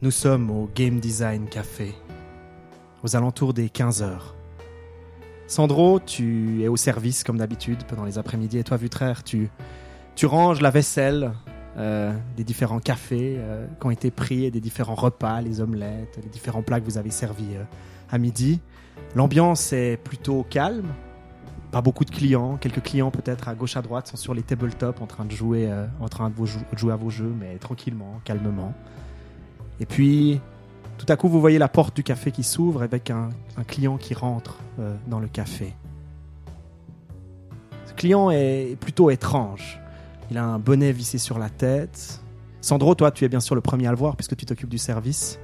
Nous sommes au Game Design Café, aux alentours des 15 heures. Sandro, tu es au service comme d'habitude pendant les après-midi et toi, Vutraire, tu, tu ranges la vaisselle euh, des différents cafés euh, qui ont été pris et des différents repas, les omelettes, les différents plats que vous avez servis euh, à midi. L'ambiance est plutôt calme, pas beaucoup de clients, quelques clients peut-être à gauche à droite sont sur les tabletops en train de jouer, euh, en train de, jouer à vos jeux, mais tranquillement, calmement. Et puis, tout à coup, vous voyez la porte du café qui s'ouvre avec un, client qui rentre euh, dans le café. Ce client est plutôt étrange. Il a un bonnet vissé sur la tête. Sandro, toi, tu es bien sûr le premier à le voir puisque tu t'occupes du service.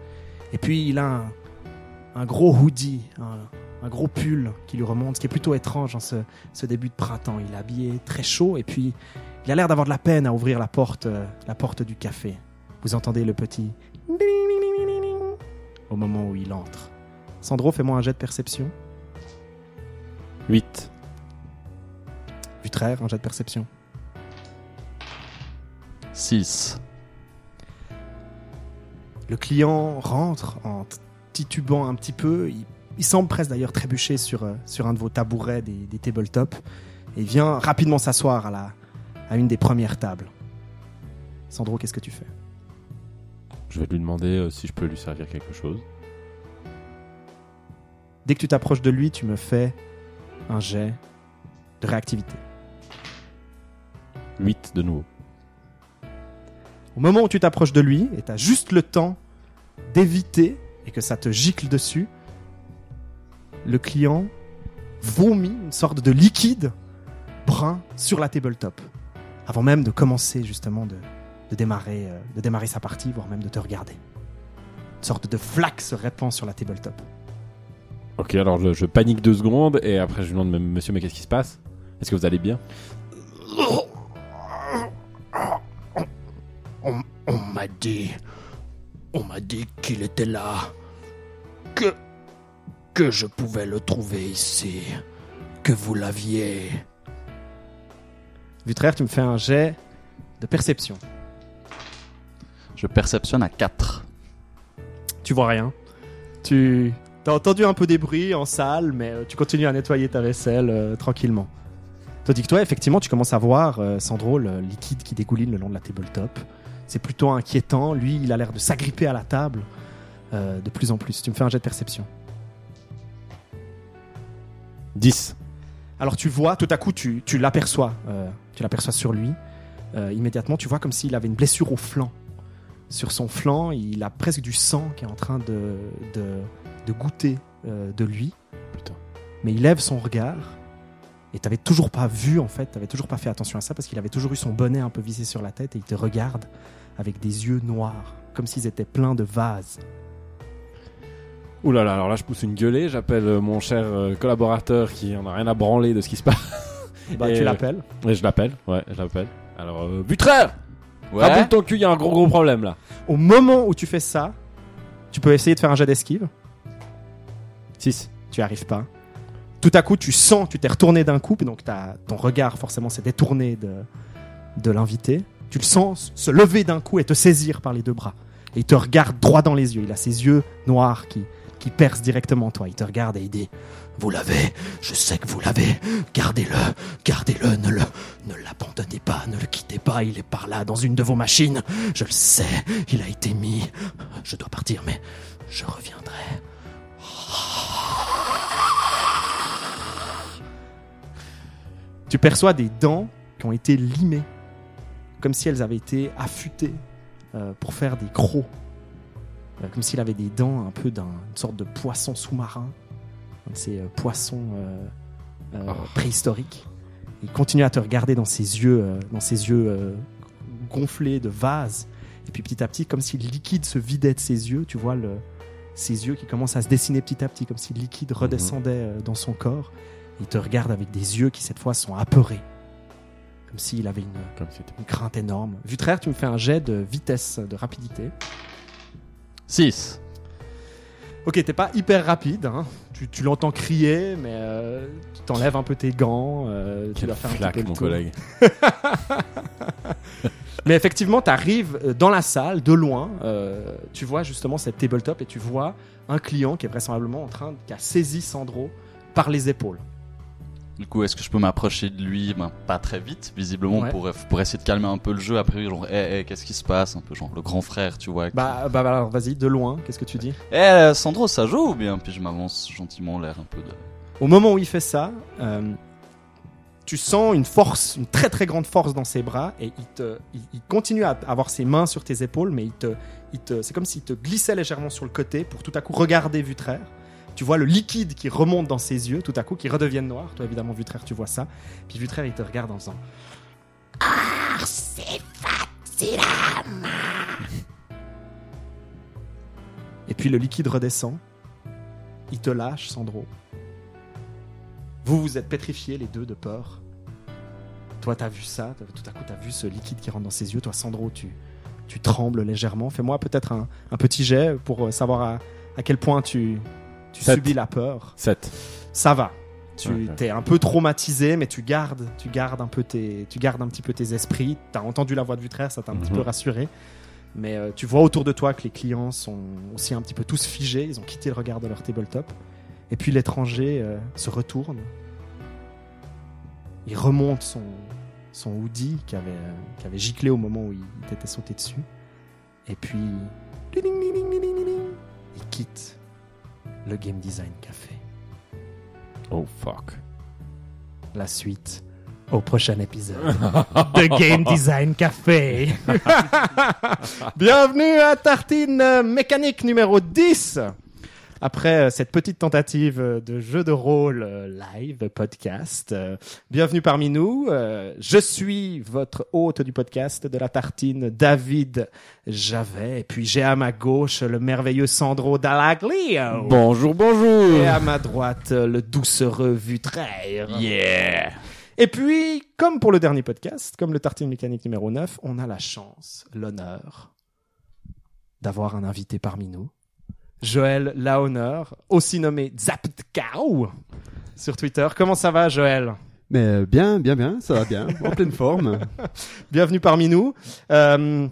Et puis, il a un, un gros hoodie, un, gros pull qui lui remonte, ce qui est plutôt étrange en ce, ce début de printemps. Il est habillé très chaud et puis il a l'air d'avoir de la peine à ouvrir la porte, euh, la porte du café. Vous entendez le petit au moment où il entre. Sandro, fais-moi un jet de perception. 8. Vutraire, un jet de perception. 6. Le client rentre en titubant un petit peu. Il, il semble presque d'ailleurs trébucher sur, euh, sur un de vos tabourets des, des tabletops. Et vient rapidement s'asseoir à, la, à une des premières tables. Sandro, qu'est-ce que tu fais? Je vais lui demander euh, si je peux lui servir quelque chose. Dès que tu t'approches de lui, tu me fais un jet de réactivité. 8 de nouveau. Au moment où tu t'approches de lui, et tu as juste le temps d'éviter et que ça te gicle dessus, le client vomit une sorte de liquide brun sur la tabletop. Avant même de commencer justement de, de démarrer, euh, de démarrer sa partie, voire même de te regarder. Une sorte de flaque se répand sur la tabletop. Ok, alors je, je panique deux secondes et après je lui demande, monsieur, mais qu'est-ce qui se passe? Est-ce que vous allez bien? On, on m'a dit. On m'a dit qu'il était là. Que. Que je pouvais le trouver ici. Que vous l'aviez. Vutraire, tu me fais un jet de perception. Je perceptionne à 4. Tu vois rien. Tu as entendu un peu des bruits en salle, mais euh, tu continues à nettoyer ta vaisselle euh, tranquillement. Tandis que toi, effectivement, tu commences à voir, euh, Sandro, le liquide qui dégouline le long de la tabletop. C'est plutôt inquiétant. Lui, il a l'air de s'agripper à la table euh, de plus en plus. Tu me fais un jet de perception. 10. Alors tu vois, tout à coup, tu, tu l'aperçois. euh, tu l'aperçois sur lui. Euh, immédiatement, tu vois comme s'il avait une blessure au flanc. Sur son flanc, il a presque du sang qui est en train de, de, de goûter euh, de lui. Putain. Mais il lève son regard. Et t'avais toujours pas vu, en fait, t'avais toujours pas fait attention à ça parce qu'il avait toujours eu son bonnet un peu vissé sur la tête et il te regarde avec des yeux noirs, comme s'ils étaient pleins de vases. Ouh là là, alors là je pousse une gueulée, j'appelle euh, mon cher euh, collaborateur qui en a rien à branler de ce qui se passe. Bah, Et, tu l'appelles. Et je l'appelle, ouais, je l'appelle. Alors, euh, Raboule ton cul, il y a un gros gros problème là. Au moment où tu fais ça, tu peux essayer de faire un jet d'esquive. 6. tu n'y arrives pas. Tout à coup, tu sens, tu t'es retourné d'un coup, donc ton regard forcément s'est détourné de, de l'invité. Tu le sens se lever d'un coup et te saisir par les deux bras. Et il te regarde droit dans les yeux. Il a ses yeux noirs qui, qui percent directement toi. Il te regarde et il dit Vous l'avez. Je sais que vous l'avez. Gardez-le. Gardez-le. Ne le. Ne l'abandonnez pas. Ne le quittez pas. Il est par là, dans une de vos machines. Je le sais. Il a été mis. Je dois partir, mais je reviendrai. Tu perçois des dents qui ont été limées, comme si elles avaient été affûtées euh, pour faire des crocs. Euh, comme s'il avait des dents un peu d'une sorte de poisson sous-marin, un de ces euh, poissons euh, euh, préhistoriques. Il continue à te regarder dans ses yeux, dans ses yeux gonflés de vase. Et puis petit à petit, comme si le liquide se vidait de ses yeux, tu vois le, ses yeux qui commencent à se dessiner petit à petit, comme si le liquide redescendait euh, dans son corps. Il te regarde avec des yeux qui cette fois sont apeurés. Comme s'il avait une, Comme une crainte énorme. Vutraire, tu me fais un jet de vitesse, de rapidité. 6. Ok, t'es pas hyper rapide. hein. Tu, tu l'entends crier, mais euh, tu t'enlèves un peu tes gants. euh, tu Quelle dois faire un petit peu le mon tour. collègue. Mais effectivement, tu arrives dans la salle, de loin, euh, tu vois justement cette tabletop et tu vois un client qui est vraisemblablement en train, qui a saisi Sandro par les épaules. Du coup, est-ce que je peux m'approcher de lui ben, Pas très vite, visiblement, Ouais. pour, pour essayer de calmer un peu le jeu. Après, genre, Eh, eh, qu'est-ce qui se passe? Un peu genre le grand frère, tu vois. qui- Bah, bah alors vas-y, de loin, qu'est-ce que tu dis? Eh, euh, Sandro, ça joue ou bien? Puis je m'avance gentiment, l'air un peu de. Au moment où il fait ça, euh, tu sens une force, une très très grande force dans ses bras et il, te, il, il continue à avoir ses mains sur tes épaules, mais il te, il te, c'est comme s'il te glissait légèrement sur le côté pour tout à coup regarder Vutraire. Tu vois le liquide qui remonte dans ses yeux, tout à coup qui redeviennent noirs. Toi évidemment Vutraire, tu vois ça. Puis Vutraire il te regarde en faisant Et puis le liquide redescend. Il te lâche, Sandro. Vous vous êtes pétrifiés les deux de peur. Toi, t'as vu ça, tout à coup, t'as vu ce liquide qui rentre dans ses yeux. Toi, Sandro, tu, tu trembles légèrement. Fais-moi peut-être un, un petit jet pour euh, savoir à quel point tu, tu Sept. subis la peur. 7. Ça va. Tu t'es un peu traumatisé, mais tu gardes, tu gardes un peu tes, tu gardes un petit peu tes esprits. T'as entendu la voix de Vutraire, ça t'a un petit Mhm. peu rassuré. Mais euh, tu vois autour de toi que les clients sont aussi un petit peu tous figés. Ils ont quitté le regard de leur tabletop. Et puis l'étranger euh, se retourne. Il remonte son, son hoodie qui avait, euh, qui avait giclé au moment où il t'était sauté dessus. Et puis, il quitte le Game Design Café. Oh fuck. La suite au prochain épisode de Game Design Café. Bienvenue à Tartine Mécanique numéro 10. Après euh, cette petite tentative euh, de jeu de rôle euh, live, podcast, euh, bienvenue parmi nous. Euh, je suis votre hôte du podcast de la tartine, David Javet. Et puis j'ai à ma gauche le merveilleux Sandro Dallaglio. Bonjour, bonjour. Et à ma droite, le doucereux Vutraire. Yeah Et puis, comme pour le dernier podcast, comme le Tartine Mécanique numéro 9, on a la chance, l'honneur d'avoir un invité parmi nous. Joël Lahonneur, aussi nommé Zaptkau sur Twitter. Comment ça va, Joël? Mais euh, bien, bien, bien, ça va bien, en pleine forme. Bienvenue parmi nous. Euh,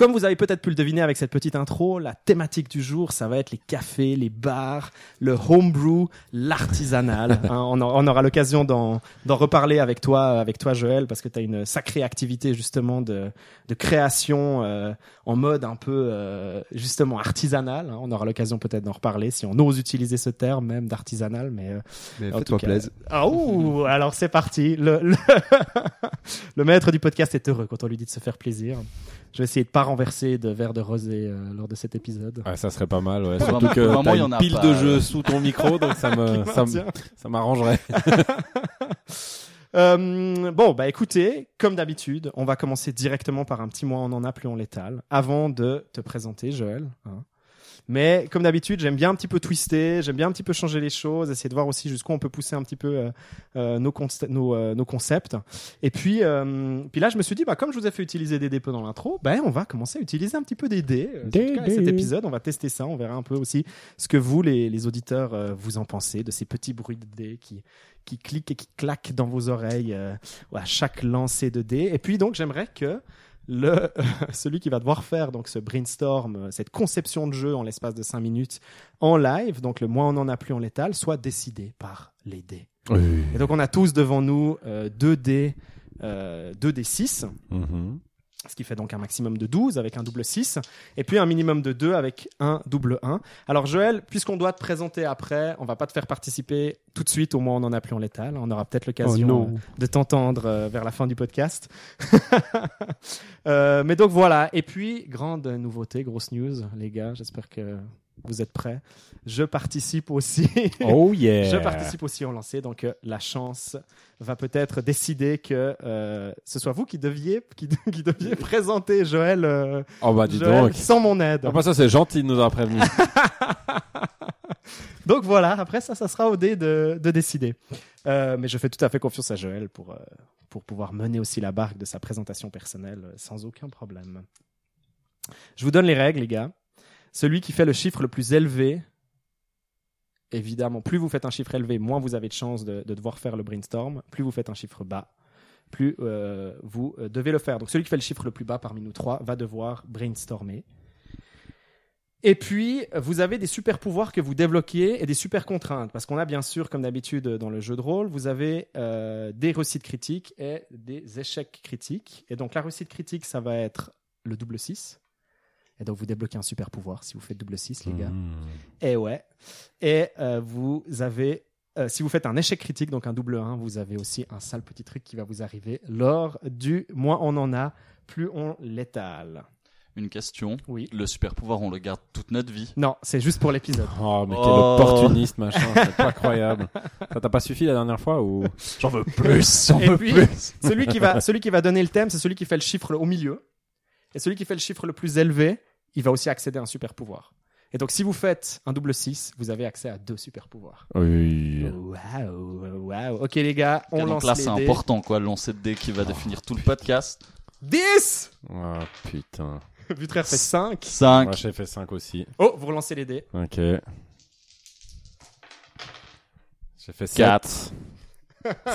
comme vous avez peut-être pu le deviner avec cette petite intro, la thématique du jour, ça va être les cafés, les bars, le homebrew, l'artisanal. Hein, on, aura l'occasion d'en reparler avec toi, avec toi Joël, parce que tu as une sacrée activité justement de, de création euh, en mode un peu euh, justement artisanal. hein. On aura l'occasion peut-être d'en reparler si on ose utiliser ce terme même d'artisanal, mais euh, Mais En fais-toi tout cas, plaisir. ah, ouh, alors c'est parti. Le, le, le maître du podcast est heureux quand on lui dit de se faire plaisir. Je vais essayer de pas renverser de verre de rosé euh, lors de cet épisode. Ah, ça serait pas mal, ouais. Surtout que il y t'as en une a pile pas, de jeux ouais. sous ton micro, donc ça me, ça me- ça m'arrangerait. Euh, bon, bah écoutez, comme d'habitude, on va commencer directement par un petit mois on en a plus on l'étale, avant de te présenter, Joël. hein. Mais comme d'habitude, j'aime bien un petit peu twister, j'aime bien un petit peu changer les choses, essayer de voir aussi jusqu'où on peut pousser un petit peu euh, euh, nos, const- nos, euh, nos concepts. Et puis, puis là, je me suis dit, bah, comme je vous ai fait utiliser des dés pendant l'intro, ben on va commencer à utiliser un petit peu des dés. Des cas, dés. cet épisode, on va tester ça, on verra un peu aussi ce que vous, les, les auditeurs, vous en pensez de ces petits bruits de dés qui, qui cliquent et qui claquent dans vos oreilles euh, à chaque lancer de dés. Et puis donc j'aimerais que le celui qui va devoir faire donc ce brainstorm, euh, cette conception de jeu en l'espace de 5 minutes en live, donc le moins on en a plus on l'étale, soit décidé par les dés. Et donc on a tous devant nous euh, deux dés, euh, deux dés 6 Mhm. Ce qui fait donc un maximum de 12 avec un double 6, et puis un minimum de 2 avec un double 1. Alors Joël, puisqu'on doit te présenter après, on va pas te faire participer tout de suite, au moins on en a plus en létal. On aura peut-être Oh l'occasion non. euh, de t'entendre euh, vers la fin du podcast. Euh, mais donc voilà, et puis grande nouveauté, grosse news, les gars, j'espère que vous êtes prêts? Je participe aussi. Oh yeah. Je participe aussi au lancer, donc euh, la chance va peut-être décider que euh, ce soit vous qui deviez, qui, qui deviez présenter Joël, euh, Oh bah dis Joël donc. sans mon aide. Ah bah ça c'est gentil de nous avoir prévenu. Donc voilà, après ça, ça sera au dé de, de décider. Mais je fais tout à fait confiance à Joël pour, pour pouvoir mener aussi la barque de sa présentation personnelle sans aucun problème. Je vous donne les règles, les gars. Celui qui fait le chiffre le plus élevé, évidemment, plus vous faites un chiffre élevé, moins vous avez de chances de, de devoir faire le brainstorm. Plus vous faites un chiffre bas, plus euh, vous euh, devez le faire. Donc celui qui fait le chiffre le plus bas parmi nous trois va devoir brainstormer. Et puis, vous avez des super pouvoirs que vous débloquez et des super contraintes. Parce qu'on a bien sûr, comme d'habitude dans le jeu de rôle, vous avez euh, des réussites critiques et des échecs critiques. Et donc la réussite critique, ça va être le double 6. Et donc vous débloquez un super pouvoir si vous faites double 6, les gars. Mmh. Et ouais. Et euh, vous avez, euh, si vous faites un échec critique, donc un double 1, vous avez aussi un sale petit truc qui va vous arriver lors du moins on en a, plus on l'étale. Une question. Oui. Le super pouvoir, on le garde toute notre vie. Non, c'est juste pour l'épisode. Oh, mais quel Oh. opportuniste, machin. C'est pas incroyable. Ça t'a pas suffi la dernière fois ou? J'en veux plus, j'en Et veux puis, plus. celui qui va, celui qui va donner le thème, c'est celui qui fait le chiffre au milieu. Et celui qui fait le chiffre le plus élevé, il va aussi accéder à un super pouvoir. Et donc, si vous faites un double 6, vous avez accès à deux super pouvoirs. Oui. Waouh, waouh. Ok, les gars, on lance donc là, c'est important, quoi, le lancer de dés qui va définir tout le podcast. 10 Oh putain. Vutraire fait 5. 5. Moi j'ai fait 5 aussi. Oh, vous relancez les dés. Ok. J'ai fait 4. 4.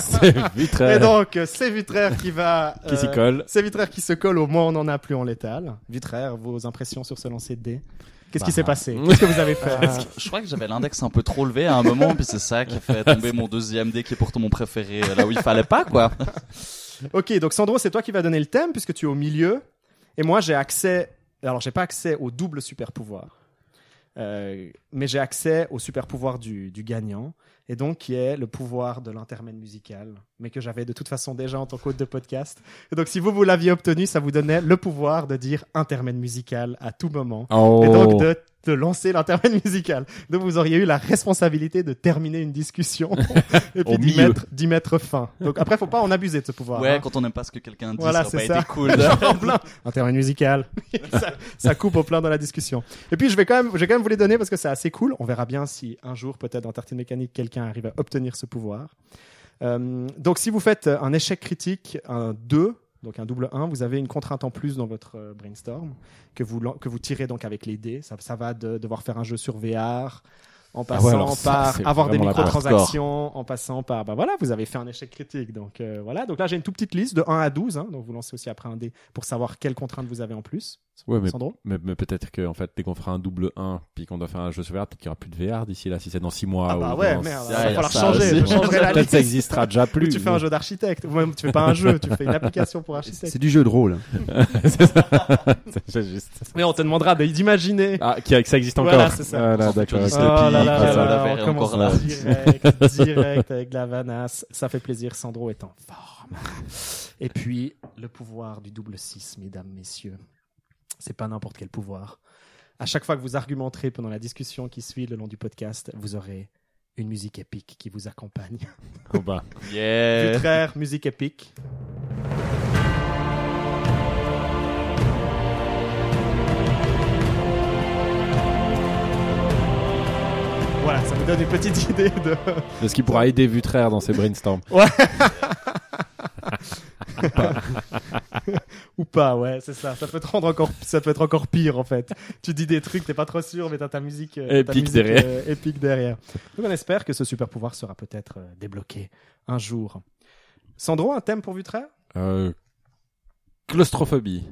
C'est Et donc, euh, c'est Vutraire qui va. Qui s'y euh, colle. C'est Vutraire qui se colle au moins on en a plus en létal. Vutraire, vos impressions sur ce lancer de dés Qu'est-ce qui Bah. s'est passé? Qu'est-ce que vous avez fait? Euh, je crois que j'avais l'index un peu trop levé à un moment, puis c'est ça qui a fait tomber mon deuxième dé qui est pourtant mon préféré, là où il fallait pas, quoi. Ok, donc Sandro, c'est toi qui vas donner le thème puisque tu es au milieu. Et moi, j'ai accès. Alors, j'ai pas accès au double super pouvoir. Euh, mais j'ai accès au super pouvoir du, du gagnant. Et donc, qui est le pouvoir de l'intermède musical. Mais que j'avais de toute façon déjà en tant qu'hôte de podcast. Et donc, si vous, vous l'aviez obtenu, ça vous donnait le pouvoir de dire intermède musical à tout moment. Oh. Et donc, de, de lancer l'intermède musical. Donc, vous auriez eu la responsabilité de terminer une discussion. et puis d'y mettre, d'y mettre fin. Donc, après, faut pas en abuser de ce pouvoir. Ouais, hein. quand on n'aime pas ce que quelqu'un dit, Voilà, ça c'est aurait pas ça. été cool. de- en plein intermède musical. ça, ça coupe au plein dans la discussion. Et puis je vais quand même, je vais quand même vous les donner parce que c'est assez cool. On verra bien si un jour, peut-être dans Tartine Mécanique, quelqu'un arrive à obtenir ce pouvoir. Euh, donc si vous faites un échec critique, un 2, donc un double 1, vous avez une contrainte en plus dans votre euh, brainstorm que vous, que vous tirez donc avec les dés. Ça, ça va de devoir faire un jeu sur VR. En Ah ouais, passant ça, par avoir des microtransactions, en passant par, bah voilà, vous avez fait un échec critique. Donc euh, voilà, donc là j'ai une toute petite liste de 1 à 12, hein, donc vous lancez aussi après un dé pour savoir quelles contraintes vous avez en plus. Ouais, mais, mais, mais peut-être que en fait, dès qu'on fera un double 1 puis qu'on doit faire un jeu sur VR, peut-être qu'il n'y aura plus de VR d'ici là, si c'est dans 6 mois. Ah bah ou ouais, dans- merde, Ah, il va falloir ça changer. aussi. Je changerai la Peut-être liste. ça existera déjà Ou plus. tu fais un jeu d'architecte, ou même tu fais pas un jeu, tu fais une application pour architecte. C'est du jeu de rôle. c'est ça. C'est juste. Mais on te demandera de- d'imaginer. Ah, qui, que ça existe encore. Voilà, c'est ça. Voilà, Sans d'accord. Oh là là puis, là on commence là. direct, direct avec la vanasse. Ça fait plaisir, Sandro est en forme. Et puis, le pouvoir du double 6, mesdames, messieurs. C'est pas n'importe quel pouvoir. À chaque fois que vous argumenterez pendant la discussion qui suit le long du podcast, vous aurez une musique épique qui vous accompagne. Oh bah. Yeah. Vutraire, musique épique. Voilà, ça vous donne une petite idée de. De ce qui pourra aider Vutraire dans ses brainstorms. Ou pas, ouais, c'est ça. Ça peut te rendre encore, ça peut être encore pire en fait. Tu dis des trucs, t'es pas trop sûr, mais t'as ta musique euh, ta Épique musique, derrière. euh, épique derrière. Donc on espère que ce super pouvoir sera peut-être euh, débloqué un jour. Sandro, un thème pour Vutraire Euh, claustrophobie.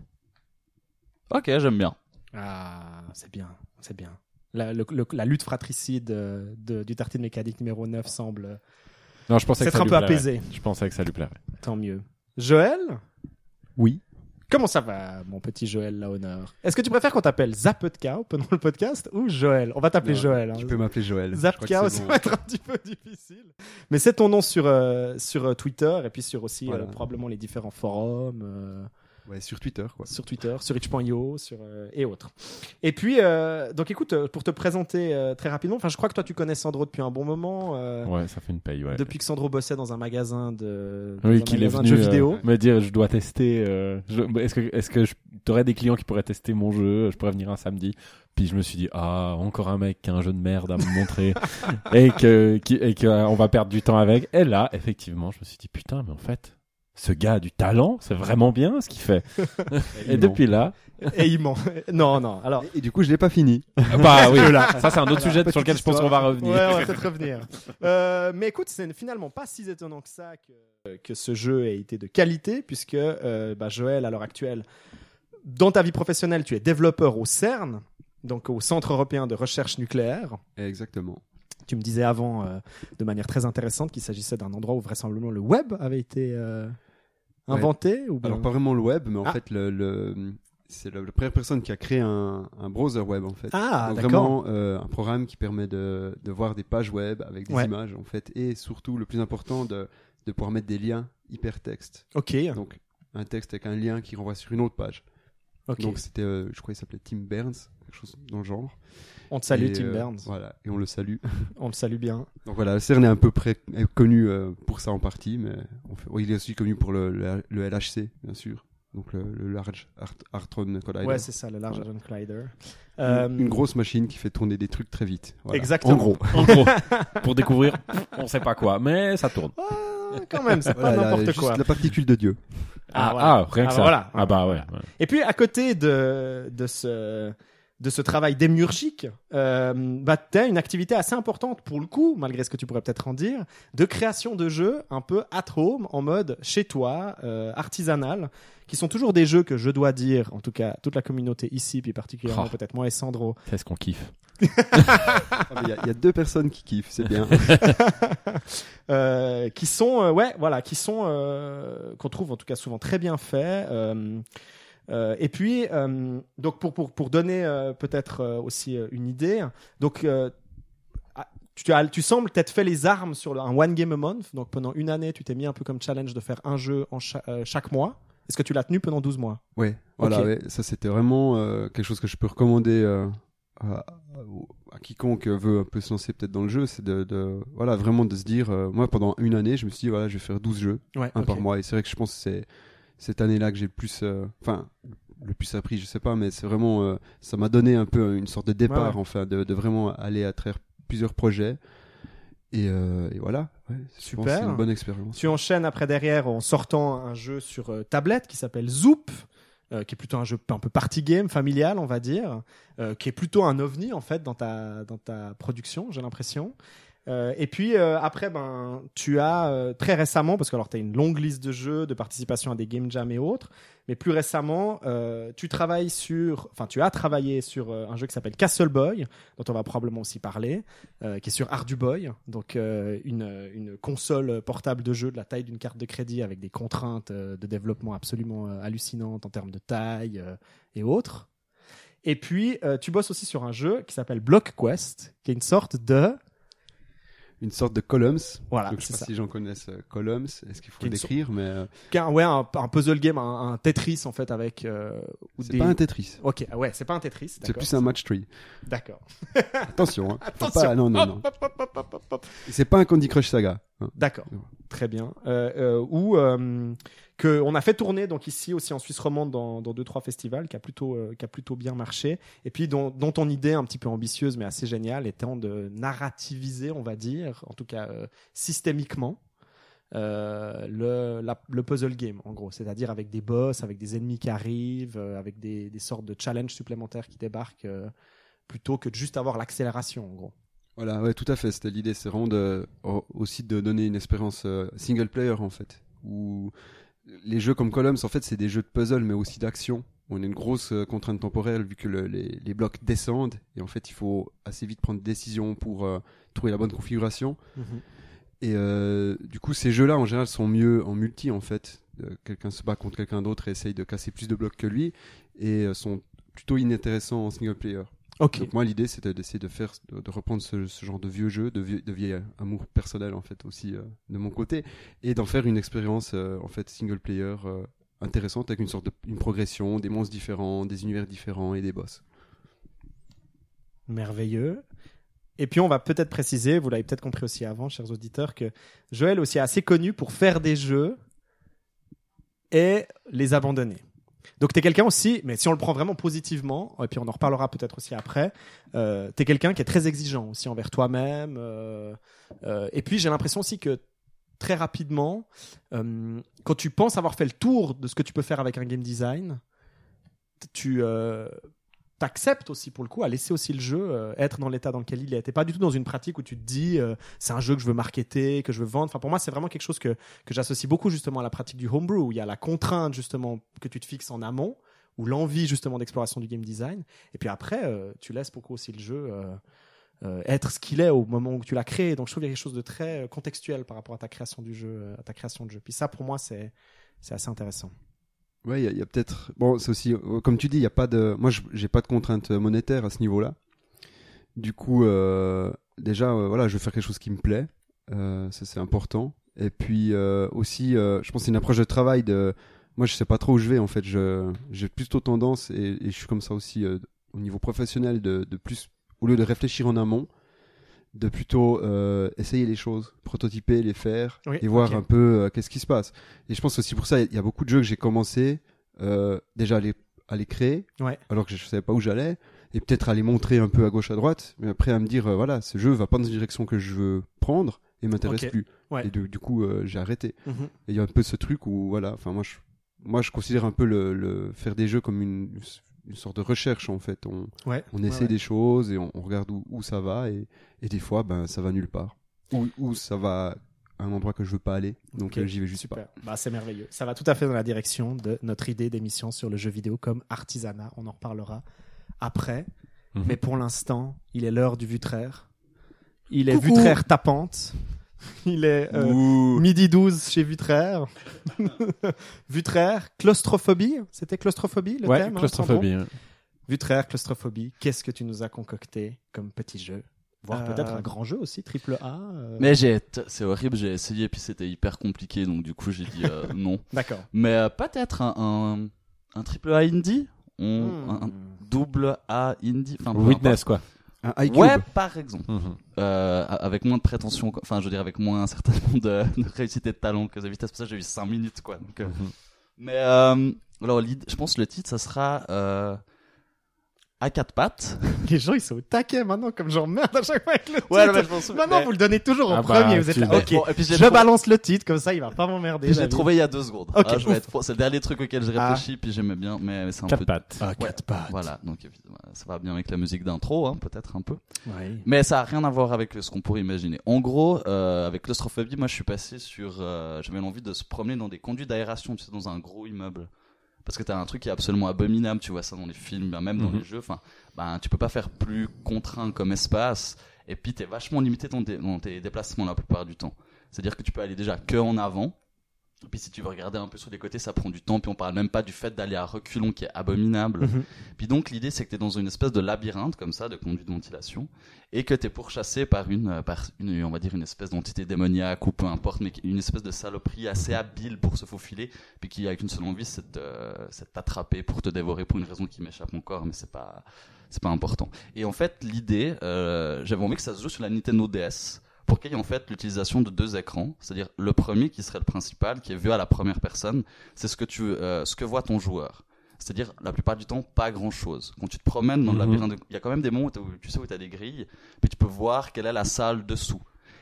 Ok, j'aime bien. Ah, c'est bien, c'est bien. La, le- le- la lutte fratricide de- du tartine mécanique numéro 9 semble Non, je pensais que s'être ça un lui peu plairait. apaisée. Je pensais que ça lui plairait. Tant mieux. Joël Oui. Comment ça va, mon petit Joël Lahonneur Est-ce que tu préfères qu'on t'appelle Zapetka pendant le podcast ou Joël? On va t'appeler Joël. hein. Tu peux m'appeler Joël. C'est ça bon. va être un petit peu difficile. Mais c'est ton nom sur, euh, sur euh, Twitter et puis sur aussi Voilà. euh, probablement les différents forums. Ouais, sur Twitter, quoi. sur Twitter, sur itch.io, sur euh, et autres. Et puis, euh, donc écoute, euh, pour te présenter euh, très rapidement, enfin, je crois que toi tu connais Sandro depuis un bon moment, euh, Ouais, ça fait une paye, ouais. depuis que Sandro bossait dans un magasin de, dans un Oui, qu'il est magasin de jeux euh, vidéo. me dire je dois tester. euh, je- Est-ce que est-ce que je- t'aurais des clients qui pourraient tester mon jeu Je pourrais venir un samedi? Puis je me suis dit ah encore un mec qui a un jeu de merde à me montrer et que qui, et que euh, on va perdre du temps avec. Et là effectivement je me suis dit putain mais en fait ce gars a du talent, c'est vraiment bien ce qu'il fait. Et depuis là, Et il ment. Non, non. Alors, Et, et du coup, je l'ai pas fini. bah oui, ça c'est un autre Voilà, sujet sur lequel je pense qu'on va Ouais, revenir. on va peut-être revenir. Euh, mais écoute, c'est finalement pas si étonnant que ça que, que ce jeu ait été de qualité, puisque euh, bah, Joël, à l'heure actuelle, dans ta vie professionnelle, tu es développeur au CERN, donc au Centre européen de recherche nucléaire. Exactement. Tu me disais avant, euh, de manière très intéressante, qu'il s'agissait d'un endroit où vraisemblablement le web avait été euh, Ouais. inventé. Ou bien... Alors pas vraiment le web, mais en Ah. fait le, le- c'est la, la première personne qui a créé un, un browser web en fait. Ah, Donc d'accord. vraiment euh, un programme qui permet de, de voir des pages web avec des Ouais. images en fait, et surtout le plus important de, de pouvoir mettre des liens hypertextes. Ok, Donc un texte avec un lien qui renvoie sur une autre page. ok. Donc c'était, euh, je crois qu'il s'appelait Tim Burns, quelque chose dans le genre. On te salue, Et, Tim euh, Burns. Voilà, et on le salue. On le salue bien. Donc voilà, le CERN est un peu près est connu euh, pour ça en partie, mais on fait- oui, il est aussi connu pour le, le, le LHC, bien sûr. Donc le, le Large Hadron Collider. Ouais, c'est ça, le Large Voilà. Hadron Collider. une, Euh, une grosse machine qui fait tourner des trucs très vite. Voilà. Exactement. En gros. En gros, pour découvrir, on sait pas quoi, mais ça tourne. Ah, quand même, c'est Voilà, pas n'importe juste quoi. la particule de Dieu. Ah, Ah, voilà. ah, rien que Ah, ça. voilà. Ah bah ouais. ouais. Et puis à côté de, de ce de ce travail démiurgique, euh, bah, tu as une activité assez importante pour le coup, malgré ce que tu pourrais peut-être en dire, de création de jeux un peu at home, en mode chez toi, euh, artisanal, qui sont toujours des jeux que je dois dire, en tout cas toute la communauté ici, puis particulièrement Oh. peut-être moi et Sandro, C'est ce qu'on kiffe. Ah, Il y, a- il y a deux personnes qui kiffent, c'est bien. euh, qui sont euh, ouais voilà qui sont euh, qu'on trouve en tout cas souvent très bien faits euh, et puis euh, donc pour pour pour donner euh, peut-être aussi une idée donc ah, tu, as, tu sembles t'être fait les armes sur le- un one game a month. Donc pendant une année tu t'es mis un peu comme challenge de faire un jeu en cha- chaque mois. Est-ce que tu l'as tenu pendant 12 mois? Ouais, voilà, Ok. ouais, ça c'était vraiment quelque chose que je peux recommander à, à quiconque veut un peu se lancer peut-être dans le jeu, c'est de, de- voilà, vraiment de se dire, moi pendant une année, je me suis dit, voilà, je vais faire 12 jeux, ouais un par mois, et c'est vrai que je pense que c'est cette année-là que j'ai le plus, euh, enfin, le plus appris, je sais pas, mais c'est vraiment, euh, ça m'a donné un peu une sorte de départ, Ouais, ouais. enfin, de, de vraiment aller à travers plusieurs projets, et, euh, et voilà, ouais, que c'est Super. une bonne expérience. Tu enchaînes après derrière en sortant un jeu sur euh, tablette qui s'appelle Zoop, euh, qui est plutôt un jeu un peu party game, familial, on va dire, qui est plutôt un ovni en fait dans ta, dans ta production, j'ai l'impression. Euh, et puis euh, après, ben, tu as euh, très récemment, parce que alors tu as une longue liste de jeux, de participation à des game jams et autres, mais plus récemment, tu travailles sur, enfin tu as travaillé sur un jeu qui s'appelle Castle Boy, dont on va probablement aussi parler, qui est sur Arduboy, donc une, une console portable de jeu de la taille d'une carte de crédit avec des contraintes de développement absolument hallucinantes en termes de taille et autres. Et puis, tu bosses aussi sur un jeu qui s'appelle Block Quest, qui est une sorte de... Une sorte de columns, Voilà, Donc, je sais pas ça. si les gens connaissent euh, Columns, est-ce qu'il faut le décrire, mais euh, ouais, un, un puzzle game, un, un Tetris en fait avec... euh, ou c'est des- pas un Tetris, Ok, ouais, c'est pas un Tetris. c'est plus un match tree. D'accord. Attention, hein. Attention. pas- non, non, non. C'est pas un Candy Crush Saga. hein. D'accord, très bien. Euh, euh, euh, que on a fait tourner donc ici aussi en Suisse romande dans, dans deux trois festivals qui a plutôt euh, qui a plutôt bien marché. Et puis dont, ton idée un petit peu ambitieuse mais assez géniale étant de narrativiser, on va dire, en tout cas euh, systémiquement. euh, le, le puzzle game en gros, c'est-à-dire avec des boss, avec des ennemis qui arrivent, avec des, des sortes de challenges supplémentaires qui débarquent, plutôt que de juste avoir l'accélération en gros. Voilà, tout à fait. C'était l'idée, c'est vraiment aussi de donner une expérience single player en fait. Où les jeux comme Columns, en fait, c'est des jeux de puzzle, mais aussi d'action. On a une grosse euh, contrainte temporelle vu que le- les, les blocs descendent et en fait, il faut assez vite prendre des décisions pour euh, trouver la bonne configuration. Et euh, du coup, ces jeux-là, en général, sont mieux en multi, en fait. Euh, quelqu'un se bat contre quelqu'un d'autre et essaye de casser plus de blocs que lui, et sont plutôt inintéressants en single player. Donc moi, l'idée, c'était d'essayer de faire, de, de reprendre ce, ce genre de vieux jeu, de, vieux, de vieil amour personnel, en fait, aussi, euh, de mon côté, et d'en faire une expérience, euh, en fait, single player euh, intéressante, avec une sorte de une progression, des monstres différents, des univers différents et des boss. Merveilleux. Et puis on va peut-être préciser, vous l'avez peut-être compris aussi avant, chers auditeurs, que Joël aussi est assez connu pour faire des jeux et les abandonner. Donc tu es quelqu'un aussi, mais si on le prend vraiment positivement, et puis on en reparlera peut-être aussi après, euh, tu es quelqu'un qui est très exigeant aussi envers toi-même. euh, euh, et puis j'ai l'impression aussi que très rapidement, euh, quand tu penses avoir fait le tour de ce que tu peux faire avec un game design, tu t'acceptes aussi pour le coup à laisser aussi le jeu euh, être dans l'état dans lequel il est. T'es pas du tout dans une pratique où tu te dis euh, c'est un jeu que je veux marketer, que je veux vendre. Enfin pour moi c'est vraiment quelque chose que que j'associe beaucoup justement à la pratique du homebrew où il y a la contrainte justement que tu te fixes en amont ou l'envie justement d'exploration du game design et puis après euh, tu laisses beaucoup aussi le jeu être ce qu'il est au moment où tu l'as créé. Donc je trouve qu'il y a quelque chose de très contextuel par rapport à ta création du jeu, à ta création de jeu. Puis ça pour moi c'est c'est assez intéressant. Ouais, il y a- peut-être. Bon, c'est aussi, euh, comme tu dis, il y a pas de. Moi, j'ai pas de contraintes monétaires à ce niveau-là. Du coup, euh, déjà, euh, voilà, je veux faire quelque chose qui me plaît. Euh, ça, c'est important. Et puis euh, aussi, euh, je pense que c'est une approche de travail. De... Moi, je sais pas trop où je vais en fait. J'ai plutôt tendance et, je suis comme ça aussi euh, au niveau professionnel de, de plus au lieu de réfléchir en amont, de plutôt euh, essayer les choses, prototyper, les faire Oui, et voir un peu euh, qu'est-ce qui se passe. Et je pense aussi pour ça, il y a beaucoup de jeux que j'ai commencé euh, déjà à les, à les créer, Ouais. alors que je savais pas où j'allais, et peut-être à les montrer un peu à gauche à droite, mais après à me dire euh, voilà, ce jeu va pas dans une direction que je veux prendre et m'intéresse plus. Ouais. Et du, du coup, euh, j'ai arrêté. Mhm. Et il y a un peu ce truc où voilà, enfin moi je moi je considère un peu le, le faire des jeux comme une, une sorte de recherche en fait. On, Ouais. on essaie ouais. des choses et on, on regarde où, où ça va et, et des fois ben ça va nulle part. Ou, ou ça va à un endroit que je veux pas aller, donc euh, j'y vais juste Super. pas. Bah, c'est merveilleux. Ça va tout à fait dans la direction de notre idée d'émission sur le jeu vidéo comme artisanat. On en reparlera après. Mhm. Mais pour l'instant, il est l'heure du Vutraire. Il est Coucou. Vutraire tapante. Il est euh, midi 12 chez Vutraire. Vutraire, claustrophobie. C'était claustrophobie le ouais, thème hein, claustrophobie. hein. Vutraire, claustrophobie. Qu'est-ce que tu nous as concocté comme petit jeu? Voire Euh, peut-être un grand jeu aussi, triple A. euh. Mais j'ai, t- c'est horrible, j'ai essayé et puis c'était hyper compliqué, donc du coup j'ai dit euh, non. D'accord. Mais euh, peut-être un, un, un triple A indie, On- Hmm. un, double A indie, enfin Witness, quoi. Un importe. iCube. Ouais, par exemple. Euh, avec moins de prétention, enfin je veux dire avec moins certainement de, de réussite et de talent que The Vitesse, pour ça j'ai eu 5 minutes quoi. Donc, euh, Mhm. Mais euh, alors je pense que le titre ça sera euh, à quatre pattes. Les gens, ils sont au taquet maintenant, comme j'en merde à chaque fois avec le titre. Ouais, non, mais je pense- Non, non, mais- vous le donnez toujours en Ah bah, premier. Vous êtes là. Ok, bon, et puis j'ai je trouvé- balance le titre, comme ça, il va pas m'emmerder. J'ai trouvé il y a deux secondes. Ok, Ah, être. C'est le dernier truc auquel j'ai Ah. réfléchi, puis j'aimais bien, mais, mais c'est un Quatre peu. pattes. Ah, quatre pattes. Voilà, donc évidemment, ça va bien avec la musique d'intro, hein, peut-être un peu. Mais ça a rien à voir avec ce qu'on pourrait imaginer. En gros, euh, avec claustrophobie, moi je suis passé sur. euh, J'avais l'envie de se promener dans des conduits d'aération, tu sais, dans un gros immeuble. Parce que t'as un truc qui est absolument abominable, tu vois ça dans les films, ben, même dans Mhm. les jeux. Enfin, ben, tu peux pas faire plus contraint comme espace. Et puis t'es vachement limité dans tes, dans tes déplacements la plupart du temps. C'est-à-dire que tu peux aller déjà que en avant. Et puis si tu veux regarder un peu sur les côtés, ça prend du temps. Puis on parle même pas du fait d'aller à reculons qui est abominable. Mhm. Puis donc l'idée c'est que tu es dans une espèce de labyrinthe comme ça de conduite de ventilation et que tu es pourchassé par une euh, par une on va dire une espèce d'entité démoniaque ou peu importe mais une espèce de saloperie assez habile pour se faufiler puis qui a qu'une seule envie c'est de euh, c'est de t'attraper pour te dévorer pour une raison qui m'échappe encore mais c'est pas c'est pas important. Et en fait l'idée euh, j'avais envie que ça se joue sur la Nintendo DS pour qu'il y ait en fait l'utilisation de deux écrans, c'est-à-dire le premier qui serait le principal, qui est vu à la première personne, c'est ce que tu, euh, ce que voit ton joueur. C'est-à-dire, la plupart du temps, pas grand-chose. Quand tu te promènes dans le Mhm. labyrinthe, il y a quand même des moments où tu sais où tu as des grilles, puis tu peux voir quelle est la salle dessous.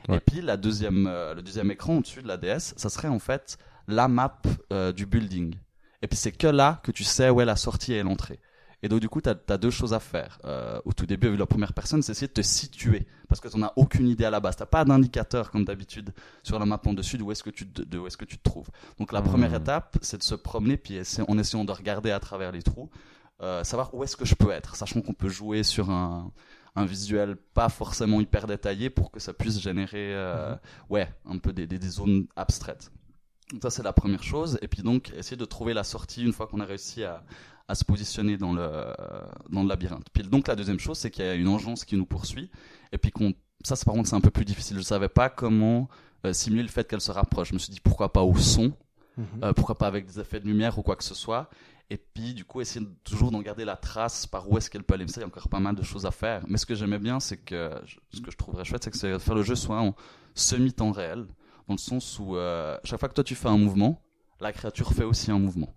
Ouais. Et puis, la deuxième, euh, le deuxième écran au-dessus de la DS, ça serait en fait la map euh, du building. Et puis, c'est que là que tu sais où est la sortie et l'entrée. Et donc, du coup, tu as, deux choses à faire. Euh, au tout début, avec la première personne, c'est essayer de te situer. Parce que tu n'as aucune idée à la base. Tu pas d'indicateur, comme d'habitude, sur la map en dessus de où est-ce que tu te, de où est-ce que tu te trouves. Donc, la Mhm. première étape, c'est de se promener, puis essayer- en essayant de regarder à travers les trous, euh, savoir où est-ce que je peux être. Sachant qu'on peut jouer sur un, un visuel pas forcément hyper détaillé pour que ça puisse générer, euh, ouais, un peu des, des, des zones abstraites. Donc ça c'est la première chose. Et puis donc essayer de trouver la sortie une fois qu'on a réussi à, à se positionner dans le, dans le labyrinthe. Puis donc la deuxième chose, c'est qu'il y a une engeance qui nous poursuit. Et puis qu'on, ça c'est par contre c'est un peu plus difficile. Je savais pas comment euh, simuler le fait qu'elle se rapproche. Je me suis dit pourquoi pas au son, Mhm. euh, pourquoi pas avec des effets de lumière ou quoi que ce soit. Et puis du coup essayer de- toujours d'en garder la trace par où est-ce qu'elle peut aller. Mais ça il y a encore pas mal de choses à faire. Mais ce que j'aimais bien, c'est que ce que je trouverais chouette, c'est que faire le jeu soit en semi-temps réel, dans le sens où euh, chaque fois que toi tu fais un mouvement, la créature fait aussi un mouvement.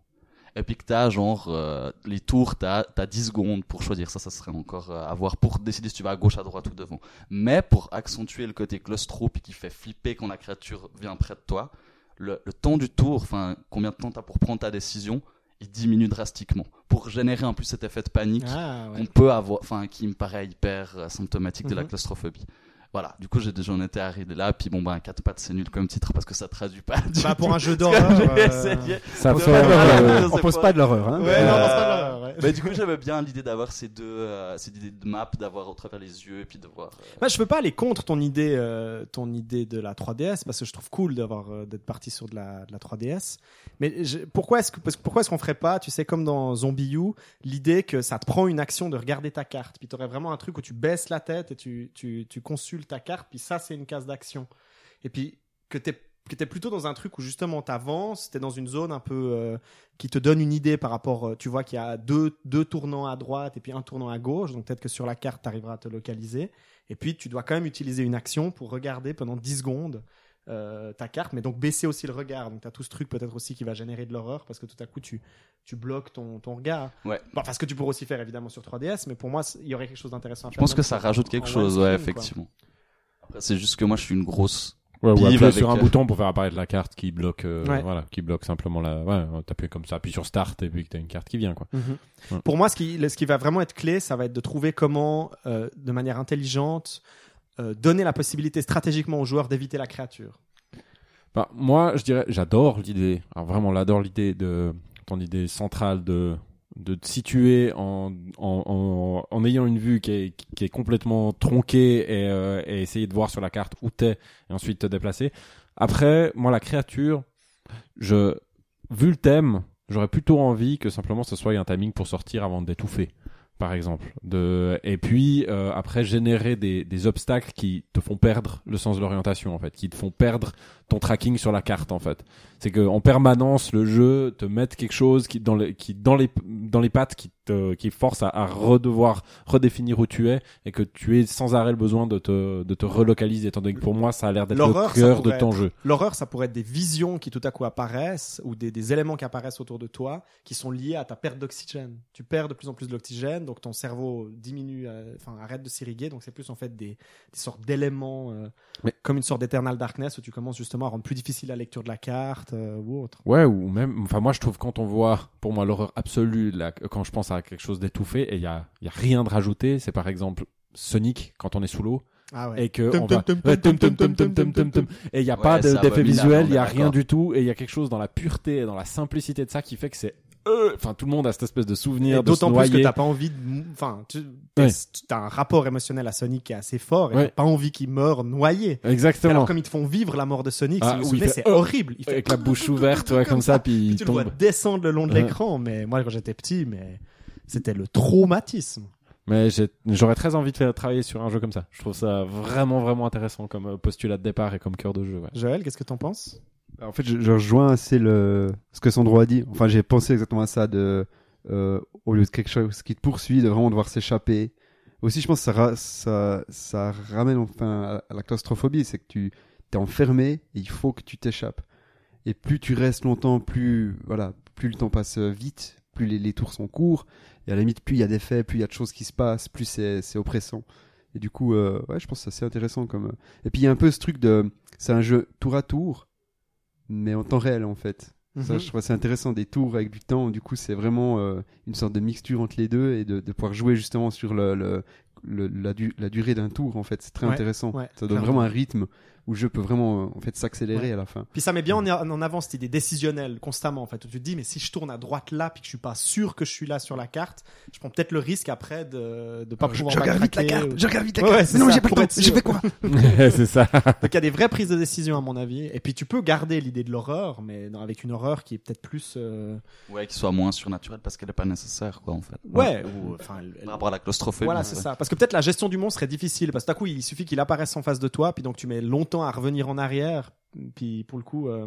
Et puis que t'as genre euh, les tours, t'as as 10 secondes pour choisir. Ça, ça serait encore euh, à voir pour décider si tu vas à gauche, à droite ou devant. Mais pour accentuer le côté claustro puis qui fait flipper quand la créature vient près de toi, le, le temps du tour, enfin combien de temps t'as pour prendre ta décision, il diminue drastiquement. Pour générer en plus cet effet de panique Ah, ouais. qu'on peut avoir, enfin qui me paraît hyper euh, symptomatique de la Mhm. claustrophobie. Voilà, du coup j'ai j'en étais arrivé là, puis bon bah quatre pattes c'est nul comme titre parce que ça traduit pas. du Bah, tout pour un jeu d'horreur. euh. Ça on pose pas de l'horreur, hein. Ouais, non, Euh, c'est pas l'horreur, ouais. Mais du coup j'aimais bien l'idée d'avoir ces deux, euh, ces idées de map, d'avoir au travers les yeux et puis de voir. euh, Moi, je peux pas aller contre ton idée, euh, ton idée de la 3DS parce que je trouve cool d'avoir d'être parti sur de la, de la 3DS. Mais je- pourquoi est-ce que parce pourquoi est-ce qu'on ferait pas, tu sais, comme dans Zombie U, l'idée que ça te prend une action de regarder ta carte, puis tu aurais vraiment un truc où tu baisses la tête et tu tu, tu consultes ta carte, puis ça c'est une case d'action. Et puis que t'es que t'es plutôt dans un truc où justement t'avances, t'es dans une zone un peu euh, qui te donne une idée par rapport, euh, tu vois qu'il y a deux, deux tournants à droite et puis un tournant à gauche, donc peut-être que sur la carte t'arriveras à te localiser. Et puis tu dois quand même utiliser une action pour regarder pendant 10 secondes euh, ta carte, mais donc baisser aussi le regard. Donc tu as tout ce truc peut-être aussi qui va générer de l'horreur parce que tout à coup tu, tu bloques ton, ton regard. Ouais. Bon, enfin, ce que tu pourrais aussi faire évidemment sur 3DS, mais pour moi il y aurait quelque chose d'intéressant à Je faire. pense que ça rajoute quelque chose, ouais, quoi. Après c'est juste que moi je suis une grosse. Ouais, ou appuyer avec, sur un euh, bouton pour faire apparaître la carte qui bloque, euh, Ouais. voilà, qui bloque simplement la. Ouais, t'appuies comme ça, appuie sur Start et puis que t'as une carte qui vient, quoi. Mhm. Ouais. Pour moi, ce qui, le- ce qui va vraiment être clé, ça va être de trouver comment, euh, de manière intelligente, euh, donner la possibilité stratégiquement aux joueurs d'éviter la créature. Bah, moi, je dirais, j'adore l'idée. Alors vraiment, j'adore l'idée de ton idée centrale de de te situer en, en, en, en ayant une vue qui est, qui est complètement tronquée et, euh, et essayer de voir sur la carte où t'es et ensuite te déplacer. Après, moi, la créature, je, vu le thème, j'aurais plutôt envie que simplement ce soit un timing pour sortir avant d'étouffer, par exemple. De, et puis, euh, après, générer des, des obstacles qui te font perdre le sens de l'orientation, en fait, qui te font perdre ton tracking sur la carte, en fait. C'est que en permanence, le jeu te met quelque chose qui, dans les, qui, dans les, dans les pattes, qui te, qui force à, à redevoir redéfinir où tu es et que tu aies sans arrêt le besoin de te, de te relocaliser, étant donné que pour moi, ça a l'air d'être le cœur de ton être- jeu. L'horreur, ça pourrait être des visions qui tout à coup apparaissent ou des, des éléments qui apparaissent autour de toi qui sont liés à ta perte d'oxygène. Tu perds de plus en plus de l'oxygène, donc ton cerveau diminue, euh, enfin arrête de s'irriguer, donc c'est plus en fait des, des sortes d'éléments euh, Mais- comme une sorte d'Eternal Darkness où tu commences justement à rendre plus difficile la lecture de la carte euh, ou autre. Ouais, ou même, enfin, moi, je trouve quand on voit, pour moi, l'horreur absolue, là, quand je pense à quelque chose d'étouffé et il n'y a, y a rien de rajouté. C'est par exemple Sonic quand on est sous l'eau. Et que et il n'y a pas d'effet visuel, il n'y a rien du tout et il y a quelque chose dans la pureté et dans la simplicité de ça qui fait que c'est enfin tout le monde a cette espèce de souvenir d'autant plus que t'as pas envie de enfin tu as un rapport émotionnel à Sonic qui est assez fort et t'as pas envie qu'il meure noyé exactement alors comme ils te font vivre la mort de Sonic c'est horrible avec la bouche ouverte comme ça puis tu le vois descendre le long de l'écran mais moi quand j'étais petit mais c'était le traumatisme. Mais j'aurais très envie de faire travailler sur un jeu comme ça. Je trouve ça vraiment, vraiment intéressant comme euh, postulat de départ et comme cœur de jeu. Ouais. Joël, qu'est-ce que t'en penses? En fait, je, je rejoins assez le, ce que Sandro a dit. Enfin, j'ai pensé exactement à ça de, euh, au lieu de quelque chose qui te poursuit, de vraiment devoir s'échapper. Aussi, je pense que ça, ra- ça, ça ramène enfin à la claustrophobie, c'est que tu t'es enfermé et il faut que tu t'échappes. Et plus tu restes longtemps, plus, voilà, plus le temps passe vite, plus les, les tours sont courts. Et à la limite, plus il y a des faits, plus il y a de choses qui se passent, plus c'est, c'est oppressant. Et du coup, euh, ouais, je pense que c'est assez intéressant comme. Et puis il y a un peu ce truc de, c'est un jeu tour à tour, mais en temps réel en fait. Ça, Mhm. je trouve ça intéressant des tours avec du temps. Du coup, c'est vraiment euh, une sorte de mixture entre les deux et de, de pouvoir jouer justement sur le, le, le- la, du- la durée d'un tour. En fait, c'est très Ouais, intéressant. ouais, ça donne clairement. vraiment un rythme où le jeu peut vraiment euh, en fait s'accélérer Ouais. à la fin. Puis ça met bien en, en avant cette idée décisionnelle constamment en fait où tu te dis mais si je tourne à droite là puis que je suis pas sûr que je suis là sur la carte, je prends peut-être le risque après de de pas pouvoir backtracker ou- je regarde vite Ouais, ouais, c'est ça, pour être sûr. quoi? C'est ça. Donc il y a des vraies prises de décision à mon avis. Et puis tu peux garder l'idée de l'horreur, mais dans- avec une horreur qui est peut-être plus. euh, Ouais, qui soit moins surnaturelle parce qu'elle est pas nécessaire, quoi, en fait. Ouais. Ou enfin. elle- elle- Par rapport à la claustrophobie. Voilà, c'est ça. Parce que peut-être la gestion du monstre est difficile. Parce que d'un coup, il suffit qu'il apparaisse en face de toi, puis donc tu mets longtemps à revenir en arrière. Puis pour le coup, euh,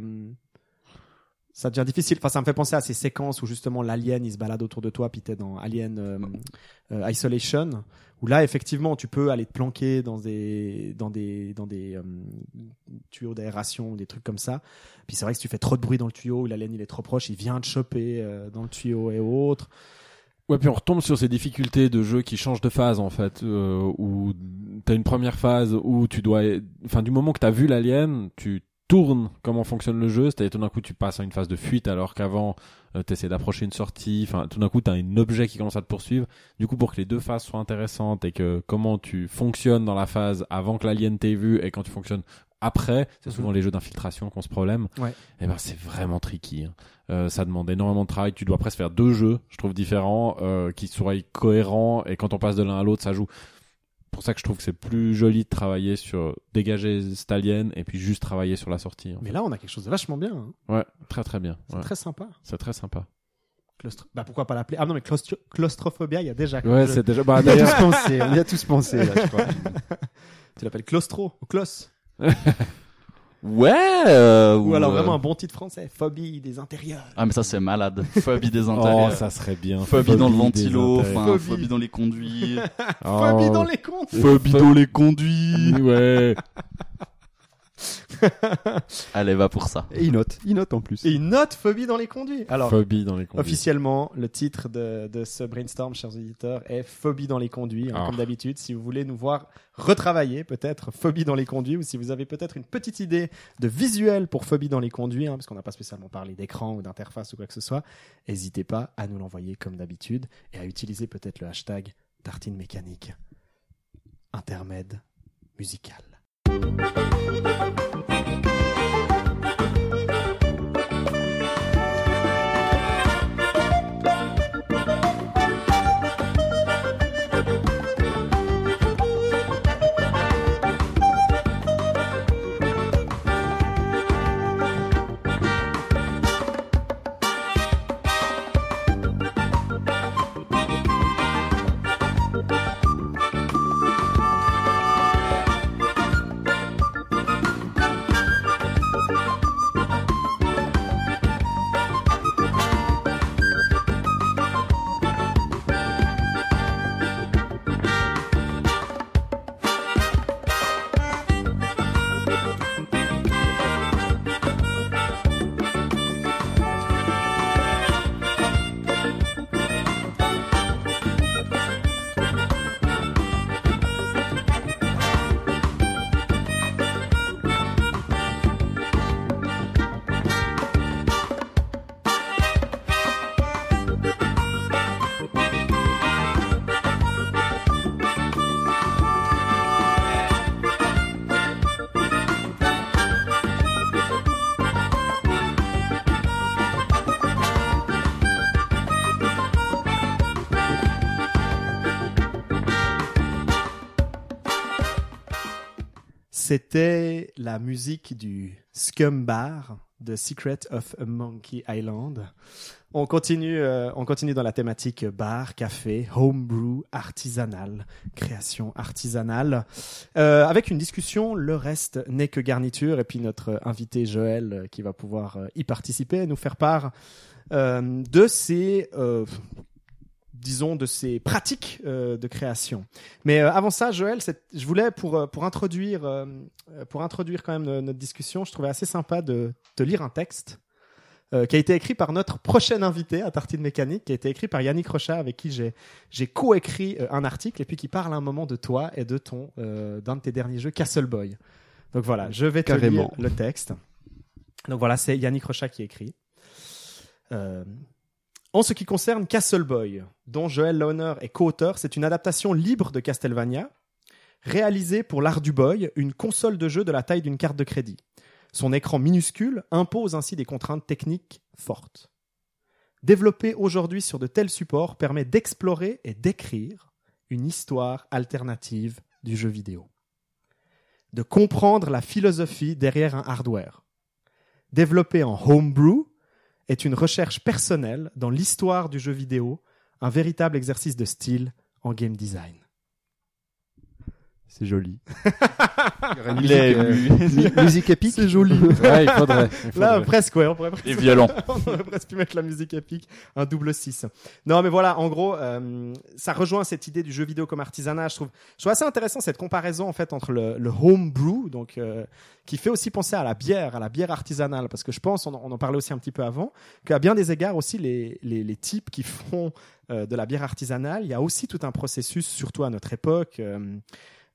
ça devient difficile. Enfin, ça me fait penser à ces séquences où justement l'alien il se balade autour de toi, puis t'es dans Alien euh, euh, Isolation, où là effectivement tu peux aller te planquer dans des dans des dans des tuyaux d'aération ou des trucs comme ça. Puis c'est vrai que si tu fais trop de bruit dans le tuyau, l'alien il est trop proche, il vient te choper dans le tuyau et autres. Ouais, puis on retombe sur ces difficultés de jeu qui changent de phase en fait, euh, où t'as une première phase où tu dois, enfin du moment que t'as vu l'alien, tu tournes comment fonctionne le jeu, c'est-à-dire tout d'un coup tu passes à une phase de fuite alors qu'avant euh, t'essaies d'approcher une sortie, enfin tout d'un coup t'as un objet qui commence à te poursuivre. Du coup pour que les deux phases soient intéressantes et que comment tu fonctionnes dans la phase avant que l'alien t'ait vu et quand tu fonctionnes après, c'est souvent les jeux d'infiltration qui ont ce problème. Ouais. Et ben c'est vraiment tricky. hein. Euh, ça demande énormément de travail. Tu dois presque faire deux jeux, je trouve différents, euh, qui soient cohérents. Et quand on passe de l'un à l'autre, ça joue. Pour ça que je trouve que c'est plus joli de travailler sur dégager cet alien et puis juste travailler sur la sortie. en Mais fait. là, on a quelque chose de vachement bien. hein. Ouais, très très bien. C'est Ouais. très sympa. C'est très sympa. Claustro- Bah pourquoi pas l'appeler? Ah non, mais claustro- claustrophobia, il y a déjà. comme Ouais, jeu. c'est déjà. Bah On y a d'ailleurs, tous pensé, on y a tous pensé, là, je crois. Tu l'appelles claustro ou clos? Ouais. euh, Ou alors euh, vraiment un bon titre français, phobie des intérieurs. Ah mais ça c'est malade. Phobie des oh, intérieurs. ça serait bien. Phobie dans le ventilo, Phobie. phobie dans les conduits. Oh, Phobie dans les comptes phobie dans les conduits. Ouais. Allez, va pour ça. Et il note, il note en plus. Et une note phobie dans les conduits. Alors, Phobie dans les conduits. officiellement, le titre de, de ce brainstorm, chers auditeurs, est Phobie dans les conduits. hein, Ah. Comme d'habitude, si vous voulez nous voir retravailler, peut-être Phobie dans les conduits, ou si vous avez peut-être une petite idée de visuel pour Phobie dans les conduits, hein, parce qu'on n'a pas spécialement parlé d'écran ou d'interface ou quoi que ce soit, n'hésitez pas à nous l'envoyer comme d'habitude et à utiliser peut-être le hashtag Tartine Mécanique. Intermède musical. Thank you. C'était la musique du Scum Bar de Secret of Monkey Island. On continue, euh, on continue dans la thématique bar, café, homebrew, artisanal, création artisanale, euh, avec une discussion. Le reste n'est que garniture. Et puis notre invité Joël, euh, qui va pouvoir y participer, et nous faire part de ses, disons, de ses pratiques euh, de création. Mais euh, avant ça, Joël, je voulais pour euh, pour introduire euh, pour introduire quand même notre discussion, je trouvais assez sympa de te lire un texte qui a été écrit par notre prochain invité à Tartine Mécanique, qui a été écrit par Yannick Rochat, avec qui j'ai coécrit un article et puis qui parle un moment de toi et de ton d'un de tes derniers jeux Castle Boy. Donc voilà, je vais te lire le texte. Donc voilà, c'est Yannick Rochat qui écrit. En ce qui concerne Castle Boy, dont Joël Launer est co-auteur, c'est une adaptation libre de Castlevania, réalisée pour l'art du boy, une console de jeu de la taille d'une carte de crédit. Son écran minuscule impose ainsi des contraintes techniques fortes. Développer aujourd'hui sur de tels supports permet d'explorer et d'écrire une histoire alternative du jeu vidéo. De comprendre la philosophie derrière un hardware. Développer en homebrew est une recherche personnelle dans l'histoire du jeu vidéo, un véritable exercice de style en game design. C'est joli. Il est musique, euh, musique épique. C'est joli. Ouais, il faudrait. il Là, presque, ouais, on pourrait presque Et violent. on aurait presque pu mettre la musique épique, un double 6. Non, mais voilà, en gros, euh, ça rejoint cette idée du jeu vidéo comme artisanat. Je trouve, je trouve assez intéressant cette comparaison en fait entre le, le home brew, donc euh, qui fait aussi penser à la bière, à la bière artisanale, parce que je pense, on, en- on en parlait aussi un petit peu avant, qu'à bien des égards aussi les, les, les types qui font euh, de la bière artisanale, il y a aussi tout un processus, surtout à notre époque.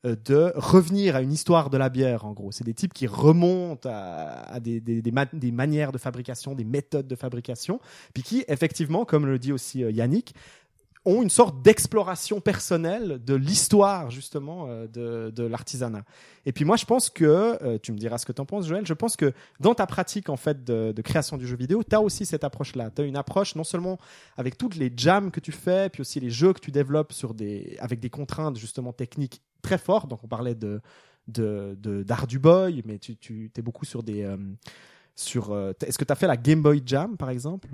Euh, de revenir à une histoire de la bière, en gros. C'est des types qui remontent à, des, des, des, des manières de fabrication, des méthodes de fabrication, puis qui, effectivement, comme le dit aussi euh, Yannick, ont une sorte d'exploration personnelle de l'histoire, justement, euh, de, de l'artisanat. Et puis moi, je pense que, euh, tu me diras ce que tu en penses, Joël, je pense que dans ta pratique, en fait, de, de création du jeu vidéo, tu as aussi cette approche-là. Tu as une approche non seulement avec toutes les jams que tu fais, puis aussi les jeux que tu développes sur des, avec des contraintes, justement, techniques très fortes. Donc, on parlait de, de, d'art du boy, mais tu, tu es beaucoup sur des... euh, sur, euh, est-ce que tu as fait la Game Boy Jam, par exemple?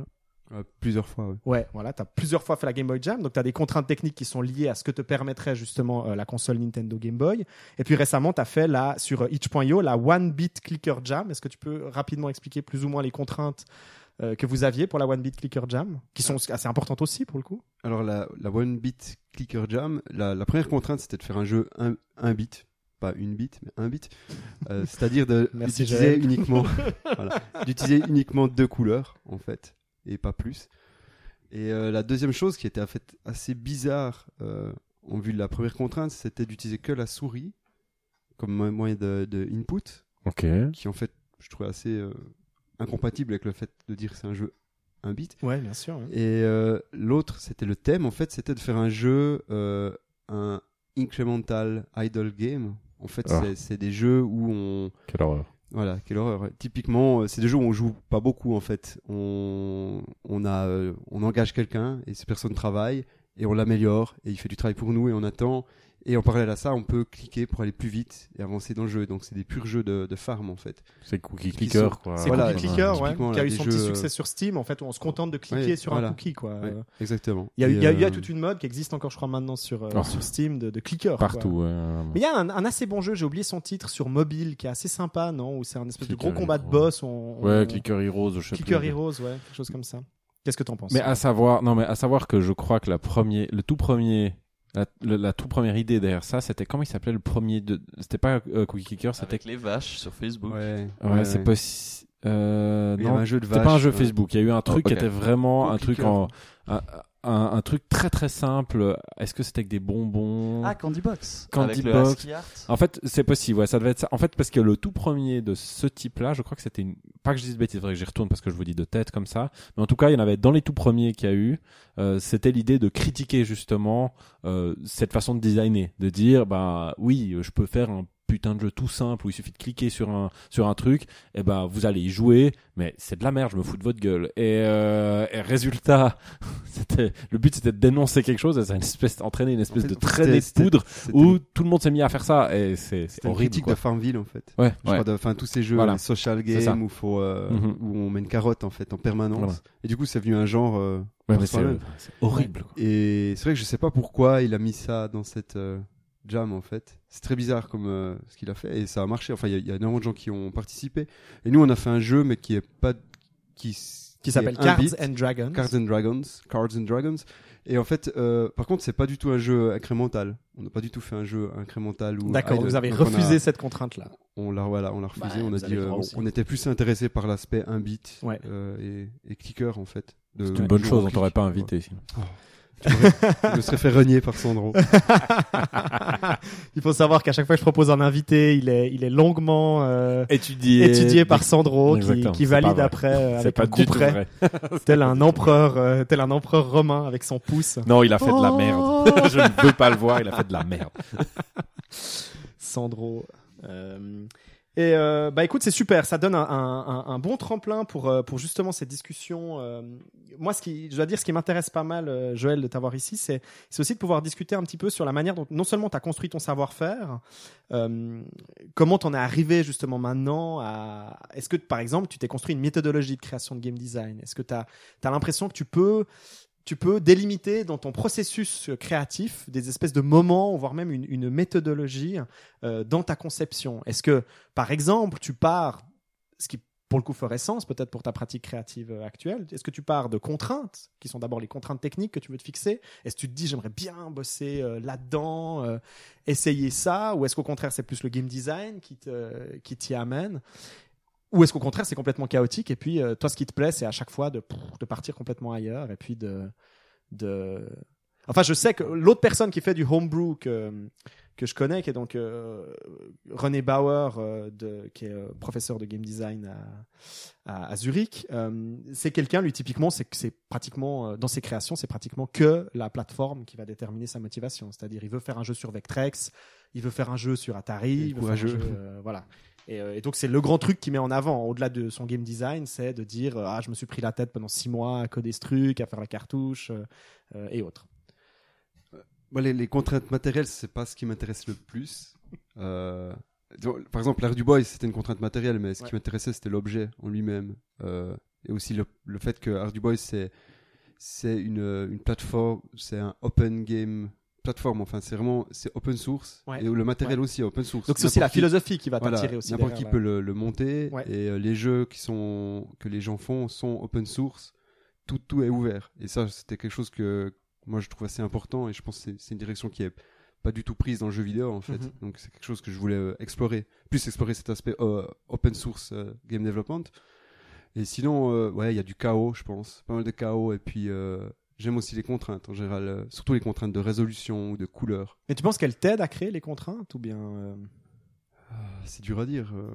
Euh, plusieurs fois, ouais. Ouais, voilà, tu as plusieurs fois fait la Game Boy Jam, donc tu as des contraintes techniques qui sont liées à ce que te permettrait justement euh, la console Nintendo Game Boy. Et puis récemment, tu as fait la, sur euh, itch.io la One Beat Clicker Jam. Est-ce que tu peux rapidement expliquer plus ou moins les contraintes euh, que vous aviez pour la One Beat Clicker Jam, qui sont assez importantes aussi pour le coup? Alors la, la One Bit Clicker Jam, la, la première contrainte c'était de faire un jeu un, un bit, pas une bit, mais un bit, Euh, c'est-à-dire d'utiliser uniquement, voilà, d'utiliser uniquement deux couleurs en fait et pas plus. Et euh, la deuxième chose qui était en fait assez bizarre euh, en vue de la première contrainte, c'était d'utiliser que la souris comme mo- moyen de, de input, Ok. qui en fait je trouvais assez euh, incompatible avec le fait de dire que c'est un jeu un bit. Ouais, bien sûr. ouais. Et euh, l'autre, c'était le thème, en fait, c'était de faire un jeu, euh, un incremental idle game. En fait, Ah. c'est- c'est des jeux où on... Quelle horreur. Voilà, quelle horreur. Typiquement, euh, c'est des jeux où on joue pas beaucoup, en fait. On, on, a, euh, on engage quelqu'un, et cette personne travaille, et on l'améliore, et il fait du travail pour nous, et on attend. Et en parallèle à ça, on peut cliquer pour aller plus vite et avancer dans le jeu. Donc, c'est des purs jeux de, de farm, en fait. C'est Cookie Clicker, sont- quoi. C'est Voilà, Cookie Clicker, ouais, qui a eu des son petit jeux, succès sur Steam, en fait, où on se contente de cliquer Ouais, sur voilà. un cookie, quoi. Ouais, Euh, exactement. Il y, a, Et, il y a- il y a euh, toute une mode qui existe encore, je crois, maintenant sur, euh, Oh. sur Steam de, de clicker. quoi. Partout, ouais. Mais il y a un, un assez bon jeu, j'ai oublié son titre, sur mobile, qui est assez sympa, non? Où c'est un espèce de gros combat de Heroes. boss. On, Ouais, on- Clicker Heroes, je sais Clicker plus. Heroes, ouais, quelque chose comme ça. Qu'est-ce que t'en penses? Mais à savoir, non, mais à savoir que je crois que la premier, le tout premier, la, toute première idée derrière ça, c'était comment il s'appelait le premier de, c'était pas euh, Cookie Clicker, c'était, Avec les vaches sur Facebook. Ouais, ouais, c'est possible, euh, non, un jeu de c'était pas un jeu euh, Facebook. Il y a eu un truc qui était vraiment Oh, un truc Clicker. en, un, un, un truc très très simple. Est-ce que c'était avec des bonbons? Ah, Candy Box. Candy Avec Box. En fait, c'est possible, ouais, ça devait être ça. En fait, parce que le tout premier de ce type-là, je crois que c'était une. Pas que je dise de bêtises, faudrait que j'y retourne parce que je vous dis de tête comme ça. Mais en tout cas, il y en avait dans les tout premiers qu'il y a eu. euh, c'était l'idée de critiquer justement euh, cette façon de designer, de dire, bah oui, je peux faire un putain de jeu tout simple où il suffit de cliquer sur un sur un truc, et ben vous allez y jouer, mais c'est de la merde, je me fous de votre gueule. Et, euh, et résultat, c'était le but c'était de dénoncer quelque chose, ça a une espèce entraîner une espèce fait, de traînée de poudre où tout le monde s'est mis à faire ça et c'est horrible critique quoi. de Farmville en fait. Ouais. Je crois de- Enfin tous ces jeux Voilà. social games où faut euh, Mhm. où on met une carotte en fait en permanence. Voilà. Et du coup c'est venu un genre. euh, Ouais, c'est horrible. quoi. Et c'est vrai que je sais pas pourquoi il a mis ça dans cette euh, jam en fait. C'est très bizarre comme euh, ce qu'il a fait et ça a marché. Enfin il y, a- il y a énormément de gens qui ont participé. Et nous on a fait un jeu mais qui est pas qui Qui s'appelle Cards and Dragons. Cards and Dragons, Cards and Dragons. Et en fait, euh, par contre, c'est pas du tout un jeu incrémental. On n'a pas du tout fait un jeu incrémental ou. D'accord, vous avez Donc on a- refusé cette contrainte-là. On l'a voilà, on l'a refusé. Bah, on a dit, euh, bon, on était plus intéressé par l'aspect un bit Ouais. euh, et, et clicker en fait. C'est une bonne chose, on t'aurait pas invité. m'aurais- je me serais fait renier par Sandro. Il faut savoir qu'à chaque fois que je propose un invité, il est, il est longuement euh, Étudié, étudié par Sandro, qui, Exactement, valide après euh, C'est avec pas un du coup tout près, tel un empereur, euh, tel un empereur romain avec son pouce. Non, il a fait de la Oh. merde. Je ne veux pas le voir, il a fait de la merde. Sandro. Euh, et euh, bah écoute, c'est super, ça donne un, un- un- bon tremplin pour euh, pour justement cette discussion. euh, moi, ce qui, je dois dire, ce qui m'intéresse pas mal, euh, Joël, de t'avoir ici, c'est c'est aussi de pouvoir discuter un petit peu sur la manière dont non seulement tu as construit ton savoir-faire, euh, comment t'en es arrivé justement maintenant à. Est-ce que par exemple, tu t'es construit une méthodologie de création de game design? Est-ce que tu as, l'impression que tu peux tu peux délimiter dans ton processus créatif des espèces de moments, voire même une, méthodologie euh, dans ta conception. Est-ce que, par exemple, tu pars, ce qui pour le coup ferait sens peut-être pour ta pratique créative euh, actuelle, est-ce que tu pars de contraintes, qui sont d'abord les contraintes techniques que tu veux te fixer? Est-ce que tu te dis j'aimerais bien bosser euh, là-dedans, essayer ça? Ou est-ce qu'au contraire c'est plus le game design qui te, qui t'y amène? Ou est-ce qu'au contraire c'est complètement chaotique et puis euh, toi ce qui te plaît c'est à chaque fois de, de partir complètement ailleurs et puis de, de... Enfin je sais que l'autre personne qui fait du homebrew que, que je connais qui est donc euh, René Bauer euh, de, qui est professeur de game design à, à, à Zurich c'est quelqu'un lui typiquement c'est que c'est pratiquement dans ses créations c'est pratiquement que la plateforme qui va déterminer sa motivation. C'est-à-dire il veut faire un jeu sur Vectrex il veut faire un jeu sur Atari Il veut faire un jeu, voilà et, euh, et donc c'est le grand truc qu'il met en avant, au-delà de son game design, c'est de dire euh, ah je me suis pris la tête pendant six mois à coder ce truc, à faire la cartouche euh, et autres. Moi, les, les contraintes matérielles, c'est pas ce qui m'intéresse le plus. Par exemple, l'art du boy, c'était une contrainte matérielle, mais ce Ouais. qui m'intéressait, c'était l'objet en lui-même. Et aussi le, le fait que art du boy, c'est c'est une, une plateforme, c'est un open game plateforme. Enfin, c'est vraiment c'est open source Ouais. et le matériel aussi est open source. Donc c'est aussi la qui- philosophie qui va voilà, t'attirer aussi. N'importe qui peut le, le monter Ouais. et euh, les jeux qui sont que les gens font sont open source. Tout tout est ouvert et ça c'était quelque chose que moi je trouve assez important et je pense que c'est- une direction qui est pas du tout prise dans le jeu vidéo en fait. Mhm. Donc c'est quelque chose que je voulais euh, explorer, plus explorer cet aspect euh, open source euh, game development. Et sinon euh, ouais il y a du chaos je pense, pas mal de chaos et puis euh, J'aime aussi les contraintes en général, euh, surtout les contraintes de résolution ou de couleur. Mais tu penses qu'elle t'aide à créer les contraintes ou bien euh, Ah, C'est dur à dire, euh,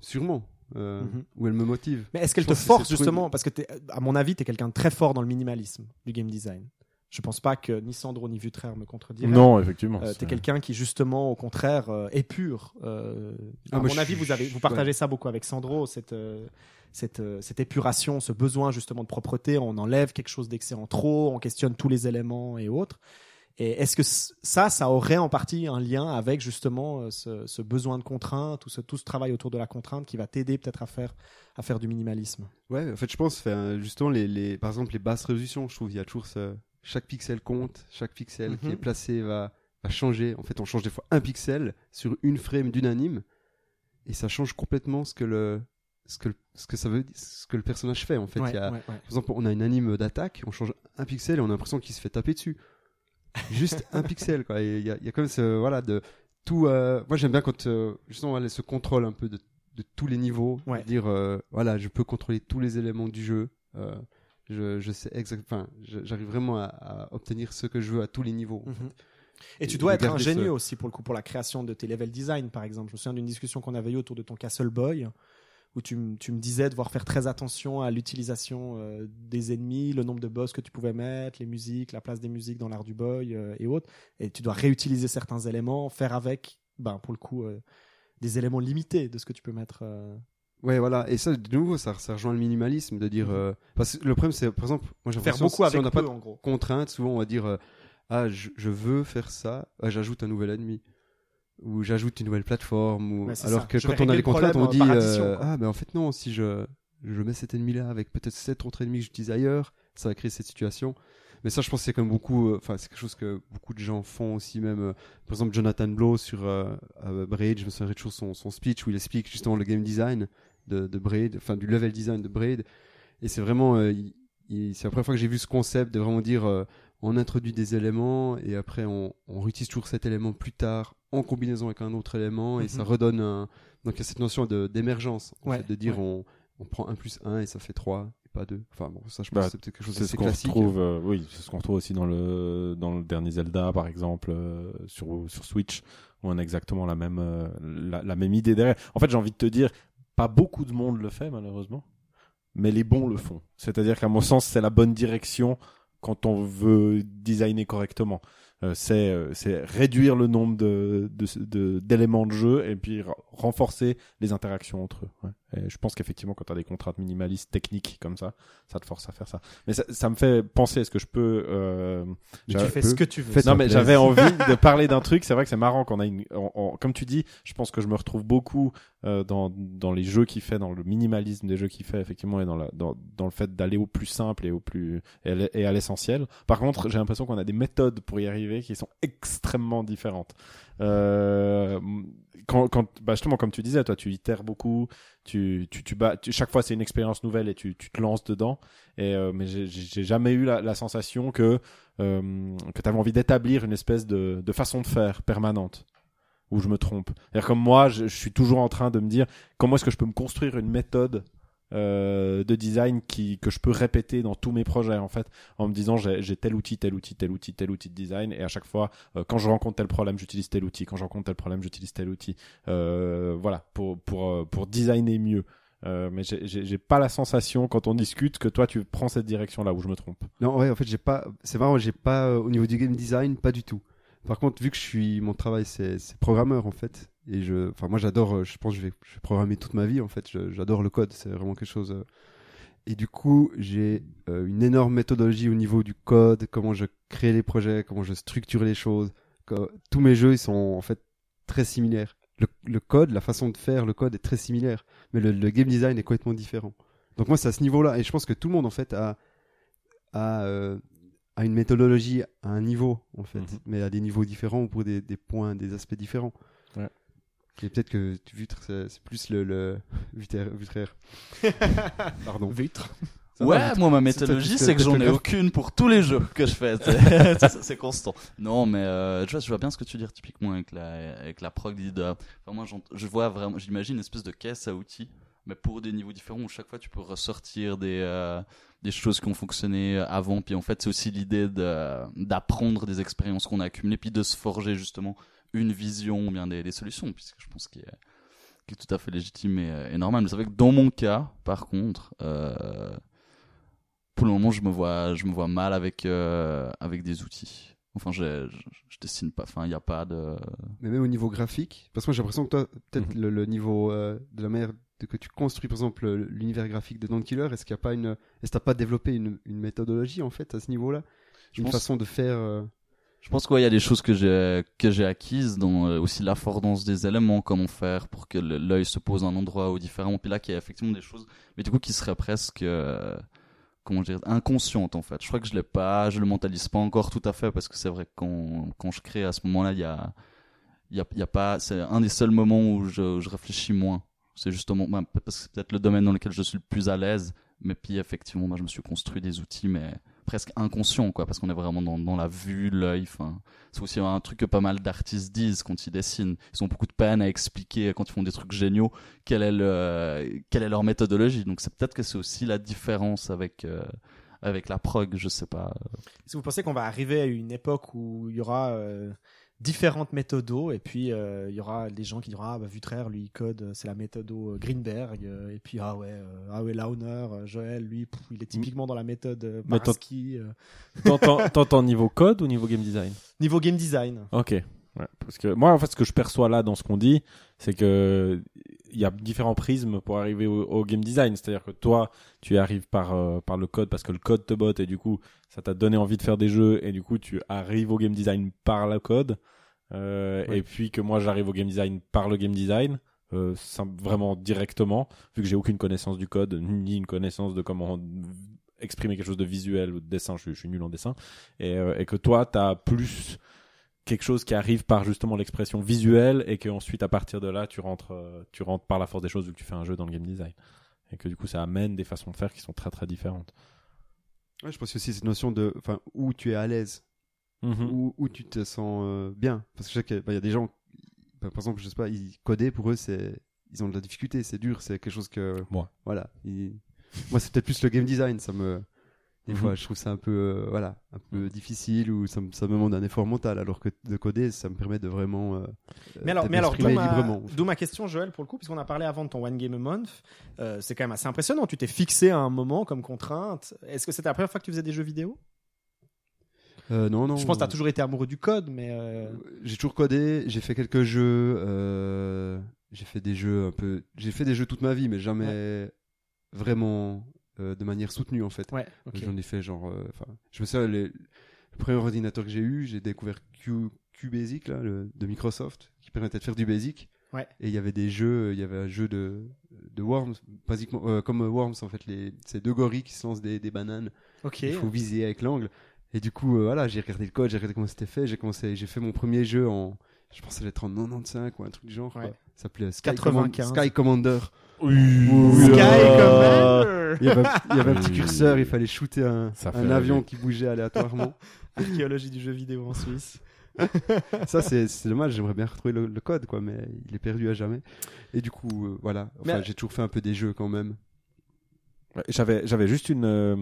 sûrement. Euh, Mhm. Ou elle me motive. Mais est-ce qu'elle Je te pense que force c'est justement? Parce que, à mon avis, tu es quelqu'un de très fort dans le minimalisme du game design. Je pense pas que ni Sandro ni Vutraire me contrediraient. Non, effectivement. Euh, t'es quelqu'un qui justement, au contraire, euh, est pur. Euh, Ah, à mon avis, suis- vous avez, vous ouais. partagez ça beaucoup avec Sandro, cette, euh, cette, euh, cette épuration, ce besoin justement de propreté. On enlève quelque chose d'excellent trop, on questionne tous les éléments et autres. Et est-ce que ça, ça aurait en partie un lien avec justement euh, ce, ce besoin de contrainte, tout ce, tout ce travail autour de la contrainte qui va t'aider peut-être à faire, à faire du minimalisme? Ouais, en fait, je pense, justement, les, les, par exemple, les basses résolutions, je trouve, il y a toujours ce, chaque pixel compte, chaque pixel qui Mhm. est placé va, va changer. En fait, on change des fois un pixel sur une frame d'une anime, et ça change complètement ce que le, ce que, le- ce que ça veut, ce que le personnage fait. En fait, Ouais, il y a, ouais, ouais. par exemple, on a une anime d'attaque, on change un pixel et on a l'impression qu'il se fait taper dessus. Juste un pixel, quoi. Il y a, y a comme ce, voilà, de tout. euh, moi, j'aime bien quand, euh, justement, voilà, ce contrôle un peu de, de tous les niveaux. Dire, euh, voilà, je peux contrôler tous les éléments du jeu. Je, je sais exact, enfin, je- j'arrive vraiment à, à obtenir ce que je veux à tous les niveaux. en Mhm. fait. Et tu dois être ingénieux ce- aussi pour le coup pour la création de tes level design par exemple. Je me souviens d'une discussion qu'on avait eue autour de ton Castle Boy où tu me disais devoir faire très attention à l'utilisation euh, des ennemis, le nombre de boss que tu pouvais mettre, les musiques, la place des musiques dans l'art du boy euh, et autres. Et tu dois réutiliser certains éléments, faire avec, ben pour le coup, euh, des éléments limités de ce que tu peux mettre. Ouais, voilà. Et ça, de nouveau, ça, ça rejoint le minimalisme de dire. Mhm. euh, parce que le problème, c'est, par exemple, moi, j'ai Faire l'impression, beaucoup si avec on n'a pas de contrainte, souvent on va dire euh, ah je, je veux faire ça, ah, j'ajoute un nouvel ennemi ou j'ajoute une nouvelle plateforme ou alors ça. que Je quand on a les le contraintes on dit euh, ah ben en fait non si je je mets cet ennemi là avec peut-être sept autres ennemis que j'utilise ailleurs ça va créer cette situation mais ça je pense que c'est comme beaucoup euh, enfin c'est quelque chose que beaucoup de gens font aussi même euh, par exemple Jonathan Blow sur euh, Braid je me souviendrai toujours son, son speech où il explique justement le game design de, de Braid enfin du level design de Braid et c'est vraiment euh, c'est la première fois que j'ai vu ce concept de vraiment dire euh, on introduit des éléments et après on, on réutilise toujours cet élément plus tard en combinaison avec un autre élément et Mhm. ça redonne un... donc il y a cette notion de d'émergence en Ouais, de dire ouais. on, on prend 1 plus 1 et ça fait 3 et pas 2 enfin bon ça je pense Bah, que c'est peut-être quelque chose ce d'assez qu'on classique retrouve, euh, oui, c'est ce qu'on retrouve aussi dans le dans le dernier Zelda, par exemple, euh, sur sur Switch, où on a exactement la même euh, la, la même idée derrière. En fait, j'ai envie de te dire, pas beaucoup de monde le fait malheureusement, mais les bons le font. C'est-à-dire qu'à mon sens, c'est la bonne direction quand on veut designer correctement. Euh, c'est euh, réduire le nombre de de- de- d'éléments de, jeu et puis renforcer les interactions entre eux. Et je pense qu'effectivement, quand tu as des contraintes minimalistes techniques comme ça, ça te force à faire ça. Mais ça, ça me fait penser, est-ce que je peux... Euh, Mais tu fais peu. ce que tu veux. Non mais j'avais envie de parler d'un truc. C'est vrai que c'est marrant qu'on a une, on- on- comme tu dis, je pense que je me retrouve beaucoup euh, dans dans les jeux qu'il fait, dans le minimalisme des jeux qu'il fait effectivement, et dans la dans dans le fait d'aller au plus simple et au plus et à l'essentiel. Par contre, j'ai l'impression qu'on a des méthodes pour y arriver qui sont extrêmement différentes. Euh, bah justement comme tu disais, toi tu itères beaucoup, tu tu tu chaque fois c'est une expérience nouvelle et tu tu te lances dedans. Et euh, mais j'ai jamais eu la, sensation que euh, que tu avais envie d'établir une espèce de, façon de faire permanente où je me trompe. C'est-à-dire comme moi, je suis toujours en train de me dire comment est-ce que je peux me construire une méthode euh, de design qui que je peux répéter dans tous mes projets en fait en me disant j'ai tel outil tel outil tel outil tel outil de design et à chaque fois euh, quand je rencontre tel problème j'utilise tel outil quand je rencontre tel problème j'utilise tel outil euh, voilà pour pour euh, pour designer mieux euh, mais j'ai- pas la sensation quand on discute que toi tu prends cette direction là où je me trompe Non, ouais, en fait, j'ai pas. C'est marrant, j'ai pas euh, au niveau du game design, pas du tout. Par contre, vu que je suis, mon travail, c'est programmeur en fait, et je, enfin, moi, j'adore. euh, Je pense, que je vais, je vais programmer toute ma vie en fait. J'adore le code, c'est vraiment quelque chose. euh, Et du coup, j'ai euh, une énorme méthodologie au niveau du code, comment je crée les projets, comment je structure les choses. Tous mes jeux, ils sont en fait très similaires. Le, le code, la façon de faire le code est très similaire, mais le, le game design est complètement différent. Donc moi, c'est à ce niveau-là, et je pense que tout le monde en fait a euh, à une méthodologie à un niveau en fait, Mhm. mais à des niveaux différents ou pour des, des points, des aspects différents. Ouais. Peut-être que tu Vutre, c'est plus le, le. Vutraire. Pardon. Vitre. Ça ouais, va, moi ma méthodologie c'est que j'en ai aucune pour tous les jeux que je fais. C'est- constant. Non, mais euh, je, vois, je vois bien ce que tu dis typiquement avec la avec la prog leader. Enfin, moi, je vois vraiment, j'imagine une espèce de caisse à outils, mais pour des niveaux différents où chaque fois tu peux ressortir des euh, des choses qui ont fonctionné avant. Puis en fait, c'est aussi l'idée de d'apprendre des expériences qu'on a accumulées, puis de se forger justement une vision ou bien des, des solutions, puisque je pense qu'il est tout à fait légitime et, euh, et normal. Mais c'est vrai que dans mon cas, par contre, euh, pour le moment, je me vois, je me vois mal avec euh, avec des outils. Enfin, je, je, je dessine pas. Enfin, il n'y a pas de. Mais même au niveau graphique, parce que moi j'ai l'impression que toi, peut-être Mhm. le, le niveau euh, de la manière de que tu construis, par exemple, le- l'univers graphique de Dawn Killer, est-ce qu'il n'y a pas une, est-ce que t'as pas développé une, une méthodologie en fait à ce niveau-là, une pense- façon de faire. euh, Je pense qu'il y a des choses que j'ai que j'ai acquises, dans euh, aussi l'affordance des éléments, comment faire pour que l'œil se pose à un endroit ou différent. Puis là, qu'il y a effectivement des choses, mais du coup, qui seraient presque euh, comment dire inconscientes en fait. Je crois que je l'ai pas, je le mentalise pas encore tout à fait parce que c'est vrai que quand je crée à ce moment-là, il y a il y a, pas, c'est un des seuls moments où je, réfléchis moins. C'est justement bah, parce que c'est peut-être le domaine dans lequel je suis le plus à l'aise. Mais puis effectivement, moi, je me suis construit des outils, mais presque inconscients, quoi, parce qu'on est vraiment dans, la vue, l'œil. C'est aussi un truc que pas mal d'artistes disent quand ils dessinent. Ils ont beaucoup de peine à expliquer quand ils font des trucs géniaux quelle est leur méthodologie. Donc c'est peut-être que c'est aussi la différence avec euh, avec la prog, je sais pas. Que vous pensez qu'on va arriver à une époque où il y aura euh, différentes méthodos et puis euh, il y aura des gens qui diront ah bah Vutraire lui il code euh, c'est la méthode euh, Greenberg et puis ah ouais euh, ah ouais Launer Joël lui pff, il est typiquement dans la méthode euh. T'entends t'entends niveau code ou niveau game design? Niveau game design Ok. Ouais, parce que moi, en fait, ce que je perçois là dans ce qu'on dit, c'est que il y a différents prismes pour arriver au, au game design. C'est-à-dire que toi, tu y arrives par euh, par le code parce que le code te botte et du coup, ça t'a donné envie de faire des jeux et du coup, tu arrives au game design par le code. Euh. Et puis que moi, j'arrive au game design par le game design. Euh, vraiment directement, vu que j'ai aucune connaissance du code, ni une connaissance de comment exprimer quelque chose de visuel ou de dessin, je, suis- je suis nul en dessin, et, et que toi, tu as plus quelque chose qui arrive par justement l'expression visuelle et que ensuite à partir de là tu rentres euh, tu rentres par la force des choses vu que tu fais un jeu dans le game design et que du coup ça amène des façons de faire qui sont très très différentes Ouais, je pense aussi cette notion de, enfin, où tu es à l'aise, Mhm. où, où tu te sens euh, bien. Parce que je sais qu'il y a des gens, bah, par exemple, je sais pas, ils coder pour eux, c'est, ils ont de la difficulté, c'est dur, c'est quelque chose que, Moi. voilà. ils- Moi, c'est peut-être plus le game design, ça me, des Mhm. fois, je trouve ça un peu, euh, voilà, un peu difficile ou ça me, ça me demande un effort mental, alors que de coder, ça me permet de vraiment. euh, Mais alors, mais alors d'où ma, librement. d'où ma question, Joël, pour le coup, puisqu'on a parlé avant de ton One Game a Month, euh, c'est quand même assez impressionnant. Tu t'es fixé à un moment comme contrainte. Est-ce que c'était la première fois que tu faisais des jeux vidéo? Euh, non, non. Je pense que tu as toujours été amoureux du code, mais. euh, J'ai toujours codé, j'ai fait quelques jeux. euh, j'ai fait des jeux un peu. J'ai fait des jeux toute ma vie, mais jamais vraiment euh, de manière soutenue en fait. Ouais. J'en ai fait genre. euh, Enfin, je me souviens, les- le premier ordinateur que j'ai eu, j'ai découvert Q, QBasic là, le- de Microsoft, qui permettait de faire du basic. Ouais. Et il y avait des jeux, il y avait un jeu de, de Worms, basiquement, euh, comme Worms en fait, les, c'est deux gorilles qui se lancent des, des bananes. Ok. Il faut viser avec l'angle. Et du coup, euh, voilà, j'ai regardé le code, j'ai regardé comment c'était fait, j'ai commencé, j'ai fait mon premier jeu en, je pensais l'être en 95 ou un truc du genre. quoi. Ça s'appelait Sky, 95. Command- Sky Commander. Sky Commander Il y avait, il y avait un petit curseur, il fallait shooter un, Ça un fait avion rêver. qui bougeait aléatoirement. Archéologie du jeu vidéo en Suisse. ça c'est c'est dommage j'aimerais bien retrouver le, le code quoi mais il est perdu à jamais et du coup euh, voilà enfin Mais- j'ai toujours fait un peu des jeux quand même Ouais, J'avais, j'avais juste une. euh,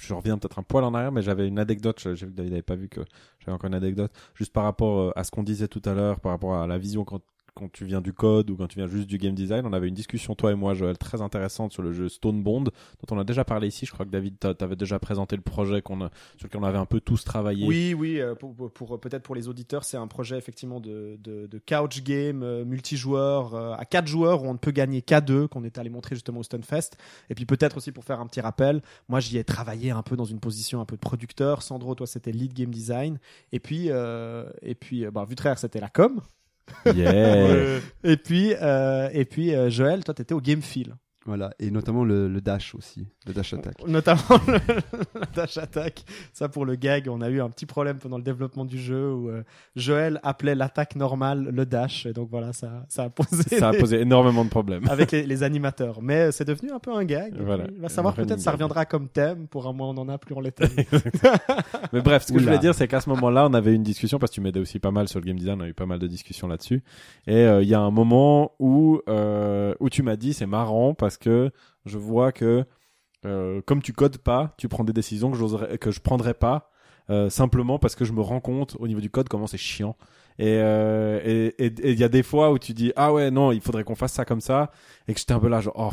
je reviens peut-être un poil en arrière, mais j'avais une anecdote. je- J'ai vu que David n'avait pas vu que j'avais encore une anecdote. Juste par rapport euh, à ce qu'on disait tout à l'heure, par rapport à la vision quand, quand tu viens du code ou quand tu viens juste du game design. On avait une discussion, toi et moi, Joël, très intéressante sur le jeu Stone Bond, dont on a déjà parlé ici. Je crois que David, t'a- t'avais déjà présenté le projet sur lequel on avait un peu tous travaillé. Oui, oui, euh, pour, peut-être pour les auditeurs, c'est un projet effectivement de, couch game euh, multijoueur euh, à 4 joueurs où on ne peut gagner qu'à 2, qu'on est allé montrer justement au Stunfest. Et puis peut-être aussi pour faire un petit rappel, moi j'y ai travaillé un peu dans une position un peu de producteur. Sandro, toi c'était lead game design. Et puis, euh, et puis bah, Vutraire c'était la com. Et puis, euh, et puis euh, Joël, toi t'étais au game feel. Voilà et notamment le, le dash aussi le dash attack Notamment le, la dash attack. Ça pour le gag, on a eu un petit problème pendant le développement du jeu où euh, Joël appelait l'attaque normale le dash. Et donc voilà, ça, ça a posé, Ça a des- posé énormément de problèmes. avec les, les animateurs. Mais euh, c'est devenu un peu un gag. Voilà. puis, Il va savoir peut-être ça reviendra comme thème. Pour un mois on en a plus on les. Mais bref, ce que je Oula. voulais dire, c'est qu'à ce moment-là, on avait une discussion parce que tu m'aidais aussi pas mal sur le game design. On a eu pas mal de discussions là-dessus. Et euh, il y a un moment où euh, où tu m'as dit, c'est marrant parce que je vois que euh, comme tu codes pas, tu prends des décisions que j'oserais que je prendrais pas. euh, simplement parce que je me rends compte au niveau du code comment c'est chiant. Et euh, et il y a des fois où tu dis ah ouais non il faudrait qu'on fasse ça comme ça et que j'étais un peu là genre oh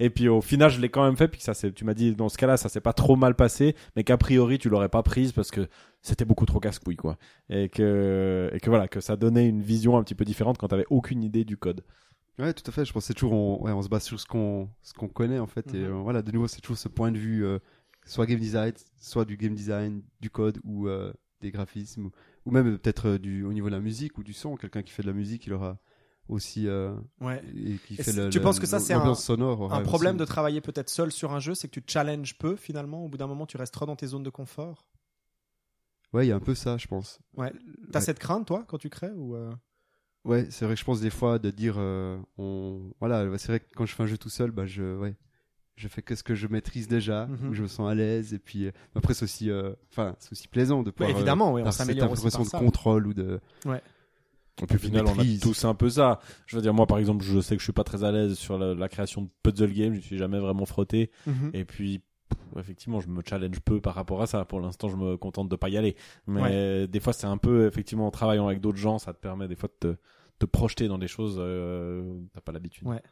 et puis au final je l'ai quand même fait puis ça c'est tu m'as dit dans ce cas-là ça s'est pas trop mal passé mais qu'a priori tu l'aurais pas prise parce que c'était beaucoup trop casse-couille quoi. Et que et que voilà que ça donnait une vision un petit peu différente quand t'avais aucune idée du code ouais tout à fait je pense que c'est toujours on, ouais, on se base sur ce qu'on ce qu'on connaît en fait et Mhm. euh, voilà de nouveau c'est toujours ce point de vue euh, soit game design soit du game design du code ou euh, des graphismes ou, ou même peut-être du au niveau de la musique ou du son quelqu'un qui fait de la musique il aura aussi Ouais. et qui Et fait le, tu le- penses que ça, c'est sonore Un problème aussi. de travailler peut-être seul sur un jeu, c'est que tu challenges peu finalement. Au bout d'un moment, tu restes trop dans tes zones de confort. ouais il y a un peu ça je pense Ouais. T'as cette crainte toi quand tu crées ou Ouais, c'est vrai que je pense des fois de dire, euh, on, voilà, c'est vrai que quand je fais un jeu tout seul, bah je, ouais, je fais que ce que je maîtrise déjà, Mhm. où je me sens à l'aise, et puis euh, après c'est aussi, euh, enfin, c'est aussi plaisant de Ouais, pouvoir. euh, évidemment, oui, on avoir cette s'améliore aussi ça. de contrôle ou de. et puis au final on a tous un peu ça je veux dire moi par exemple je sais que je suis pas très à l'aise sur la, la création de puzzle game je suis jamais vraiment frotté Mhm. Et puis, effectivement, je me challenge peu par rapport à ça. Pour l'instant, je me contente de pas y aller. Mais des fois, c'est un peu, effectivement, en travaillant avec d'autres gens, ça te permet des fois de te, te projeter dans des choses euh, t'as pas l'habitude. Ouais.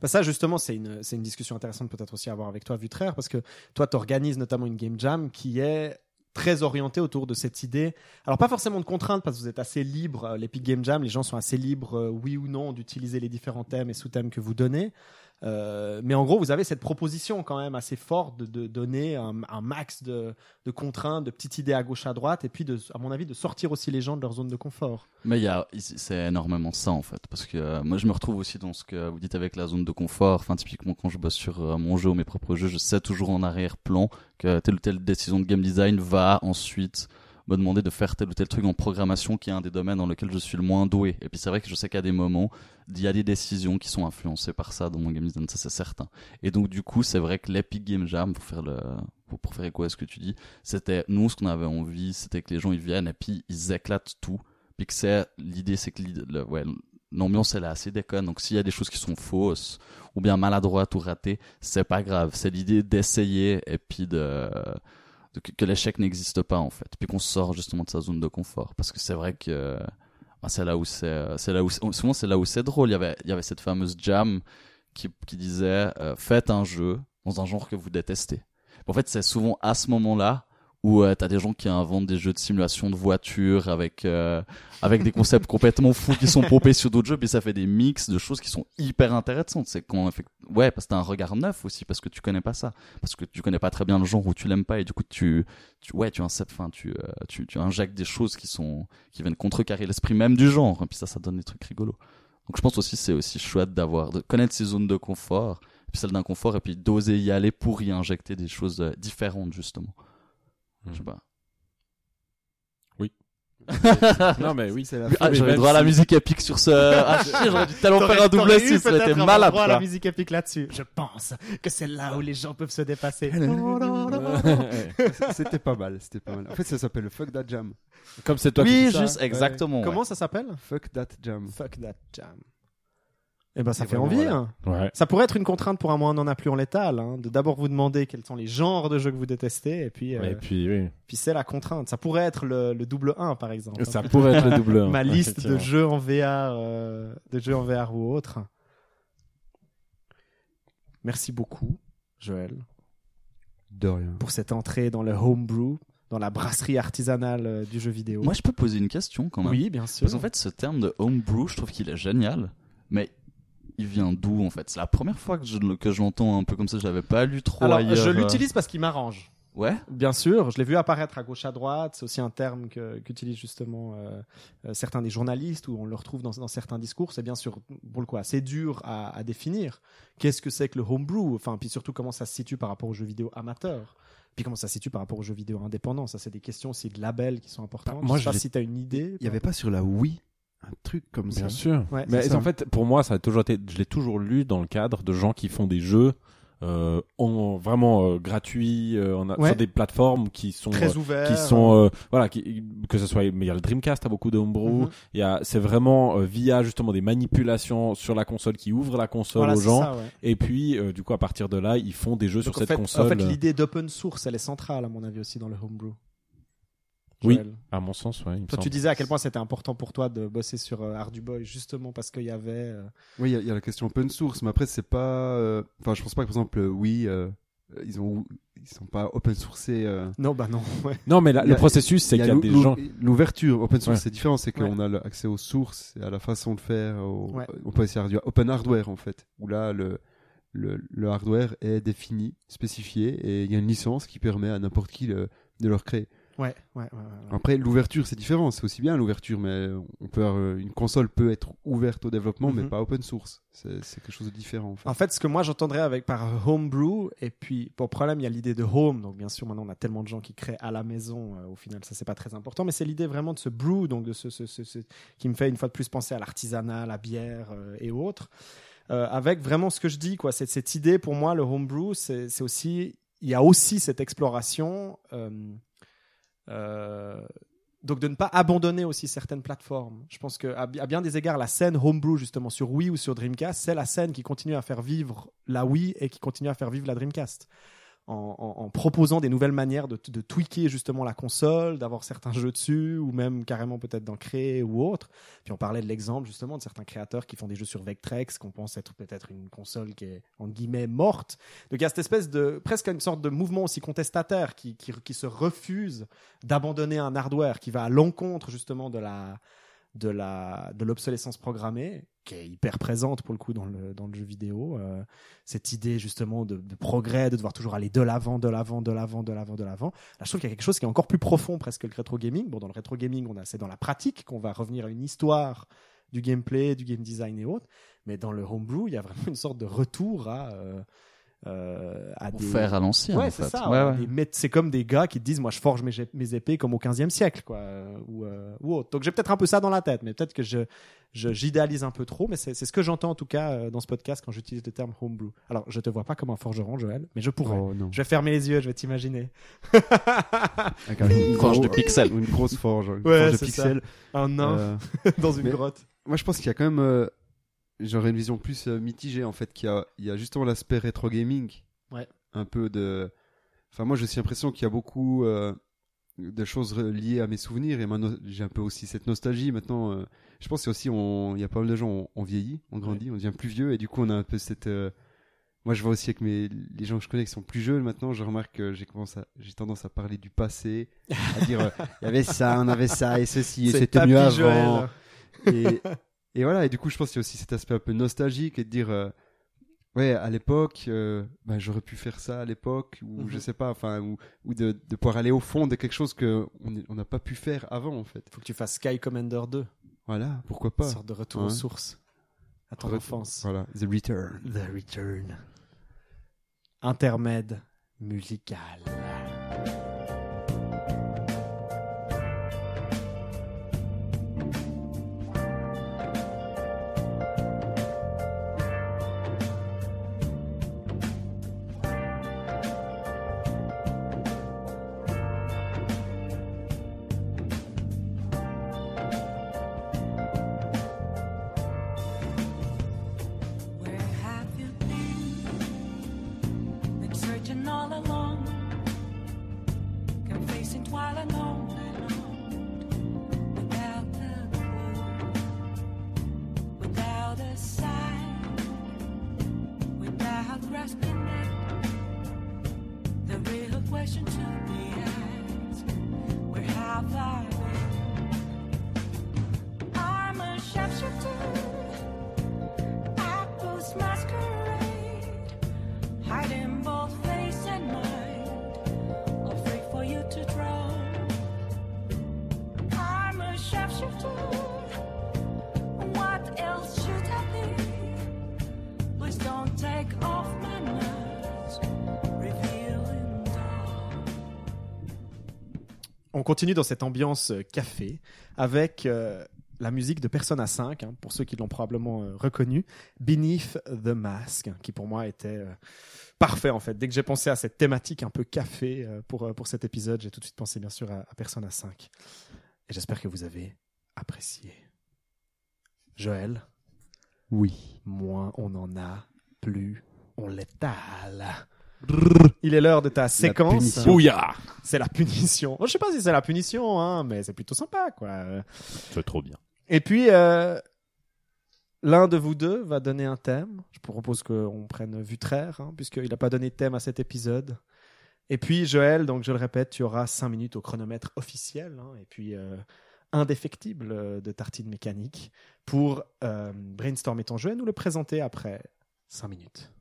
Bah ça justement c'est une c'est une discussion intéressante peut-être aussi à avoir avec toi Vutraire parce que toi tu organises notamment une game jam qui est très orientée autour de cette idée. Alors pas forcément de contraintes parce que vous êtes assez libre euh, l'Epic Game Jam, les gens sont assez libres euh, oui ou non d'utiliser les différents thèmes et sous-thèmes que vous donnez. Euh, mais en gros, vous avez cette proposition quand même assez forte de, donner un, max de, contraintes, de petites idées à gauche à droite, et puis à mon avis de sortir aussi les gens de leur zone de confort. Mais c'est énormément ça en fait, parce que euh, moi je me retrouve aussi dans ce que vous dites avec la zone de confort. Enfin, typiquement quand je bosse sur euh, mon jeu ou mes propres jeux, je sais toujours en arrière-plan que telle ou telle décision de game design va ensuite me demander de faire tel ou tel truc en programmation, qui est un des domaines dans lequel je suis le moins doué. Et puis c'est vrai que je sais qu'à des moments, il y a des décisions qui sont influencées par ça dans mon game design, ça c'est certain. Et donc du coup, c'est vrai que l'Epic Game Jam, pour faire le, pour, faire écho à ce que tu dis, c'était nous ce qu'on avait envie, c'était que les gens ils viennent et puis ils éclatent tout. Puis que c'est l'idée, c'est que l'ambiance elle est assez déconne. Donc s'il y a des choses qui sont fausses ou bien maladroites ou ratées, c'est pas grave. C'est l'idée d'essayer et puis de, que, l'échec n'existe pas en fait. Puis qu'on sort justement de sa zone de confort. Parce que c'est vrai que bah, c'est là où c'est, c'est là où souvent c'est là où c'est drôle. Il y avait, il y avait cette fameuse jam qui, qui disait euh, faites un jeu dans un genre que vous détestez. En fait, c'est souvent à ce moment-là où euh, t'as des gens qui inventent des jeux de simulation de voitures avec euh, avec des concepts complètement fous qui sont pompés sur d'autres jeux puis ça fait des mix de choses qui sont hyper intéressantes. C'est fait ouais parce que t'as un regard neuf aussi parce que tu connais pas ça. Parce que tu connais pas très bien le genre ou tu l'aimes pas et du coup tu tu ouais tu inceptes enfin tu, euh, tu tu injectes des choses qui sont qui viennent contrecarrer l'esprit même du genre et puis ça ça donne des trucs rigolos. Donc je pense aussi c'est aussi chouette d'avoir de connaître ses zones de confort puis celles d'inconfort et puis d'oser y aller pour y injecter des choses euh, différentes justement je sais pas non, mais oui. C'est la Ah, j'aurais droit à la si- musique épique sur ce. Ah, chier, j'aurais dû tellement faire un double T'aurais eu 6, ça aurait été malade. endroit à la musique épique là-dessus. Je pense que c'est là où les gens peuvent se dépasser. C'était pas mal, c'était pas mal. En fait, ça s'appelle le Fuck That Jam. Comme c'est toi qui Oui, dis ça. juste, exactement. Comment ça s'appelle? Fuck That Jam. Fuck that jam. Eh ben, ça Et fait vraiment, envie. voilà. hein. Ouais. Ça pourrait être une contrainte pour un mois n'en a plus en létal, hein, de d'abord vous demander quels sont les genres de jeux que vous détestez, et puis, euh, Et puis, oui. puis c'est la contrainte. Ça pourrait être le, le double 1 par exemple. Ça pourrait être le double. un, Ma liste de jeux en VR, euh, de jeux en VR ou autres. Merci beaucoup, Joël, De rien. pour cette entrée dans le homebrew, dans la brasserie artisanale euh, du jeu vidéo. Moi, je peux poser une question quand même. oui, bien sûr. Parce qu'en fait, ce terme de homebrew, je trouve qu'il est génial. Mais il vient d'où en fait? C'est la première fois que je, que je l'entends un peu comme ça. Je l'avais pas lu trop Alors, ailleurs. je euh. l'utilise parce qu'il m'arrange. Ouais? Bien sûr, je l'ai vu apparaître à gauche à droite. C'est aussi un terme que- qu'utilisent justement euh, euh, certains des journalistes où on le retrouve dans, dans certains discours. C'est bien sûr, pour le coup, assez dur à, à définir. Qu'est-ce que c'est que le homebrew? Enfin, puis surtout comment ça se situe par rapport aux jeux vidéo amateurs? Puis comment ça se situe par rapport aux jeux vidéo indépendants? Ça, c'est des questions aussi de labels qui sont importantes. Bah, moi, je sais pas si tu as une idée. Il y avait pas sur la Wii un truc comme ça. Bien sûr. Ouais, mais ça. en fait, pour moi, ça a toujours été, je l'ai toujours lu dans le cadre de gens qui font des jeux euh, en, vraiment euh, gratuits euh, on a, Ouais. sur des plateformes qui sont très euh, ouvert. qui sont euh, voilà qui, que ce soit mais il y a le Dreamcast a beaucoup de homebrew il y a c'est vraiment euh, via justement des manipulations sur la console qui ouvrent la console Voilà, aux c'est gens ça, ouais. et puis euh, du coup à partir de là ils font des jeux Donc, sur cette fait, console En fait, l'idée d'open source, elle est centrale, à mon avis, aussi dans le homebrew. Oui. À mon sens ouais il me Toi, tu disais à quel point c'était important pour toi de bosser sur euh, Arduboy, justement parce qu'il y avait. euh, Oui, il y a- il y, a la question open source, mais après c'est pas. euh, Enfin, je pense pas que par exemple euh, Wii, euh, ils ont, ils sont pas open sourcés. euh, Non, bah non. Ouais. non mais la- a- le processus c'est qu'il y a des gens L'ouverture, open source, Ouais. c'est différent, c'est qu'on Ouais. a accès aux sources, et à la façon de faire. au- Ouais. On peut essayer du open hardware en fait, où là le, le, le hardware est défini, spécifié, et il y a une licence qui permet à n'importe qui le- de le recréer. Ouais, ouais, ouais, ouais, ouais. Après, l'ouverture, c'est différent. C'est aussi bien l'ouverture, mais on peut, avoir- une console peut être ouverte au développement, mais Mhm. pas open source. C'est quelque chose de différent. En fait. En fait, ce que moi j'entendrais avec par homebrew, et puis pour problème, il y a l'idée de home. Donc bien sûr, maintenant on a tellement de gens qui créent à la maison. euh, au final, ça c'est pas très important, mais c'est l'idée vraiment de ce brew, donc de ce, ce- ce- ce- qui me fait une fois de plus penser à l'artisanat, la bière euh, et autres. Euh, avec vraiment ce que je dis, quoi. Cette idée pour moi, le homebrew, c'est aussi, il y a aussi cette exploration. Euh, donc de ne pas abandonner aussi certaines plateformes. Je pense que à, bi- à bien des égards, la scène homebrew justement sur Wii ou sur Dreamcast, c'est la scène qui continue à faire vivre la Wii et qui continue à faire vivre la Dreamcast. En, proposant des nouvelles manières de, de tweaker justement la console, d'avoir certains jeux dessus, ou même carrément peut-être d'en créer ou autre. Puis on parlait de l'exemple justement de certains créateurs qui font des jeux sur Vectrex, qu'on pense être peut-être une console qui est en guillemets morte. Donc il y a cette espèce de presque une sorte de mouvement aussi contestataire qui, qui, qui se refuse d'abandonner un hardware qui va à l'encontre justement de la de la de l'obsolescence programmée qui est hyper présente pour le coup dans le dans le jeu vidéo euh, cette idée justement de, de progrès de devoir toujours aller de l'avant de l'avant de l'avant de l'avant de l'avant. Là je trouve qu'il y a quelque chose qui est encore plus profond presque que le rétro gaming. Bon dans le rétro gaming on a c'est dans la pratique qu'on va revenir à une histoire du gameplay du game design et autres. Mais dans le homebrew il y a vraiment une sorte de retour à euh, euh, à des faire à l'ancien. Ouais, c'est ça. Ouais, ouais. C'est comme des gars qui te disent, moi, je forge mes, épées comme au 15e siècle, quoi, euh, ou, euh, ou autre. Donc j'ai peut-être un peu ça dans la tête, mais peut-être que je je- j'idéalise un peu trop, mais c'est ce que j'entends en tout cas euh, dans ce podcast quand j'utilise le terme homebrew. Alors, je te vois pas comme un forgeron, Joël, mais je pourrais. Oh, non. Je vais fermer les yeux, je vais t'imaginer. Une Forge de pixels. Une grosse forge. Une Ouais, forge de pixels. Un nain Euh, dans une mais- grotte. moi, je pense qu'il y a quand même. euh, J'aurais une vision plus euh, mitigée en fait. Qu'il y a, il y a justement l'aspect rétro gaming. Ouais. Un peu de. Enfin, moi, j'ai aussi l'impression qu'il y a beaucoup euh, de choses liées à mes souvenirs et maintenant j'ai un peu aussi cette nostalgie. Maintenant, euh, je pense que aussi, on... il y a pas mal de gens, on, on vieillit, on grandit, on devient plus vieux et du coup, on a un peu cette. euh, moi, je vois aussi avec mes, les gens que je connais qui sont plus jeunes maintenant, je remarque que j'ai commencé à- j'ai tendance à parler du passé, à dire, il y avait ça, on avait ça, et ceci, et c'était mieux avant. Et, et voilà, et du coup, je pense qu'il y a aussi cet aspect un peu nostalgique et de dire, euh, ouais, à l'époque, euh, ben, j'aurais pu faire ça à l'époque, ou Mhm. je sais pas, enfin, ou, ou de, de pouvoir aller au fond de quelque chose que on n'a pas pu faire avant, en fait. Faut que tu fasses Sky Commander 2. Voilà, pourquoi Une pas. sorte de retour Ouais. aux sources. À ton enfance. Voilà, The Return. The Return. Intermède musical. On continue dans cette ambiance euh, café avec euh, la musique de Persona 5, hein, pour ceux qui l'ont probablement euh, reconnu, Beneath the Mask, hein, qui pour moi était euh, parfait en fait. Dès que j'ai pensé à cette thématique un peu café pour, pour cet épisode, j'ai tout de suite pensé bien sûr à, à Persona 5. Et j'espère que vous avez apprécié. Joël, Oui. moins on en a, plus on l'étale. Il est l'heure de ta séquence. Bouillard C'est la punition. Oh, je sais pas si c'est la punition, hein, mais c'est plutôt sympa, quoi. C'est trop bien. Et puis, euh, l'un de vous deux va donner un thème. Je propose qu'on prenne Vutraire, hein, puisqu'il n'a pas donné de thème à cet épisode. Et puis, Joël, donc je le répète, tu auras 5 minutes au chronomètre officiel, hein, et puis euh, indéfectible euh, de tartine mécanique pour euh, brainstormer ton jeu et nous le présenter après 5 minutes.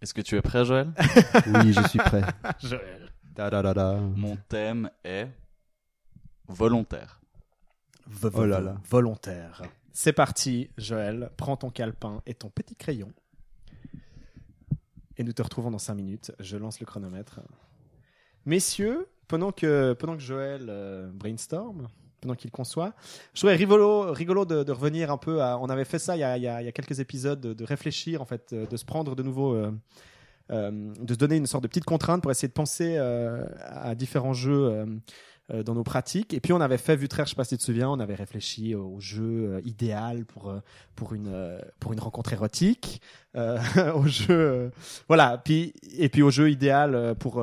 Est-ce que tu es prêt, Joël? Oui, je suis prêt. Joël. Da, da, da, da. Mon thème est volontaire. V- Oh là là. Volontaire. C'est parti, Joël. Prends ton calepin et ton petit crayon. Et nous te retrouvons dans 5 minutes. Je lance le chronomètre. Messieurs, pendant que, pendant que Joël euh, brainstorm, pendant qu'il conçoit, je trouvais rigolo, rigolo de, revenir un peu à. On avait fait ça il y a, quelques épisodes, de, réfléchir, en fait, euh, de se prendre de nouveau. euh, euh, de se donner une sorte de petite contrainte pour essayer de penser à différents jeux euh, dans nos pratiques. Et puis on avait fait Vutraire, je sais pas si tu te souviens, on avait réfléchi au jeu euh, idéal pour euh, pour une euh, pour une rencontre érotique, au jeu voilà, puis et puis au jeu idéal pour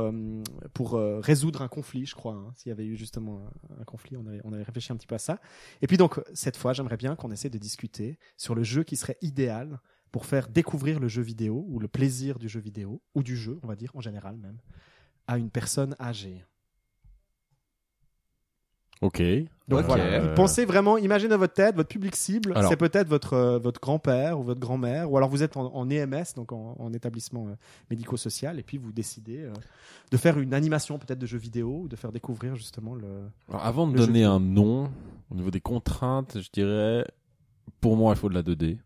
pour résoudre un conflit, je crois. hein. S'il y avait eu justement un, un conflit, on avait on avait réfléchi un petit peu à ça. Et puis donc cette fois, j'aimerais bien qu'on essaie de discuter sur le jeu qui serait idéal pour faire découvrir le jeu vidéo ou le plaisir du jeu vidéo ou du jeu, on va dire en général même, à une personne âgée. Ok. Donc Ok. voilà, Euh, pensez vraiment, imaginez dans votre tête, votre public cible, Alors- c'est peut-être votre, euh, votre grand-père ou votre grand-mère, ou alors vous êtes en, en EMS, donc en, en établissement euh, médico-social, et puis vous décidez euh, de faire une animation peut-être de jeux vidéo, ou de faire découvrir justement le... Alors, avant de donner un nom, au niveau des contraintes, je dirais, pour moi, il faut de la 2D.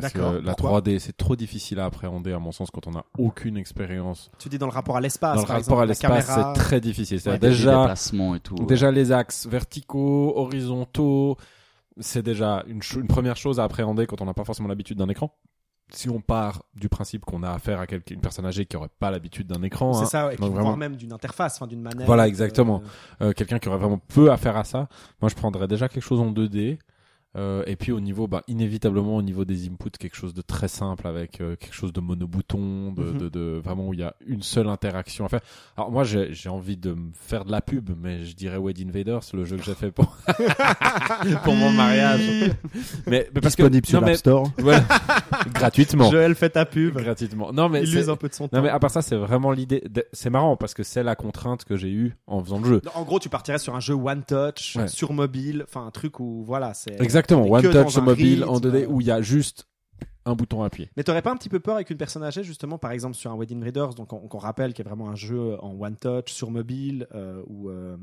Parce que la pourquoi 3D, c'est trop difficile à appréhender, à mon sens, quand on n'a aucune expérience. Tu dis dans le rapport à l'espace, Dans le par rapport exemple, à la l'espace, caméra. c'est très difficile. C'est déjà, déplacements et tout. déjà les axes verticaux, horizontaux, c'est déjà une, cho- une première chose à appréhender quand on n'a pas forcément l'habitude d'un écran. Si on part du principe qu'on a affaire à quelqu'un- une personne âgée qui aurait pas l'habitude d'un écran, C'est hein, ça, et puis Donc voire vraiment- même d'une interface, enfin d'une manette. Voilà, euh, exactement. euh, quelqu'un qui aurait vraiment peu affaire à ça, moi je prendrais déjà quelque chose en 2D Euh, et puis au niveau, bah, inévitablement au niveau des inputs, quelque chose de très simple avec euh, quelque chose de monobouton, de, Mhm. de, de- vraiment où il y a une seule interaction à faire. Alors moi j'ai j'ai envie de me faire de la pub, mais je dirais Wed Invaders, le jeu que j'ai fait pour pour mon mariage. mais, mais parce que Disponible sur non, l'App mais- Store. voilà. gratuitement, Joël fait ta pub. gratuitement. Non mais Il use un peu de son temps. non mais à part ça, c'est vraiment l'idée. de- C'est marrant parce que c'est la contrainte que j'ai eue en faisant le jeu. En gros, tu partirais sur un jeu one touch, Ouais. sur mobile, enfin un truc où voilà, c'est Exactement, t'es one touch un mobile rythme. en 2D où il y a juste un bouton à appuyer. Mais t'aurais pas un petit peu peur avec une personne âgée, justement, par exemple sur un Wedding Raiders, donc on, qu'on rappelle qu'il y a vraiment un jeu en one touch sur mobile euh, où euh,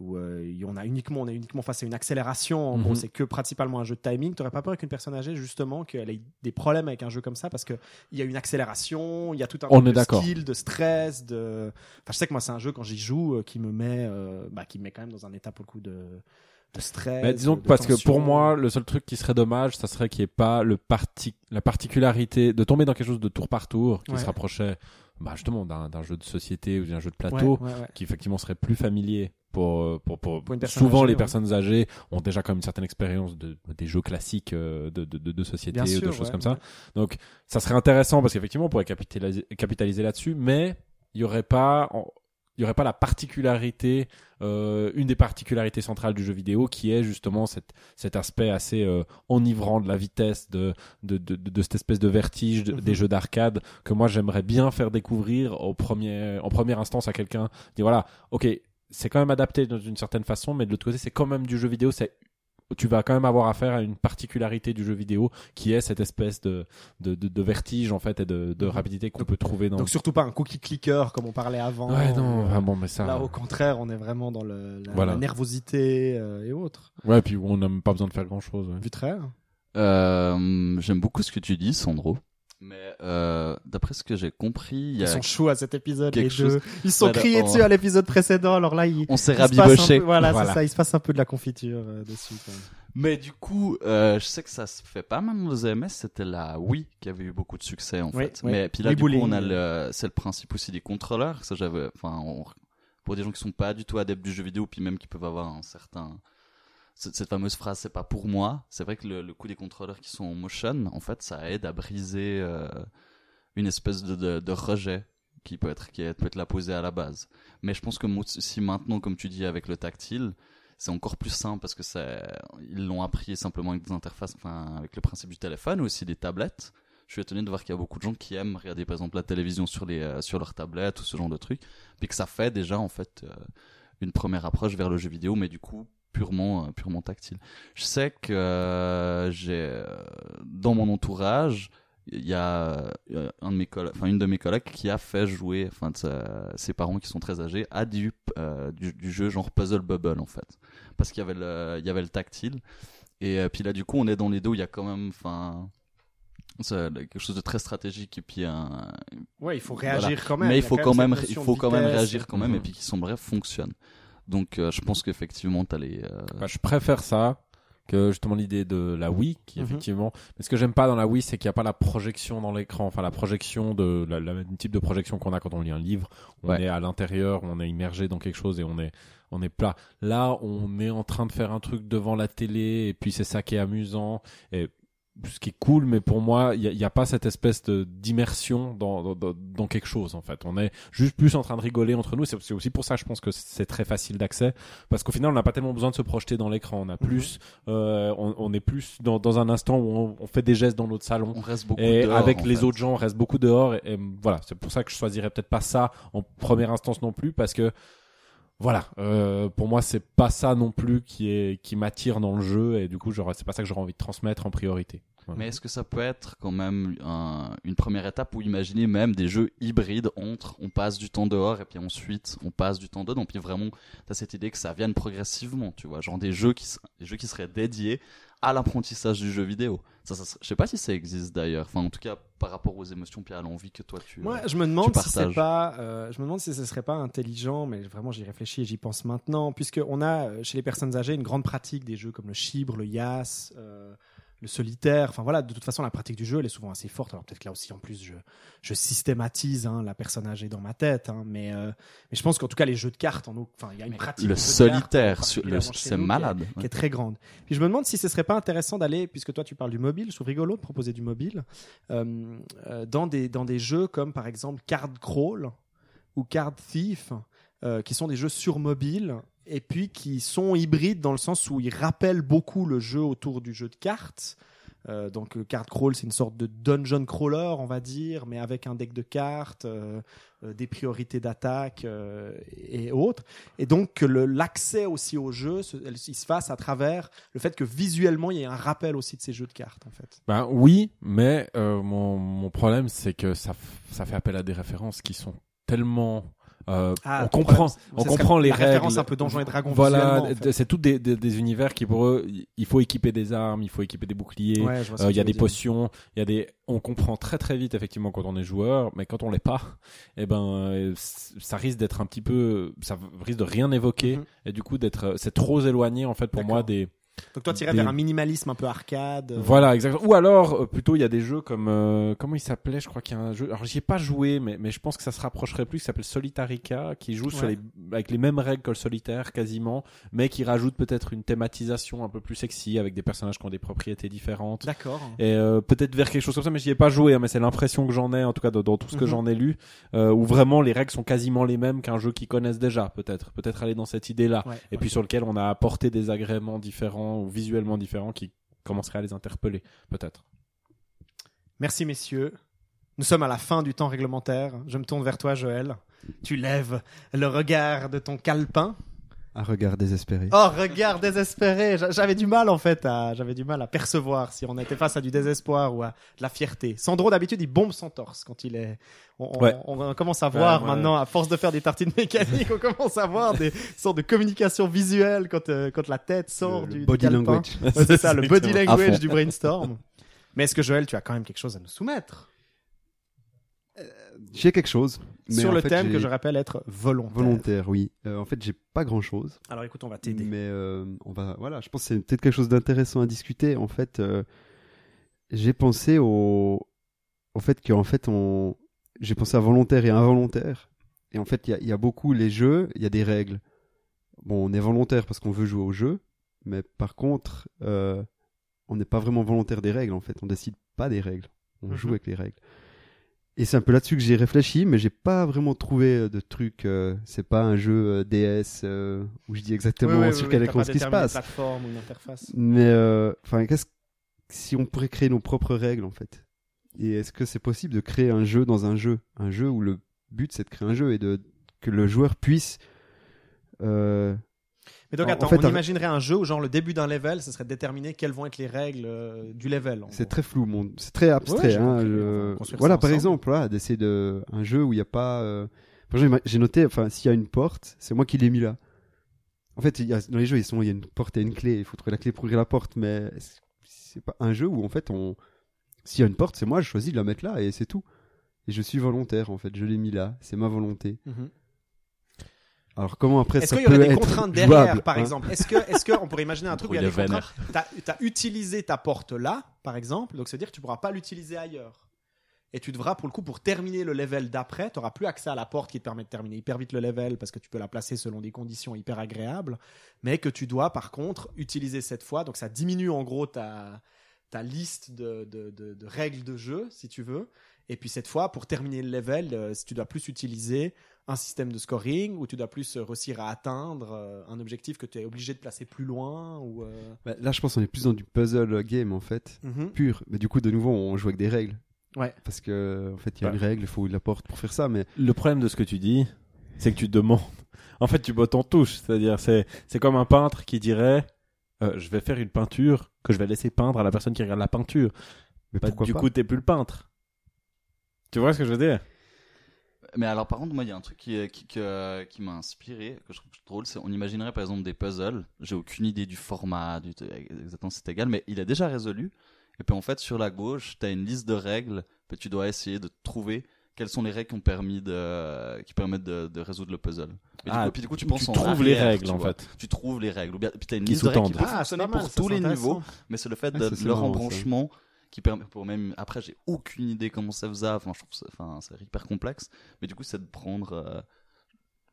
où euh, on a uniquement on est uniquement face à une accélération. En Mhm. gros, c'est que principalement un jeu de timing. T'aurais pas peur avec une personne âgée, justement, qu'elle ait des problèmes avec un jeu comme ça parce que il y a une accélération, il y a tout un On de skill, de stress, de. Enfin, je sais que moi c'est un jeu quand j'y joue qui me met, euh, bah, qui me met quand même dans un état pour le coup de de stress. Mais disons que parce que pour moi, le seul truc qui serait dommage, ça serait qu'il n'y ait pas le parti la particularité de tomber dans quelque chose de tour par tour qui Ouais. se rapprochait bah, justement d'un jeu de société ou d'un jeu de plateau ouais, ouais. qui effectivement serait plus familier pour, pour, pour, souvent âgée, les personnes âgées ont déjà quand même une certaine expérience de, des jeux classiques euh, de, de, de, de société Bien ou de sûr, choses comme ça. Donc ça serait intéressant parce qu'effectivement on pourrait capitaliser, capitaliser là-dessus, mais il y aurait pas il y aurait pas la particularité, euh, une des particularités centrales du jeu vidéo qui est justement cette, cet aspect assez euh, enivrant de la vitesse, de, de, de, de, cette espèce de vertige de- Mhm. des jeux d'arcade que moi j'aimerais bien faire découvrir au premier, en première instance à quelqu'un. Dire voilà, ok, c'est quand même adapté d'une certaine façon, mais de l'autre côté c'est quand même du jeu vidéo, c'est tu vas quand même avoir affaire à une particularité du jeu vidéo qui est cette espèce de, de, de, de vertige en fait et de, de rapidité qu'on peut trouver dans. Donc surtout pas un cookie clicker comme on parlait avant. ouais, non, Euh, vraiment, mais ça. Là, au contraire, on est vraiment dans le, la, Voilà. la nervosité euh, et autres. Ouais, puis on n'a même pas besoin de faire grand chose. Vutraire Euh, J'aime beaucoup ce que tu dis, Sandro. Mais euh, d'après ce que j'ai compris, il y Ils a... sont chauds à cet épisode, quelque les chose- deux. Ils sont Voilà, criés on- dessus à l'épisode précédent, alors là, il, on s'est rabiboché. peu- Voilà, Voilà. c'est ça, il se passe un peu de la confiture euh, dessus. quand même. Mais du coup, euh, je sais que ça se fait pas mal dans les EMS. C'était la Wii qui avait eu beaucoup de succès en Oui, fait. oui. Mais puis là, du coup, on a le, c'est le principe aussi des contrôleurs. Ça, j'avais, enfin, on- pour des gens qui sont pas du tout adeptes du jeu vidéo, puis même qui peuvent avoir un certain, cette, fameuse phrase, c'est pas pour moi. C'est vrai que le, le coup des contrôleurs qui sont en motion, en fait, ça aide à briser euh, une espèce de, de, rejet qui peut être qui peut être la posée à la base. Mais je pense que si maintenant, comme tu dis, avec le tactile, c'est encore plus simple parce que ils l'ont appris simplement avec des interfaces, enfin avec le principe du téléphone, aussi des tablettes. Je suis étonné de voir qu'il y a beaucoup de gens qui aiment regarder par exemple la télévision sur les euh, sur leur tablette ou ce genre de truc, puis que ça fait déjà en fait euh, une première approche vers le jeu vidéo, mais du coup purement euh, purement tactile. Je sais que euh, j'ai euh, dans mon entourage il y a un de mes enfin une de mes collègues qui a fait jouer, enfin ses parents qui sont très âgés, à du, euh, du, du jeu genre Puzzle Bubble en fait, parce qu'il y avait le, il y avait le tactile. Et euh, puis là du coup on est dans les dos, il y a quand même, enfin, quelque chose de très stratégique et puis un, Ouais, il faut réagir quand même. mais il faut quand même, il faut quand même réagir quand même et Mhm. puis qui sont bref fonctionnent. Donc euh, je pense qu'effectivement t'as les, euh, Bah, je préfère ça que justement l'idée de la Wii, qui Mhm. effectivement. Mais ce que j'aime pas dans la Wii, c'est qu'il n'y a pas la projection dans l'écran, enfin la projection de la, la même type de projection qu'on a quand on lit un livre. On Ouais. est à l'intérieur, on est immergé dans quelque chose et on est on est plat. Là, on est en train de faire un truc devant la télé et puis c'est ça qui est amusant et ce qui est cool, mais pour moi, il n'y a, a pas cette espèce d'immersion dans, dans, dans- quelque chose en fait. On est juste plus en train de rigoler entre nous. C'est aussi pour ça, je pense que c'est très facile d'accès parce qu'au final, on n'a pas tellement besoin de se projeter dans l'écran. On a plus, euh, on, on est plus dans, dans un instant où on, on fait des gestes dans notre salon. on reste beaucoup Et dehors, avec les fait. autres gens, on reste beaucoup dehors. Et, et voilà, c'est pour ça que je choisirais peut-être pas ça en première instance non plus, parce que voilà, euh, pour moi, c'est pas ça non plus qui est qui m'attire dans le jeu, et du coup, c'est pas ça que j'aurais envie de transmettre en priorité. Mais est-ce que ça peut être quand même un- une première étape où imaginez même des jeux hybrides entre on passe du temps dehors et puis ensuite on passe du temps dedans. Puis vraiment t'as cette idée que ça vienne progressivement tu vois. Genre des jeux qui des jeux qui seraient dédiés à l'apprentissage du jeu vidéo. Ça, ça je sais pas si ça existe d'ailleurs. Enfin en tout cas par rapport aux émotions puis à l'envie que toi tu Moi, je me demande si c'est pas, euh, je me demande si ce serait pas intelligent, mais vraiment j'y réfléchis et j'y pense maintenant, puisque on a euh, chez les personnes âgées une grande pratique des jeux comme le chibre, le yas, euh, le solitaire. Enfin voilà, de toute façon, la pratique du jeu, elle est souvent assez forte. Alors peut-être que là aussi, en plus, je, je systématise hein, la personnage est dans ma tête, hein, mais, euh, mais je pense qu'en tout cas, les jeux de cartes, en enfin, il y a une pratique. Le solitaire, c'est nous, qui est- malade. qui est très grande. Puis je me demande si ce serait pas intéressant d'aller, puisque toi tu parles du mobile, je trouve rigolo de proposer du mobile, euh, euh, dans, des, dans des jeux comme par exemple Card Crawl ou Card Thief, euh, qui sont des jeux sur mobile et puis qui sont hybrides dans le sens où ils rappellent beaucoup le jeu autour du jeu de cartes. Euh, donc euh, Card Crawl, c'est une sorte de dungeon crawler, on va dire, mais avec un deck de cartes, euh, des priorités d'attaque et autres. Et donc le- l'accès aussi au jeu, il se fasse à travers le fait que visuellement il y ait un rappel aussi de ces jeux de cartes en fait. Ben oui, mais mon, problème c'est que ça fait appel à des références qui sont tellement euh, Ah, on comprend, on comprend les règles. un peu Donjons et Dragons Voilà, visuellement, en fait. c'est tout des, des, des univers qui pour eux, il faut équiper des armes, il faut équiper des boucliers. Ouais, Euh, Il y a des dire. potions, il y a des. On comprend très très vite effectivement quand on est joueur, mais quand on l'est pas, eh ben euh, ça risque d'être un petit peu, ça risque de rien évoquer Mhm. et du coup d'être, euh, c'est trop éloigné en fait pour moi des. Donc toi tu irais des- vers un minimalisme un peu arcade. euh, Voilà, exactement. Ou alors euh, plutôt il y a des jeux comme euh, comment il s'appelait, je crois qu'il y a un jeu. Alors j'y ai pas joué, mais mais je pense que ça se rapprocherait plus. Qui s'appelle Solitarica, qui joue sur les avec les mêmes règles que le solitaire quasiment, mais qui rajoute peut-être une thématisation un peu plus sexy avec des personnages qui ont des propriétés différentes. D'accord. Et euh, peut-être vers quelque chose comme ça, mais j'y ai pas joué, hein, mais c'est l'impression que j'en ai, en tout cas dans, dans tout ce que Mhm. j'en ai lu, euh, où vraiment les règles sont quasiment les mêmes qu'un jeu qu'ils connaissent déjà, peut-être. Peut-être aller dans cette idée-là. Ouais, Et puis sur lequel on a apporté des agréments différents ou visuellement différents qui commenceraient à les interpeller, peut-être. Merci messieurs. Nous sommes à la fin du temps réglementaire. Je me tourne vers toi Joël. Tu lèves le regard de ton calepin. Un regard désespéré. Oh, regard désespéré. J'a- J'avais du mal en fait à, j'avais du mal à percevoir si on était face à du désespoir ou à de la fierté. Sandro d'habitude il bombe son torse quand il est. On, Ouais. on commence à voir ouais. maintenant, à force de faire des tartines mécaniques, on commence à voir des sortes de communication visuelle quand euh, quand la tête sort Le- du le body language. C'est ça, le body language du brainstorm. Mais est-ce que Joël, tu as quand même quelque chose à nous soumettre? J'ai quelque chose. mais sur le fait, thème que je rappelle être volontaire. Volontaire, oui. Euh, en fait, j'ai pas grand chose. Alors écoute, on va t'aider. Mais euh, on va, voilà, je pense que c'est peut-être quelque chose d'intéressant à discuter. En fait, euh, j'ai pensé au, au fait qu'en fait, on, j'ai pensé à volontaire et involontaire. Et en fait, il y a, il y a beaucoup les jeux, il y a des règles. Bon, on est volontaire parce qu'on veut jouer au jeu, mais par contre, on n'est pas vraiment volontaire des règles. En fait, on décide pas des règles, on Mhm. joue avec les règles. Et c'est un peu là-dessus que j'ai réfléchi, mais j'ai pas vraiment trouvé euh, de truc. euh, c'est pas un jeu euh, DS euh, où je dis exactement Oui, oui, sur oui, quel oui, écran ce qui se passe. une plateforme ou une interface. Mais euh, enfin, qu'est-ce si on pourrait créer nos propres règles en fait? Et est-ce que c'est possible de créer un jeu dans un jeu, un jeu où le but c'est de créer un jeu et de que le joueur puisse euh, Mais donc En- en attends, fait, on un- imaginerait un jeu où genre le début d'un level, ce serait de déterminer quelles vont être les règles euh, du level. c'est très flou, mon... c'est très abstrait. Ouais, hein, je- Voilà, par ensemble. exemple, voilà, d'essayer de un jeu où il n'y a pas. euh, j'ai noté, enfin, s'il y a une porte, c'est moi qui l'ai mis là. En fait, y a... dans les jeux, ils sont, il y a une porte et une clé. Il faut trouver la clé pour ouvrir la porte, mais c'est- c'est pas un jeu où en fait, on, s'il y a une porte, c'est moi, je choisis de la mettre là et c'est tout. Et je suis volontaire en fait, je l'ai mis là, c'est ma volonté. Mhm. Alors comment après Est-ce qu'il y aurait des contraintes derrière, jouable, par hein exemple? Est-ce que, est-ce que on pourrait imaginer un truc où il y a des contraintes? T'as as utilisé ta porte là, par exemple, donc c'est-à-dire que tu pourras pas l'utiliser ailleurs. Et tu devras, pour le coup, pour terminer le level d'après, tu n'auras plus accès à la porte qui te permet de terminer hyper vite le level parce que tu peux la placer selon des conditions hyper agréables, mais que tu dois, par contre, utiliser cette fois. Donc ça diminue en gros ta, ta liste de, de- de- de règles de jeu, si tu veux. Et puis cette fois, pour terminer le level, euh, si tu dois plus utiliser un système de scoring ou tu dois plus euh, réussir à atteindre euh, un objectif que tu es obligé de placer plus loin ou euh, Bah, Là, je pense qu'on est plus dans du puzzle game en fait, mhm. pur. Mais du coup, de nouveau, on joue avec des règles. Ouais. Parce que en fait, il y a Ouais. une règle, il faut la porte pour faire ça, mais Le problème de ce que tu dis, c'est que tu demandes. En fait, tu bottes en touche. C'est-à-dire, c'est, c'est comme un peintre qui dirait, euh, je vais faire une peinture que je vais laisser peindre à la personne qui regarde la peinture. mais Bah, pourquoi du pas coup, t'es plus le peintre. Tu vois ce que je veux dire? Mais alors, par contre, moi, il y a un truc qui, qui, que- qui m'a inspiré, que je trouve drôle, c'est on imaginerait par exemple des puzzles. J'ai aucune idée du format, du, exactement c'est égal, mais il est déjà résolu. Et puis en fait, sur la gauche, tu as une liste de règles, puis tu dois essayer de trouver quelles sont les règles qui ont permis de, qui permettent de, de résoudre le puzzle. Et du Ah, coup, puis du coup, tu tu penses en trouves les règles, tu en fait. Tu trouves les règles. Ou bien, puis t'as une Qui liste de règles qui peut Ah, fonctionner mal, pour tous les niveaux, mais c'est le fait Ah, de leur ça. Qui permet pour même après j'ai aucune idée comment ça faisait enfin je trouve ça enfin c'est hyper complexe mais du coup c'est de prendre euh,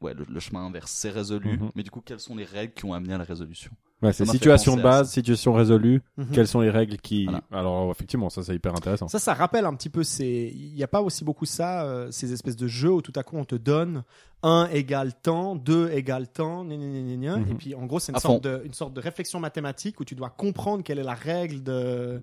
ouais le, le chemin inverse c'est résolu Mhm. mais du coup quelles sont les règles qui ont amené à la résolution? Ouais, c'est situation de base, situation résolue. Mhm. Quelles sont les règles qui. Voilà. Alors, effectivement, ça, c'est hyper intéressant. Ça, ça rappelle un petit peu ces. Il n'y a pas aussi beaucoup ça, euh, ces espèces de jeux où tout à coup on te donne 1 égale temps, 2 égale temps, gna, gna, gna, gna, gna. Mhm. et puis en gros c'est une sorte, de, une sorte de réflexion mathématique où tu dois comprendre quelle est la règle de.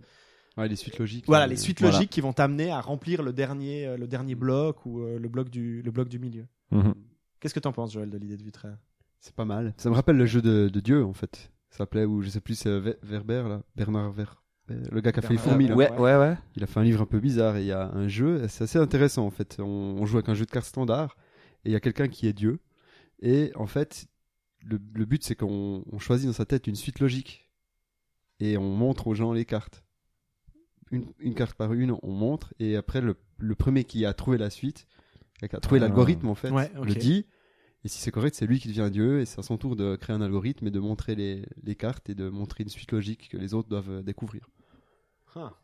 Ouais, les suites logiques. Voilà, euh, les suites voilà. logiques qui vont t'amener à remplir le dernier, euh, le dernier bloc ou euh, le, bloc du, le bloc du milieu. Mhm. Qu'est-ce que t'en penses, Joël, de l'idée de Vitraire C'est pas mal. Ça me rappelle le jeu de, de Dieu, en fait. Ça s'appelait, ou je sais plus, c'est Ver- Verber, là. Bernard Ver... Le gars qui a fait les fourmis, là. Ouais, ouais Il a fait un livre un peu bizarre et il y a un jeu, c'est assez intéressant en fait. On, on joue avec un jeu de cartes standard et il y a quelqu'un qui est Dieu. Et en fait, le, le but c'est qu'on on choisit dans sa tête une suite logique et on montre aux gens les cartes. Une, une carte par une, on montre et après le, le premier qui a trouvé la suite, qui a trouvé Ah. l'algorithme en fait, Ouais, le dit. Et si c'est correct, c'est lui qui devient Dieu et c'est à son tour de créer un algorithme et de montrer les, les cartes et de montrer une suite logique que les autres doivent euh, découvrir.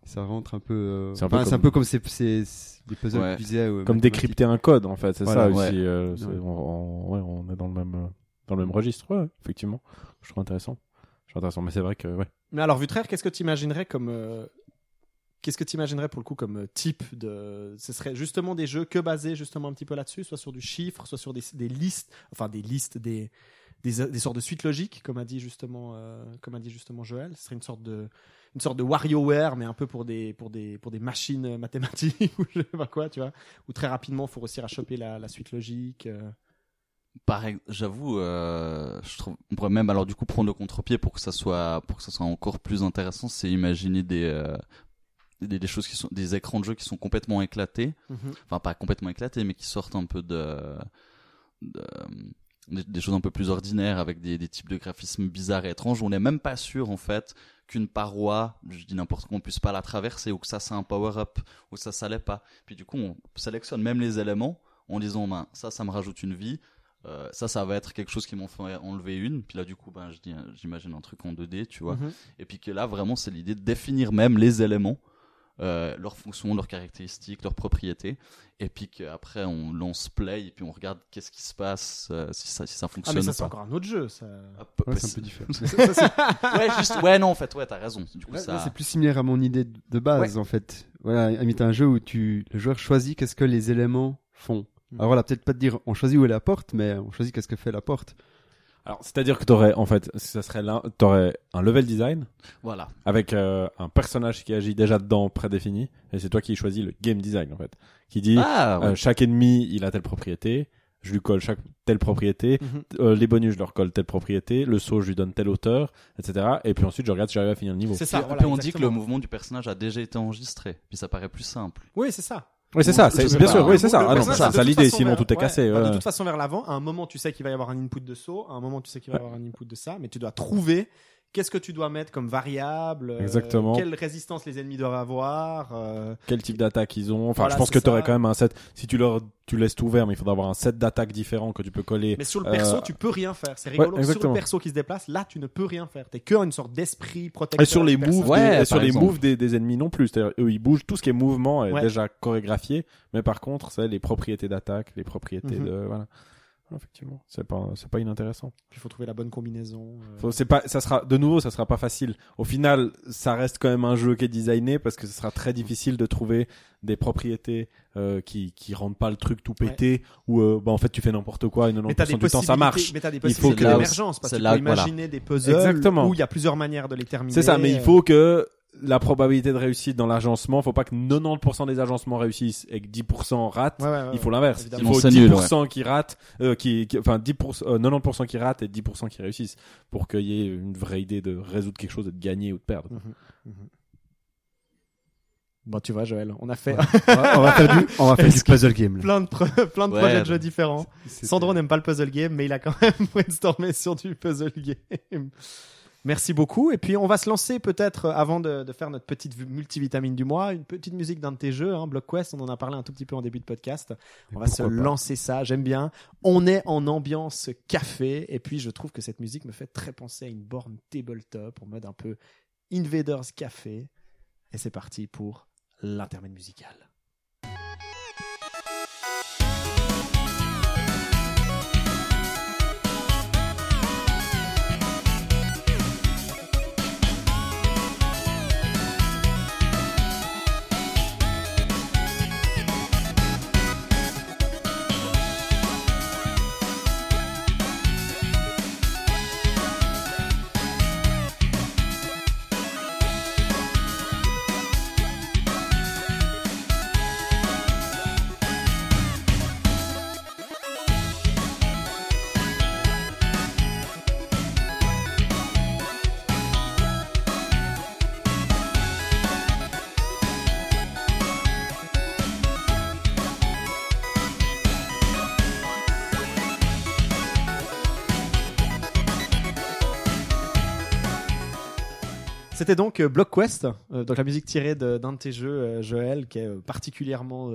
Ça rentre un peu. euh, C'est un peu enfin, comme- un peu comme ces, ces, ces- des puzzles Ouais. que tu disais. euh, Comme décrypter un code, en fait. C'est Voilà, ça ouais. aussi. euh, on, on- ouais, on est dans le même, dans le même registre. Ouais, effectivement. Je trouve intéressant. Je trouve intéressant. Mais c'est vrai que, ouais. Mais alors, Vutraire, qu'est-ce que tu imaginerais comme. euh, Qu'est-ce que tu imaginerais pour le coup comme euh, type de. Ce serait justement des jeux que basés justement un petit peu là-dessus, soit sur du chiffre, soit sur des, listes, enfin des listes, des, des, sortes de suites logiques, comme a dit justement, euh, comme a dit justement Joël. Ce serait une sorte de, une sorte de WarioWare, mais un peu pour des, pour des, pour des machines euh, mathématiques ou je sais pas quoi, tu vois. Où très rapidement, il faut réussir à choper la, la suite logique. euh. J'avoue, je trouve, on pourrait même alors du coup prendre le contre-pied pour que ça soit, pour que ça soit encore plus intéressant, c'est imaginer des, des, des choses qui sont, des écrans de jeu qui sont complètement éclatés, enfin pas complètement éclatés, mais qui sortent un peu de, de- des, des choses un peu plus ordinaires avec des, des types de graphismes bizarres et étranges. où On n'est même pas sûr en fait qu'une paroi, je dis n'importe quoi, on puisse pas la traverser ou que ça c'est un power-up ou que ça ça l'est pas. Puis du coup on sélectionne même les éléments en disant ben ça ça me rajoute une vie. Euh, ça, ça va être quelque chose qui m'en fait enlever une. Puis là, du coup, ben, je dis, j'imagine un truc en 2D, tu vois. Mhm. Et puis que là, vraiment, c'est l'idée de définir même les éléments, euh, leurs fonctions, leurs caractéristiques, leurs propriétés. Et puis qu'après, on lance play et puis on regarde qu'est-ce qui se passe, euh, si, ça, si ça Ah, fonctionne mais ça, c'est encore un autre jeu, ça. Ah, peu- Ouais, c'est un peu différent. ouais, juste, ouais, non, en fait, ouais, t'as raison. Du coup, Là, ça. là, c'est plus similaire à mon idée de de base en fait. Voilà, imite un jeu où tu, le joueur choisit qu'est-ce que les éléments font. Mhm. Alors voilà, peut-être pas te dire on choisit où est la porte, mais on choisit qu'est-ce que fait la porte. Alors, c'est-à-dire que t'aurais, en fait, ça serait là, t'aurais un level design Voilà. avec euh, un personnage qui agit déjà dedans prédéfini, et c'est toi qui choisis le game design, en fait. Qui dit, Ah, ouais. euh, chaque ennemi, il a telle propriété, je lui colle chaque telle propriété, Mhm. euh, les bonus, je leur colle telle propriété, le saut, je lui donne telle hauteur, etc. Et puis ensuite, je regarde si j'arrive à finir le niveau. C'est Puis, ça. puis voilà, on dit que le mouvement du personnage a déjà été enregistré. Puis ça paraît plus simple. Oui, c'est ça. Oui, c'est ça, c'est bien sûr, hein. oui, c'est ça. Ah non, personnage, ça, c'est toute l'idée, sinon tout est cassé. ouais. De toute façon, vers l'avant, à un moment, tu sais qu'il va y avoir un input de saut, à un moment, tu sais qu'il va y avoir un input de ça, mais tu dois trouver qu'est-ce que tu dois mettre comme variable, euh, Exactement. quelle résistance les ennemis doivent avoir. euh, Quel type d'attaque ils ont. Enfin, Voilà, je pense que tu aurais quand même un set. Si tu leur, tu laisses tout ouvert, mais il faudra avoir un set d'attaques différents que tu peux coller. Mais sur le perso, Euh, tu peux rien faire. C'est rigolo. sur le perso qui se déplace, là, tu ne peux rien faire. T'es que une sorte d'esprit protecteur. Et sur les moves, Ouais, des, sur les moves des, des ennemis non plus. C'est-à-dire, eux, ils bougent. Tout ce qui est mouvement est Ouais. déjà chorégraphié. Mais par contre, c'est les propriétés d'attaque, les propriétés Mhm. de, voilà. Effectivement, c'est pas, c'est pas inintéressant. Il faut trouver la bonne combinaison. euh. Faut- C'est pas, ça sera, de nouveau, ça sera pas facile. Au final, ça reste quand même un jeu qui est designé parce que ce sera très difficile de trouver des propriétés euh, qui qui rendent pas le truc tout pété ou euh, bah en fait tu fais n'importe quoi et 90% Mais t'as des du temps ça marche. Mais t'as des Il faut possibilités d'émergence parce que tu là peux que- voilà. imaginer des puzzles Exactement. où il y a plusieurs manières de les terminer. C'est ça, mais il euh, faut que la probabilité de réussite dans l'agencement, faut pas que 90% des agencements réussissent et que 10% ratent. Ouais, ouais, ouais, Il faut l'inverse. Il faut C'est 10% nul, qui ratent, euh, qui, qui- enfin 10%, euh, 90% qui ratent et 10% qui réussissent pour qu'il y ait une vraie idée de résoudre quelque chose et de gagner ou de perdre. Mhm, mhm. Bon, tu vois, Joël, on a fait on, va, on va faire du, on va faire du puzzle game. Là. plein de, plein de Ouais, projets de jeux différents. Sandro n'aime pas le puzzle game, mais il a quand même brainstormé sur du puzzle game. Merci beaucoup. Et puis, on va se lancer peut-être, euh, avant de, de faire notre petite multivitamine du mois, une petite musique d'un de tes jeux, hein, BlockQuest. On en a parlé un tout petit peu en début de podcast. On va se pas. lancer ça. J'aime bien. On est en ambiance café. Et puis, je trouve que cette musique me fait très penser à une borne tabletop en mode un peu Invaders Café. Et c'est parti pour l'intermède musical. C'était donc euh, BlockQuest, euh, donc la musique tirée d'un de tes jeux, euh, Joël, qui est particulièrement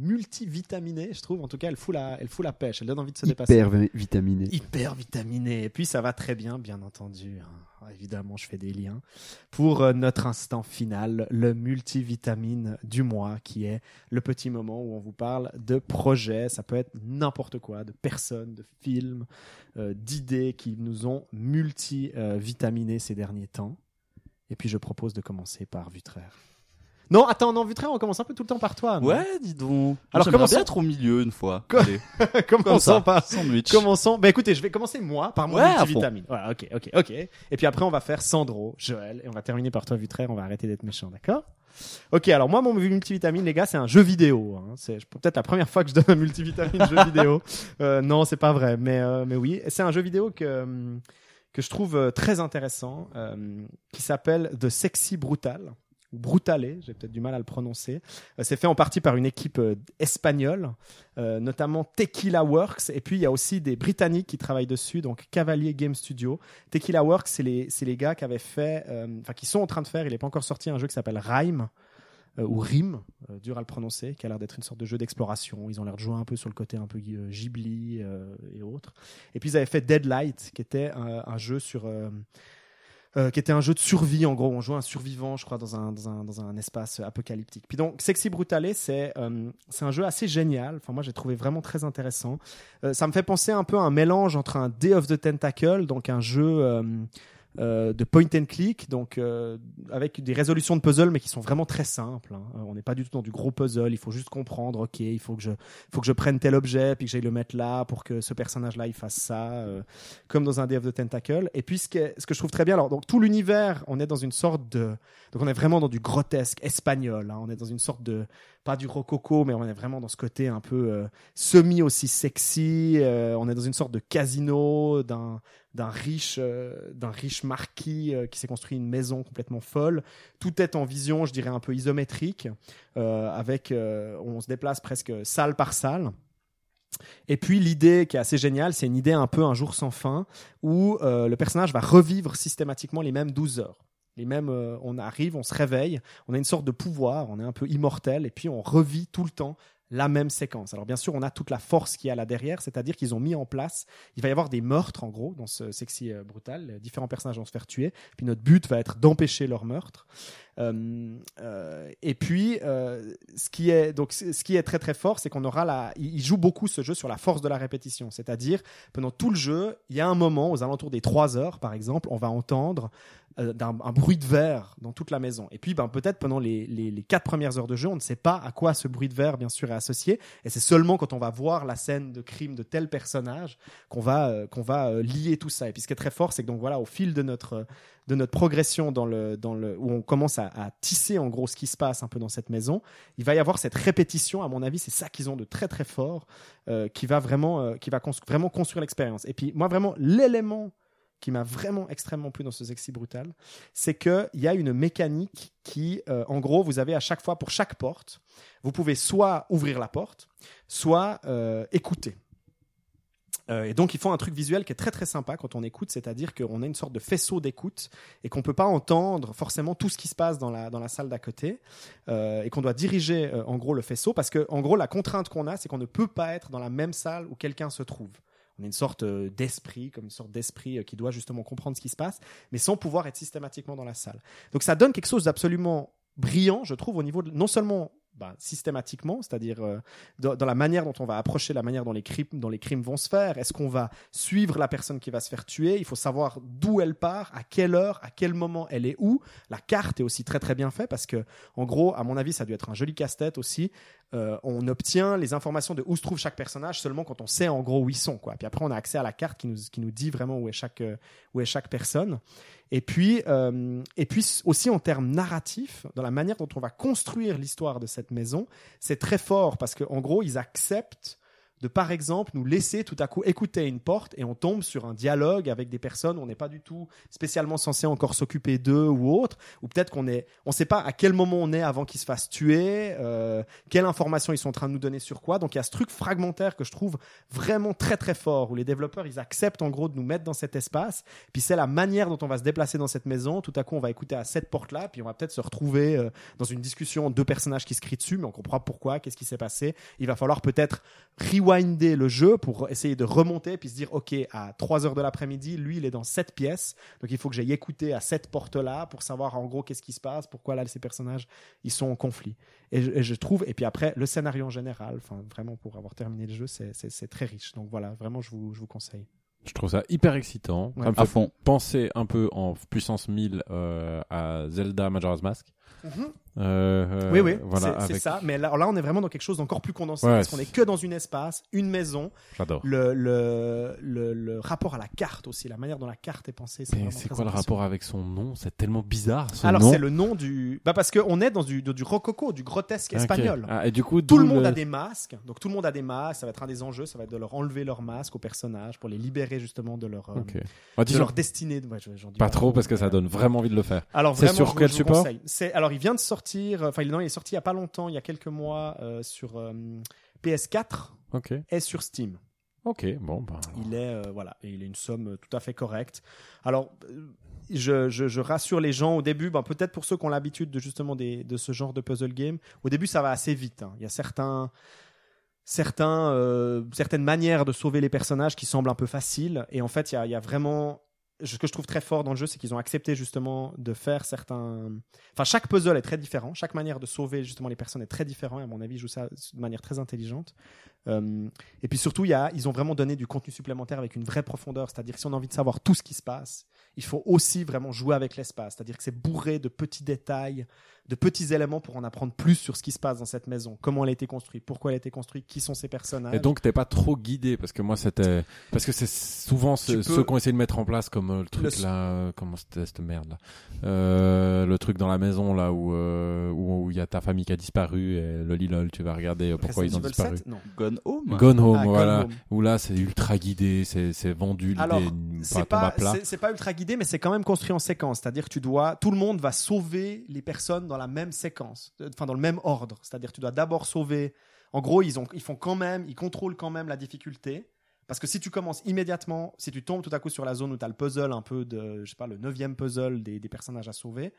multivitaminée, je trouve. En tout cas, elle fout la, elle fout la pêche, elle donne envie de se dépasser. Hyper vi- vitaminé. Hyper vitaminé. Et puis ça va très bien, bien entendu. hein. Évidemment, je fais des liens. Pour notre instant final, le multivitamine du mois, qui est le petit moment où on vous parle de projets. Ça peut être n'importe quoi, de personnes, de films, d'idées qui nous ont multivitaminés ces derniers temps. Et puis je propose de commencer par Vutraire. Non, attends, non, Vutraire, on commence un peu tout le temps par toi. Ouais, dis donc. Alors, commençons- bien être au milieu une fois. Commençons ça, par, sandwich. Commençons. Bah écoutez, je vais commencer moi par mon Ouais, multivitamine. Voilà, ok, ok, ok. Et puis après, on va faire Sandro, Joël, et on va terminer par toi, Vutraire. On va arrêter d'être méchant, d'accord? Ok, alors moi, mon multivitamine, les gars, c'est un jeu vidéo. hein. C'est peut-être la première fois que je donne un multivitamine jeu vidéo. Euh, non, c'est pas vrai, mais euh, mais oui, c'est un jeu vidéo que hum, que je trouve euh, très intéressant, euh, qui s'appelle The Sexy Brutal. ou Brutale, j'ai peut-être du mal à le prononcer. Euh, c'est fait en partie par une équipe espagnole, notamment Tequila Works, et puis il y a aussi des Britanniques qui travaillent dessus, donc Cavalier Game Studio. Tequila Works, c'est les, les gars qui avaient fait, enfin qui sont en train de faire, il n'est pas encore sorti, un jeu qui s'appelle Rhyme, ou Rime, euh, dur à le prononcer, qui a l'air d'être une sorte de jeu d'exploration. Ils ont l'air de jouer un peu sur le côté un peu euh, Ghibli euh, et autres. Et puis ils avaient fait Deadlight, qui était un, jeu sur... euh, euh, qui était un jeu de survie en gros. On jouait un survivant, je crois, dans un, dans un, dans un espace apocalyptique. Puis donc, Sexy Brutale, c'est euh, un jeu assez génial. Enfin, moi, j'ai trouvé vraiment très intéressant. Euh, ça me fait penser un peu à un mélange entre un Day of the Tentacle, donc un jeu euh, de point and click, donc euh, avec des résolutions de puzzle, mais qui sont vraiment très simples. hein. Euh, On n'est pas du tout dans du gros puzzle. Il faut juste comprendre. Ok, il faut que je, faut que je prenne tel objet, puis que j'aille le mettre là pour que ce personnage-là il fasse ça, euh, comme dans un of the Tentacle. Et puis ce que, ce que je trouve très bien, alors donc tout l'univers, on est dans une sorte de, donc on est vraiment dans du grotesque espagnol. hein. On est dans une sorte de, pas du rococo, mais on est vraiment dans ce côté un peu euh, semi aussi sexy. euh, on est dans une sorte de casino d'un d'un riche euh, d'un riche marquis euh, qui s'est construit une maison complètement folle. Tout est en vision, je dirais un peu isométrique, euh, avec on se déplace presque salle par salle. Et puis l'idée qui est assez géniale, c'est une idée un peu un jour sans fin où le personnage va revivre systématiquement les mêmes 12 heures. Les mêmes, on arrive, on se réveille, on a une sorte de pouvoir, on est un peu immortel, et puis on revit tout le temps la même séquence. Alors bien sûr, on a toute la force qui est là derrière, c'est-à-dire qu'ils ont mis en place, il va y avoir des meurtres en gros dans ce sexy euh, brutal, différents personnages vont se faire tuer, puis notre but va être d'empêcher leur meurtre. Euh, euh, et puis, euh, ce qui est donc ce qui est très très fort, c'est qu'on aura la, il joue beaucoup ce jeu sur la force de la répétition, c'est-à-dire pendant tout le jeu, il y a un moment aux alentours des 3 heures, par exemple, on va entendre euh, d'un- un bruit de verre dans toute la maison. Et puis, ben, peut-être pendant les, les, quatre premières heures de jeu, on ne sait pas à quoi ce bruit de verre, bien sûr, est associé. Et c'est seulement quand on va voir la scène de crime de tel personnage qu'on va, euh, va euh, lier tout ça. Et puis, ce qui est très fort, c'est que donc voilà, au fil de notre de notre progression dans le, dans le, où on commence à, tisser en gros ce qui se passe un peu dans cette maison, il va y avoir cette répétition. À mon avis, c'est ça qu'ils ont de très très fort, qui va vraiment, qui va vraiment construire l'expérience. Et puis moi vraiment l'élément qui m'a vraiment extrêmement plu dans ce sexy brutal, c'est que il y a une mécanique qui, euh, en gros, vous avez à chaque fois pour chaque porte, vous pouvez soit ouvrir la porte, soit euh, écouter. Euh, et donc ils font un truc visuel qui est très très sympa quand on écoute, c'est-à-dire qu'on a une sorte de faisceau d'écoute et qu'on peut pas entendre forcément tout ce qui se passe dans la, dans la salle d'à côté et qu'on doit diriger en gros le faisceau parce que en gros la contrainte qu'on a c'est qu'on ne peut pas être dans la même salle où quelqu'un se trouve. On est une sorte euh, d'esprit, comme une sorte d'esprit euh, qui doit justement comprendre ce qui se passe, mais sans pouvoir être systématiquement dans la salle. Donc ça donne quelque chose d'absolument brillant, je trouve, au niveau de, non seulement bah, systématiquement, c'est-à-dire euh, dans, dans la manière dont on va approcher la manière dont les crimes, dont les crimes vont se faire. Est-ce qu'on va suivre la personne qui va se faire tuer? Il faut savoir d'où elle part, à quelle heure, à quel moment elle est où. La carte est aussi très très bien faite parce que, en gros, à mon avis, ça a dû être un joli casse-tête aussi. Euh, on obtient les informations de où se trouve chaque personnage seulement quand on sait en gros où ils sont. Quoi. Puis après, on a accès à la carte qui nous, qui nous dit vraiment où est chaque, euh, où est chaque personne. Et puis, euh, et puis aussi en termes narratifs, dans la manière dont on va construire l'histoire de cette maison, c'est très fort parce qu'en gros, ils acceptent de, par exemple, nous laisser tout à coup écouter une porte et on tombe sur un dialogue avec des personnes on n'est pas du tout spécialement censé encore s'occuper d'eux ou autre, ou peut-être qu'on est, on sait pas à quel moment on est avant qu'ils se fassent tuer, euh, quelle information ils sont en train de nous donner sur quoi. Donc il y a ce truc fragmentaire que je trouve vraiment très très fort où les développeurs ils acceptent en gros de nous mettre dans cet espace, puis c'est la manière dont on va se déplacer dans cette maison. Tout à coup on va écouter à cette porte là, puis on va peut-être se retrouver euh, dans une discussion deux personnages qui se crient dessus, mais on comprend pourquoi, qu'est-ce qui s'est passé. Il va falloir peut-être rewinder le jeu pour essayer de remonter puis se dire ok à 3 heures de l'après-midi lui il est dans cette pièce donc il faut que j'aille écouter à cette porte là pour savoir en gros qu'est-ce qui se passe pourquoi là ces personnages ils sont en conflit et je, et je trouve et puis après le scénario en général enfin vraiment pour avoir terminé le jeu c'est- très riche donc voilà vraiment je vous, je vous conseille Je trouve ça hyper excitant. Ouais. Ça me À fait fond. penser un peu en puissance 1000 euh, à Zelda Majora's Mask. Euh, euh, oui oui voilà, c'est avec- ça mais là, là on est vraiment dans quelque chose d'encore plus condensé Ouais, parce qu'on est que dans une espace une maison J'adore. le, le, le, le rapport à la carte aussi la manière dont la carte est pensée c'est quoi le rapport avec son nom? C'est tellement bizarre. Son alors c'est le nom du bah parce qu'on est dans du, du rococo du grotesque espagnol Ah, et du coup, Tout le monde a des masques, donc tout le monde a des masques. Ça va être un des enjeux, ça va être de leur enlever leurs masques aux personnages pour les libérer justement de leur, euh, Ok. Bah, de disons, leur destinée. Ouais, pas trop parce que ça donne vraiment envie de le faire. Alors C'est sur quel support. C'est alors il vient de sortir. Enfin, il, non, il est sorti il y a pas longtemps, il y a quelques mois euh, sur euh, PS4 Ok. et sur Steam. Ok. Bon. Bah, Il est euh, voilà, et il est une somme euh, tout à fait correcte. Alors. euh, Je, je- je rassure les gens au début, ben, peut-être pour ceux qui ont l'habitude de justement des, de ce genre de puzzle game. Au début, ça va assez vite. hein. Il y a certains, certains, euh, certaines manières de sauver les personnages qui semblent un peu faciles. Et en fait, il y a, il y a vraiment. Ce que je trouve très fort dans le jeu, c'est qu'ils ont accepté justement de faire certains. Enfin, chaque puzzle est très différent. Chaque manière de sauver justement les personnes est très différente. Et à mon avis, ils jouent ça de manière très intelligente. Euh, et puis surtout, il y a, ils ont vraiment donné du contenu supplémentaire avec une vraie profondeur. C'est-à-dire que si on a envie de savoir tout ce qui se passe, il faut aussi vraiment jouer avec l'espace. C'est-à-dire que c'est bourré de petits détails, de petits éléments pour en apprendre plus sur ce qui se passe dans cette maison, comment elle a été construite, pourquoi elle a été construite, qui sont ces personnages. Et donc t'es pas trop guidé parce que moi c'était parce que c'est souvent ce- peux- ceux qui ont essayé de mettre en place comme euh, le truc Le- là euh, comment c'était cette merde là euh, le truc dans la maison là où euh, où il y a ta famille qui a disparu et le lol tu vas regarder pourquoi ils ont disparu. Evil 7 Non. Gone Home Gone Home Ah, Gone voilà Home. où là c'est ultra guidé c'est vendu Alors, c'est pas, plat. c'est- c'est pas ultra guidé, mais c'est quand même construit en séquence. C'est-à-dire que tu dois, tout le monde va sauver les personnes dans la même séquence, Euh, enfin dans le même ordre. C'est-à-dire que tu dois d'abord sauver. En gros, ils ont, ils font quand même, ils contrôlent quand même la difficulté. Parce que si tu commences immédiatement, si tu tombes tout à coup sur la zone où tu as le puzzle un peu de, je sais pas, le neuvième puzzle des, des personnages à sauver,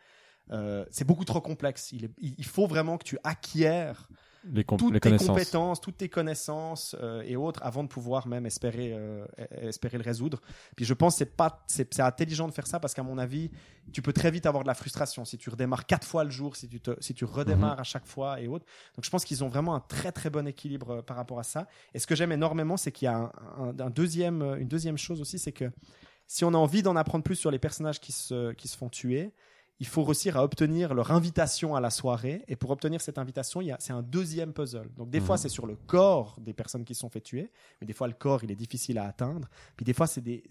euh, c'est beaucoup trop complexe. Il, est- il il faut vraiment que tu acquières les, toutes les tes compétences, toutes tes connaissances euh, et autres avant de pouvoir même espérer euh, e- espérer le résoudre. Puis je pense que c'est pas c'est intelligent de faire ça parce qu'à mon avis, tu peux très vite avoir de la frustration si tu redémarres quatre fois le jour, si tu te si tu redémarres Mhm. à chaque fois et autres. Donc je pense qu'ils ont vraiment un très très bon équilibre euh, par rapport à ça. Et ce que j'aime énormément, c'est qu'il y a un, un- un deuxième une deuxième chose aussi, c'est que si on a envie d'en apprendre plus sur les personnages qui se qui se font tuer, il faut réussir à obtenir leur invitation à la soirée. Et pour obtenir cette invitation, c'est un deuxième puzzle. Donc des fois, Mhm. c'est sur le corps des personnes qui se sont fait tuer, mais des fois, le corps, il est difficile à atteindre. Puis des fois, c'est des,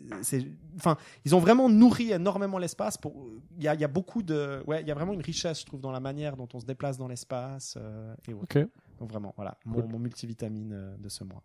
enfin, ils ont vraiment nourri énormément l'espace. Pour, il y a, il y a beaucoup de, ouais, il y a vraiment une richesse, je trouve, dans la manière dont on se déplace dans l'espace euh, et autres. ok Donc vraiment, voilà, mon, mon multivitamine euh, de ce mois.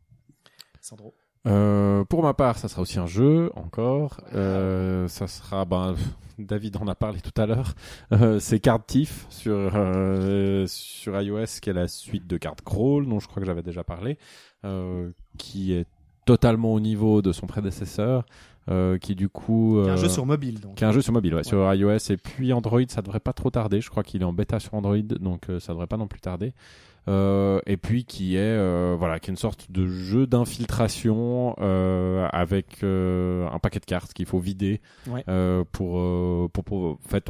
Sandro. Euh, pour ma part, ça sera aussi un jeu encore. Euh, ça sera, ben, David en a parlé tout à l'heure. Euh, c'est Card Thief sur euh, sur iOS, qui est la suite de Card Crawl, dont je crois que j'avais déjà parlé, euh, qui est totalement au niveau de son prédécesseur, euh, qui du coup y a un euh, jeu sur mobile, donc. qui est un jeu sur mobile, ouais, sur iOS et puis Android, ça devrait pas trop tarder. Je crois qu'il est en bêta sur Android, donc euh, ça devrait pas non plus tarder. Euh, et puis qui est voilà, qui est une sorte de jeu d'infiltration avec un paquet de cartes qu'il faut vider Ouais. pour, pour, pour en fait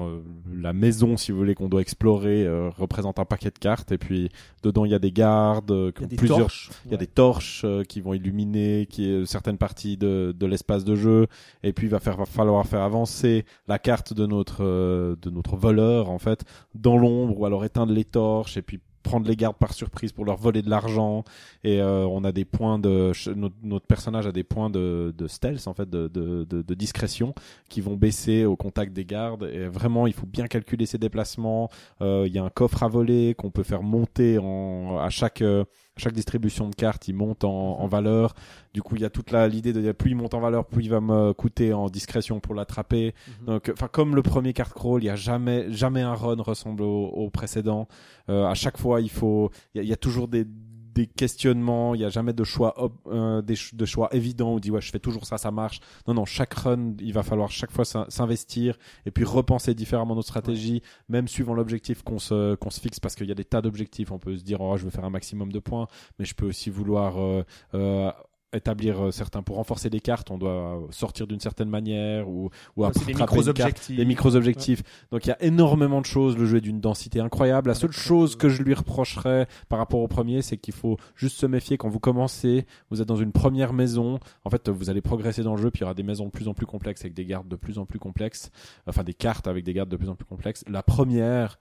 la maison si vous voulez qu'on doit explorer représente un paquet de cartes et puis dedans il y a des gardes, Il y a des plusieurs il y a des torches qui vont illuminer qui est certaines parties de, de l'espace de jeu et puis il va, faire, va falloir faire avancer la carte de notre euh, de notre voleur en fait dans l'ombre ou alors éteindre les torches et puis prendre les gardes par surprise pour leur voler de l'argent. Et euh, on a des points de notre, personnage a des points de, de stealth en fait de, de, de, de discrétion qui vont baisser au contact des gardes. Et vraiment il faut bien calculer ses déplacements. Euh, il y a un coffre à voler qu'on peut faire monter en à chaque euh, chaque distribution de cartes, il monte en, en valeur. Du coup, il y a toute la l'idée de plus il monte en valeur, plus il va me coûter en discrétion pour l'attraper. Mhm. Donc, enfin, comme le premier card crawl, il y a jamais jamais un run ressemble au, au précédent. Euh, à chaque fois, il faut, il y a, il y a toujours des des questionnements, il y a jamais de choix euh, des de choix évidents où on dit ouais je fais toujours ça ça marche. Non non, chaque run, il va falloir chaque fois s'in- s'investir et puis repenser différemment notre stratégie, même suivant l'objectif qu'on se qu'on se fixe parce qu'il y a des tas d'objectifs, on peut se dire oh je veux faire un maximum de points, mais je peux aussi vouloir euh, euh, établir euh, certains pour renforcer les cartes, on doit sortir d'une certaine manière ou ou des carte micro-objectifs. des micro-objectifs. Donc il y a énormément de choses. Le jeu est d'une densité incroyable. La seule chose que je lui reprocherais par rapport au premier, c'est qu'il faut juste se méfier quand vous commencez. Vous êtes dans une première maison. En fait, vous allez progresser dans le jeu, puis il y aura des maisons de plus en plus complexes avec des gardes de plus en plus complexes. Enfin, des cartes avec des gardes de plus en plus complexes. La première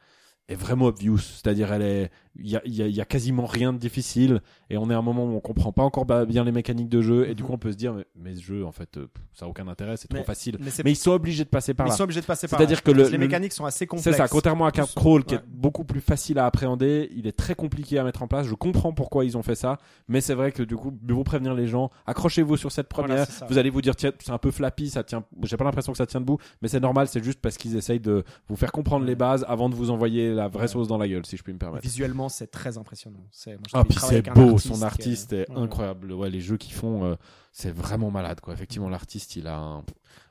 est vraiment obvious. C'est-à-dire, elle est, il y a, il y, a, il y a quasiment rien de difficile et on est à un moment où on comprend pas encore ba- bien les mécaniques de jeu et du coup on peut se dire, mais, mais ce jeu, en fait, euh, ça a aucun intérêt, c'est trop facile. Mais, ils sont obligés de passer par ils là. sont obligés de passer par C'est-à-dire là. que le- Parce les le- mécaniques sont assez complexes. C'est ça, contrairement à Card Crawl qui Ouais. est beaucoup plus facile à appréhender, il est très compliqué à mettre en place. Je comprends pourquoi ils ont fait ça, mais c'est vrai que du coup, vaut prévenir les gens. Accrochez-vous sur cette première. Voilà, vous allez vous dire, tiens, c'est un peu flappy, ça tient. J'ai pas l'impression que ça tient debout, mais c'est normal, c'est juste parce qu'ils essayent de vous faire comprendre les bases avant de vous envoyer la vraie Ouais. sauce dans la gueule, si je puis me permettre. Visuellement, c'est très impressionnant. C'est, moi, je Ah, puis c'est beau, artiste son artiste est incroyable. Ouais, les jeux qu'ils font, euh, c'est vraiment malade, quoi. Effectivement, l'artiste, il a un,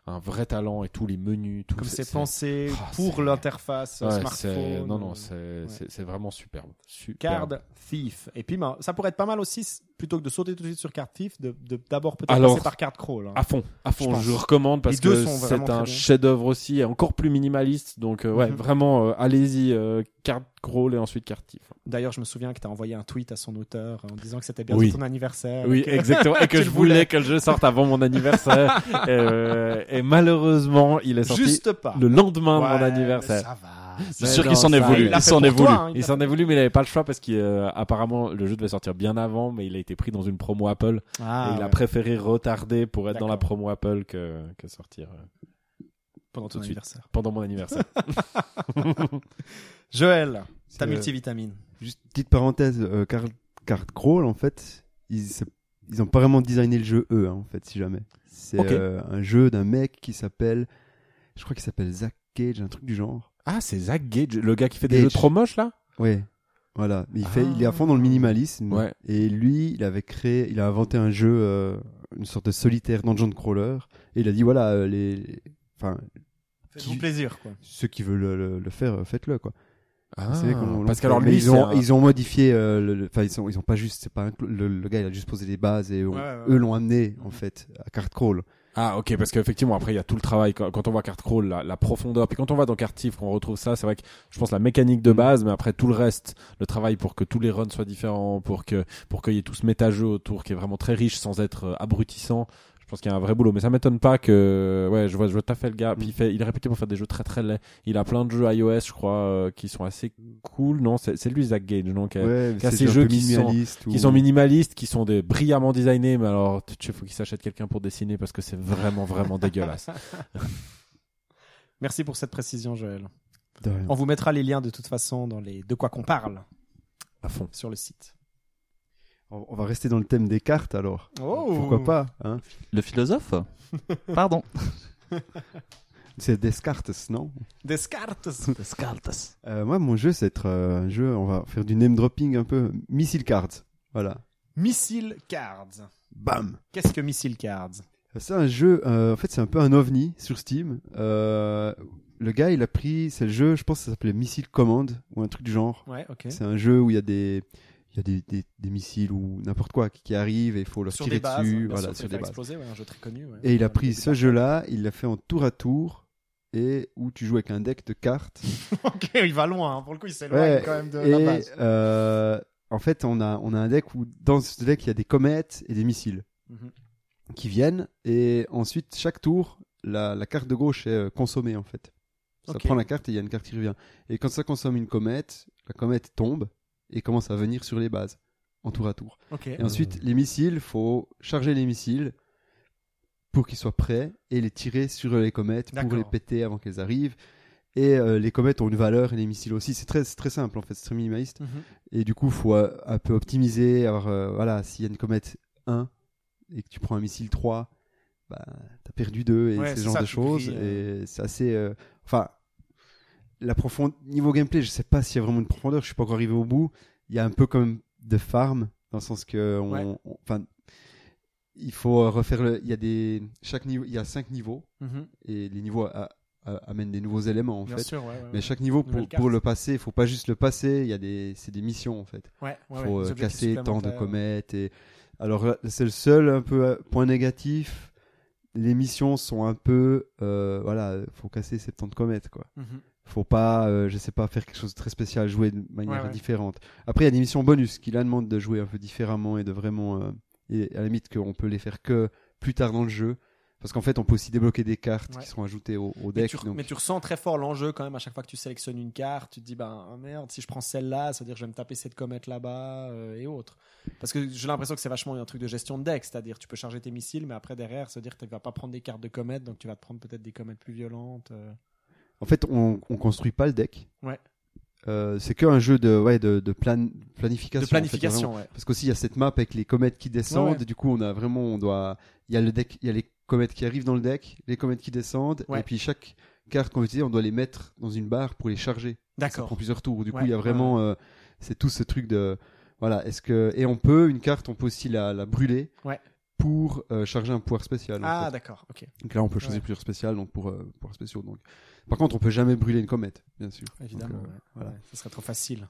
un vrai talent et tous les menus, tout Comme c'est- pensé Ah, pour l'interface euh, Ouais, smartphone. non, non, euh, c'est c'est vraiment superbe. superbe. Card Thief. Et puis, ben, ça pourrait être pas mal aussi, plutôt que de sauter tout de suite sur Card Thief, de, d'abord peut-être passer par Card Crawl. hein. À fond, à fond, Je recommande parce que c'est un chef-d'œuvre aussi, et encore plus minimaliste. Donc euh, ouais, Mhm. vraiment, euh, allez-y, euh, carte crawl et ensuite carte Thief. D'ailleurs, je me souviens que tu as envoyé un tweet à son auteur en disant que c'était bientôt Oui. ton anniversaire. Oui, et que- exactement, et que je voulais. que le jeu sorte avant mon anniversaire. Euh, et malheureusement, il est sorti Juste pas. le lendemain de mon anniversaire. Ça va. C'est sûr qu'il s'en est voulu. il s'en est voulu. hein, il s'en est voulu, mais il avait pas le choix parce qu'apparemment le jeu devait sortir bien avant, mais il a été pris dans une promo Apple Ah, et il a préféré retarder pour être dans la promo Apple que, que sortir euh, pendant ton tout de suite. anniversaire. pendant mon anniversaire. Joël, C'est, ta euh, multivitamine. Juste petite parenthèse, euh, Card, Card Crawl, en fait, ils, ils ont pas vraiment designé le jeu eux, hein, en fait, si jamais. C'est Ok. euh, un jeu d'un mec qui s'appelle, je crois qu'il s'appelle Zach Cage, un truc du genre. ah, c'est Zach Gage, le gars qui fait des Gage. jeux trop moches là? Ouais. Voilà, il fait, Ah. il est à fond dans le minimalisme. Ouais. Et lui, il avait créé, il a inventé un jeu, euh, une sorte de solitaire dungeon crawler. Et il a dit voilà, euh, les- enfin, Faites-vous qui- plaisir, quoi. ceux qui veulent le, le- le faire, euh, faites-le quoi. Ah, comment on parce qu'alors lui, ils ont, un- ils ont modifié, euh, le- le- enfin ils sont, ils ont pas juste, c'est pas un le, le gars, il a juste posé les bases et on- Ouais, ouais, ouais. eux l'ont amené en fait à Card Crawl. Ah ok parce qu'effectivement après il y a tout le travail quand, quand on voit Card Crawl la, la profondeur puis quand on va dans Card Thief qu'on retrouve ça c'est vrai que je pense la mécanique de base mais après tout le reste le travail pour que tous les runs soient différents pour que pour qu'il y ait tout ce méta-jeu autour qui est vraiment très riche sans être euh, abrutissant pense qu'il y a un vrai boulot mais ça m'étonne pas que ouais je vois je vois tout à fait le gars puis il fait il est réputé pour faire des jeux très très laids il a plein de jeux iOS je crois euh, qui sont assez cool non c'est lui Zach Gage non qui a- Ouais, ces jeux qui sont- qui sont minimalistes, qui sont des brillamment designés, mais alors il faut qu'il s'achète quelqu'un pour dessiner parce que c'est vraiment vraiment dégueulasse. Merci pour cette précision, Joël. On vous mettra les liens de toute façon dans les de quoi qu'on parle À fond. sur le site. On on va rester dans le thème des cartes alors. Oh Pourquoi pas hein Le philosophe Pardon. C'est Descartes, non Descartes. Descartes. Euh, Moi, mon jeu, c'est être euh, un jeu. On va faire du name dropping un peu. Missile Cards. Voilà. Missile Cards. bam. Qu'est-ce que Missile Cards? C'est un jeu, euh, en fait, c'est un peu un ovni sur Steam. Euh, le gars, il a pris, c'est le jeu, je pense que ça s'appelait Missile Command ou un truc du genre. Ouais, ok. C'est un jeu où il y a des, il y a des, des, des missiles ou n'importe quoi qui, qui arrivent et il faut leur Sur tirer des bases, dessus, voilà, sûr, sur des bases. exploser, ouais, un jeu très connu. ouais. Et il a pris ce jeu-là, il l'a fait en tour à tour et où tu joues avec un deck de cartes. ok, il va loin. hein. Pour le coup, il s'éloigne Ouais, quand même de la base. euh, en fait, on a, on a un deck où dans ce deck il y a des comètes et des missiles Mhm. qui viennent et ensuite chaque tour la, la carte de gauche est euh, consommée en fait. Ça prend la carte et il y a une carte qui revient. Et quand ça consomme une comète, la comète tombe et commence à venir sur les bases en tour à tour. Et ensuite, les missiles, faut charger les missiles pour qu'ils soient prêts et les tirer sur les comètes pour les péter avant qu'elles arrivent. Et euh, les comètes ont une valeur et les missiles aussi. C'est très, très simple en fait, c'est très minimaliste. Mhm. Et du coup, faut euh, un peu optimiser. Alors euh, voilà, s'il y a une comète 1 et que tu prends un missile 3, bah, t'as perdu 2 et Ouais, ce genre ça, de choses. Et c'est assez. Enfin, la niveau gameplay, je sais pas s'il y a vraiment une profondeur. Je suis pas encore arrivé au bout. Il y a un peu comme de farm dans le sens que on, Ouais. on- enfin, il faut euh, refaire le. Il y a des chaque niveau, il y a cinq niveaux Mhm. et les niveaux amènent des nouveaux éléments en Bien fait. sûr, ouais. ouais, Mais chaque niveau pour, le passer, il faut pas juste le passer. Il y a des, c'est des missions en fait. Ouais, faut euh, casser tant de comètes et alors c'est le seul un peu euh, point négatif. Les missions sont un peu euh, voilà, faut casser 70 comètes quoi. Mhm. Faut pas, euh, je sais pas, faire quelque chose de très spécial, jouer de manière Ouais, ouais. différente. Après, il y a des missions bonus qui là demandent de jouer un peu différemment et de vraiment, euh, et à la limite qu'on peut les faire que plus tard dans le jeu, parce qu'en fait, on peut aussi débloquer des cartes Ouais. qui seront ajoutées au, au Mais deck. tu, donc- mais tu ressens très fort l'enjeu quand même à chaque fois que tu sélectionnes une carte. Tu te dis, ben ah, merde, si je prends celle-là, ça veut dire que je vais me taper cette comète là-bas euh, et autres. Parce que j'ai l'impression que c'est vachement un truc de gestion de deck, c'est-à-dire tu peux charger tes missiles, mais après derrière, se dire que tu vas pas prendre des cartes de comètes, donc tu vas te prendre peut-être des comètes plus violentes. euh. En fait, on, on construit pas le deck. Ouais. Euh, c'est qu'un jeu de, ouais, de, de plan, planification. De en fait, vraiment. planification, ouais. Parce qu'aussi, il y a cette map avec les comètes qui descendent. Ouais, ouais. Du coup, on a vraiment, on doit, il y a le deck, il y a les comètes qui arrivent dans le deck, les comètes qui descendent, et puis chaque carte qu'on utilise, on doit les mettre dans une barre pour les charger. Ça prend D'accord. plusieurs tours. Du coup, il y a vraiment, euh, c'est tout ce truc de, voilà, est-ce que, et on peut, une carte, on peut aussi la, la brûler. Ouais. Pour euh, charger un pouvoir spécial. en Ah, fait. d'accord, ok. Donc là, on peut choisir Ouais. plusieurs spéciales, donc pour euh, pouvoirs spéciaux. Donc, par contre, on peut jamais brûler une comète, bien sûr. Évidemment. Donc, euh, ouais. voilà. Ouais, ça serait trop facile.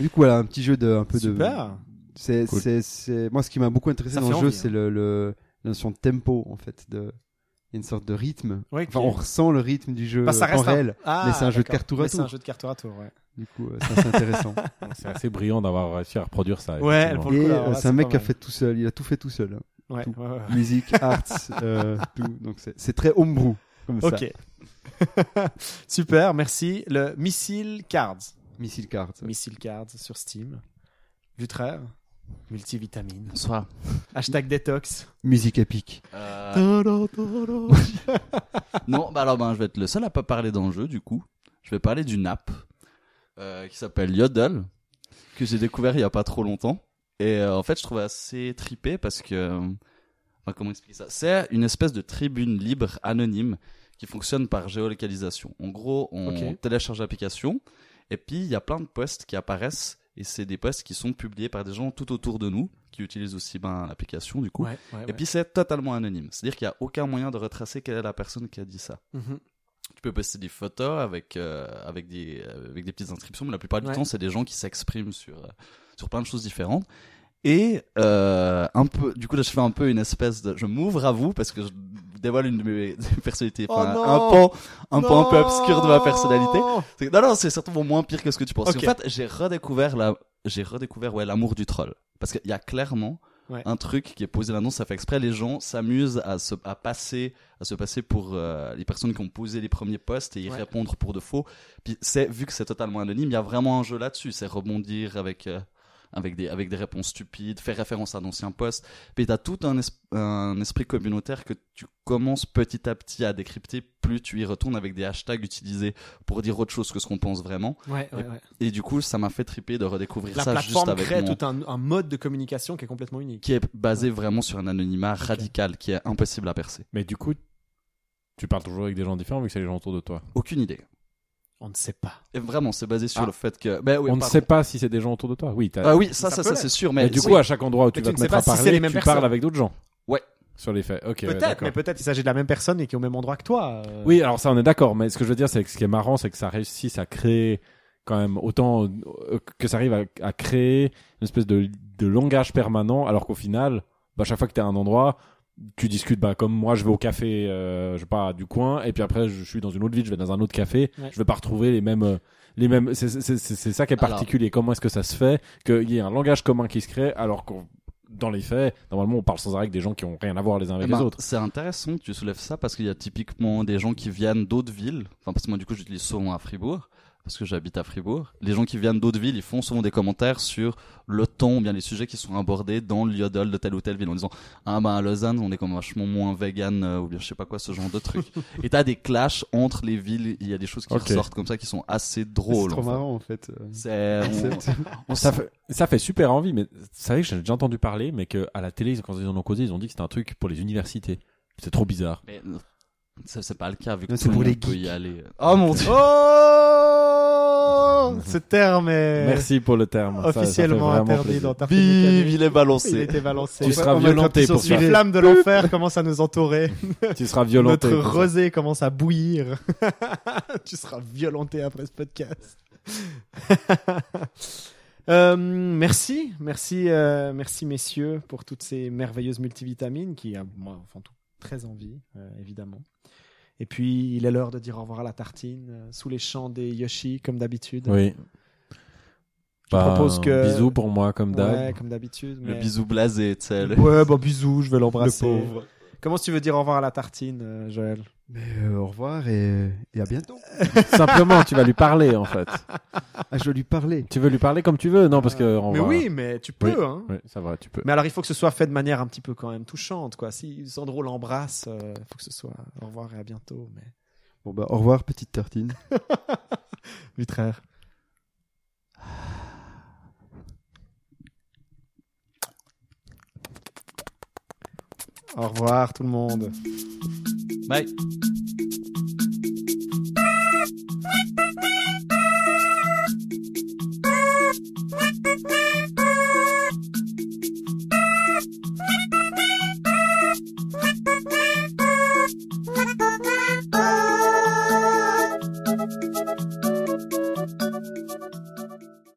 Du coup, voilà, un petit jeu de, un peu de. Super. C'est, Cool. c'est, c'est, moi, ce qui m'a beaucoup intéressé Ça dans le jeu, envie, c'est hein. le, le, la notion de tempo, en fait. De, il y a une sorte de rythme. Ouais, Enfin, on ressent le rythme du jeu Bah, ça en reste un- réel. Ah, mais c'est un jeu de carte tour à C'est un jeu de carte tour à tour, ouais. Du coup, euh, c'est assez intéressant. C'est assez brillant d'avoir réussi à reproduire ça. Ouais, effectivement. pour le Et coup, euh, c'est un mec qui a fait tout seul. Il a tout fait tout seul. hein. Ouais, Tout. ouais, ouais. Musique, arts, euh, tout. Donc, c'est, c'est très homebrew. Comme ça. Ok. Super, merci. Le Missile Cards. Missile cards. Missile Cards sur Steam. Vutraire. Multivitamine. Bonsoir. Hashtag détox. Musique épique. Euh, non, bah alors ben, je vais être le seul à pas parler dans le jeu du coup. Je vais parler d'une app euh, qui s'appelle Yodel que j'ai découvert il y a pas trop longtemps et euh, en fait je trouvais assez trippé parce que enfin, comment expliquer ça? C'est une espèce de tribune libre anonyme qui fonctionne par géolocalisation. En gros, on télécharge l'application et puis il y a plein de posts qui apparaissent et c'est des posts qui sont publiés par des gens tout autour de nous qui utilisent aussi ben, l'application du coup. Ouais, ouais, Et puis c'est totalement anonyme. C'est-à-dire qu'il n'y a aucun moyen de retracer quelle est la personne qui a dit ça. Mhm. Tu peux poster des photos avec, euh, avec, des, avec des petites inscriptions, mais la plupart du temps, c'est des gens qui s'expriment sur, euh, sur plein de choses différentes. Et euh, un peu, du coup, là, je fais un peu une espèce de. Je m'ouvre à vous parce que je dévoile une de mes personnalités. Oh enfin, un pan, un pan un peu obscur de ma personnalité. Non, non, c'est certainement moins pire que ce que tu penses. En fait, j'ai redécouvert la, j'ai redécouvert ouais l'amour du troll parce qu'il y a clairement Ouais. un truc qui est posé là-dedans. Ça fait exprès. Les gens s'amusent à se, à passer, à se passer pour euh, les personnes qui ont posé les premiers posts et y Ouais. répondre pour de faux. Puis c'est vu que c'est totalement anonyme, il y a vraiment un jeu là-dessus. C'est rebondir avec. euh, avec des, avec des réponses stupides, faire référence à d'anciens posts. Puis t'as tout un, es- un esprit communautaire que tu commences petit à petit à décrypter, plus tu y retournes avec des hashtags utilisés pour dire autre chose que ce qu'on pense vraiment. Ouais, ouais, ouais. Et du coup, ça m'a fait triper de redécouvrir La ça juste plateforme avec crée mon... tout un, un mode de communication qui est complètement unique. qui est basé vraiment sur un anonymat radical qui est impossible à percer. Mais du coup, tu parles toujours avec des gens différents vu que c'est les gens autour de toi. Aucune idée. On ne sait pas. Et vraiment, c'est basé sur Ah. le fait que. Ben oui, On ne sait pas si c'est des gens autour de toi. Oui, Ah oui, ça, Ça c'est sûr. Mais Mais du oui. coup, à chaque endroit où tu Mais vas tu te mettre à parler, tu personnes. parles avec d'autres gens. Ouais. Sur les faits. Ok. Peut-être, mais peut-être il s'agit de la même personne et qui est au même endroit que toi. euh. Oui, alors ça, on est d'accord. Mais ce que je veux dire, c'est que ce qui est marrant, c'est que ça réussisse à créer quand même autant euh, que ça arrive à, à créer une espèce de, de langage permanent, alors qu'au final, bah, chaque fois que tu es à un endroit, tu discutes, bah, comme moi, je vais au café, euh, je sais pas, du coin, et puis après, je suis dans une autre ville, je vais dans un autre café, Ouais. je vais pas retrouver les mêmes, euh, les mêmes, c'est, c'est, c'est, c'est ça qui est Alors. particulier. Comment est-ce que ça se fait qu'il y ait un langage commun qui se crée, alors que dans les faits, normalement, on parle sans arrêt avec des gens qui ont rien à voir les uns avec Eh ben, les autres. C'est intéressant que tu soulèves ça parce qu'il y a typiquement des gens qui viennent d'autres villes. Enfin, parce que moi, du coup, j'utilise souvent à Fribourg. Parce que j'habite à Fribourg. Les gens qui viennent d'autres villes, ils font souvent des commentaires sur le ton, ou bien les sujets qui sont abordés dans le yodel de telle ou telle ville en disant, ah ben à Lausanne, on est comme vachement moins vegan, euh, ou bien je sais pas quoi, ce genre de truc. Et t'as des clashs entre les villes, il y a des choses qui Ok. ressortent comme ça qui sont assez C'est drôles. trop en fait. marrant en fait. C'est, on- concept. on Ça fait, ça fait super envie, mais c'est vrai que j'ai déjà entendu parler, mais que à la télé, quand ils en ont causé, ils ont dit que c'était un truc pour les universités. C'est trop bizarre. Mais, euh, ça, c'est pas le cas vu que Non, tout c'est le pour monde les peut y aller. Oh mon dieu! Oh Ce terme est Merci pour le terme. Ça- ça fait officiellement interdit plaisir. dans ta Bim, il est balancé. Il était balancé. Tu seras violenté pour ça. Les flammes de l'enfer commencent à nous entourer. Tu seras violenté. Notre rosée commence à bouillir. tu seras violenté après ce podcast. Euh, merci, merci, euh, merci messieurs pour toutes ces merveilleuses multivitamines qui, à moi, font tout très envie, euh, évidemment. Et puis, il est l'heure de dire au revoir à la tartine, euh, sous les champs des Yoshi, comme d'habitude. Oui. Je propose que- Bisous pour moi, comme d'hab. Ouais, comme d'habitude. Le mais- bisou blasé, tu sais. le- Ouais, bah bisous, je vais l'embrasser. Le pauvre. Comment tu veux dire au revoir à la tartine, euh, Joël? Mais euh, au revoir et, et à bientôt. Simplement, tu vas lui parler, en fait. Ah, je dois lui parler. Tu veux lui parler comme tu veux, non, parce que. on Mais va- oui, mais tu peux, Oui. hein. Oui, ça va, tu peux. Mais alors, il faut que ce soit fait de manière un petit peu quand même touchante, quoi. Si Sandro l'embrasse, il faut que ce soit au revoir et à bientôt. Mais Bon bah au revoir petite tartine. Vitraire. Au revoir tout le monde. Bye.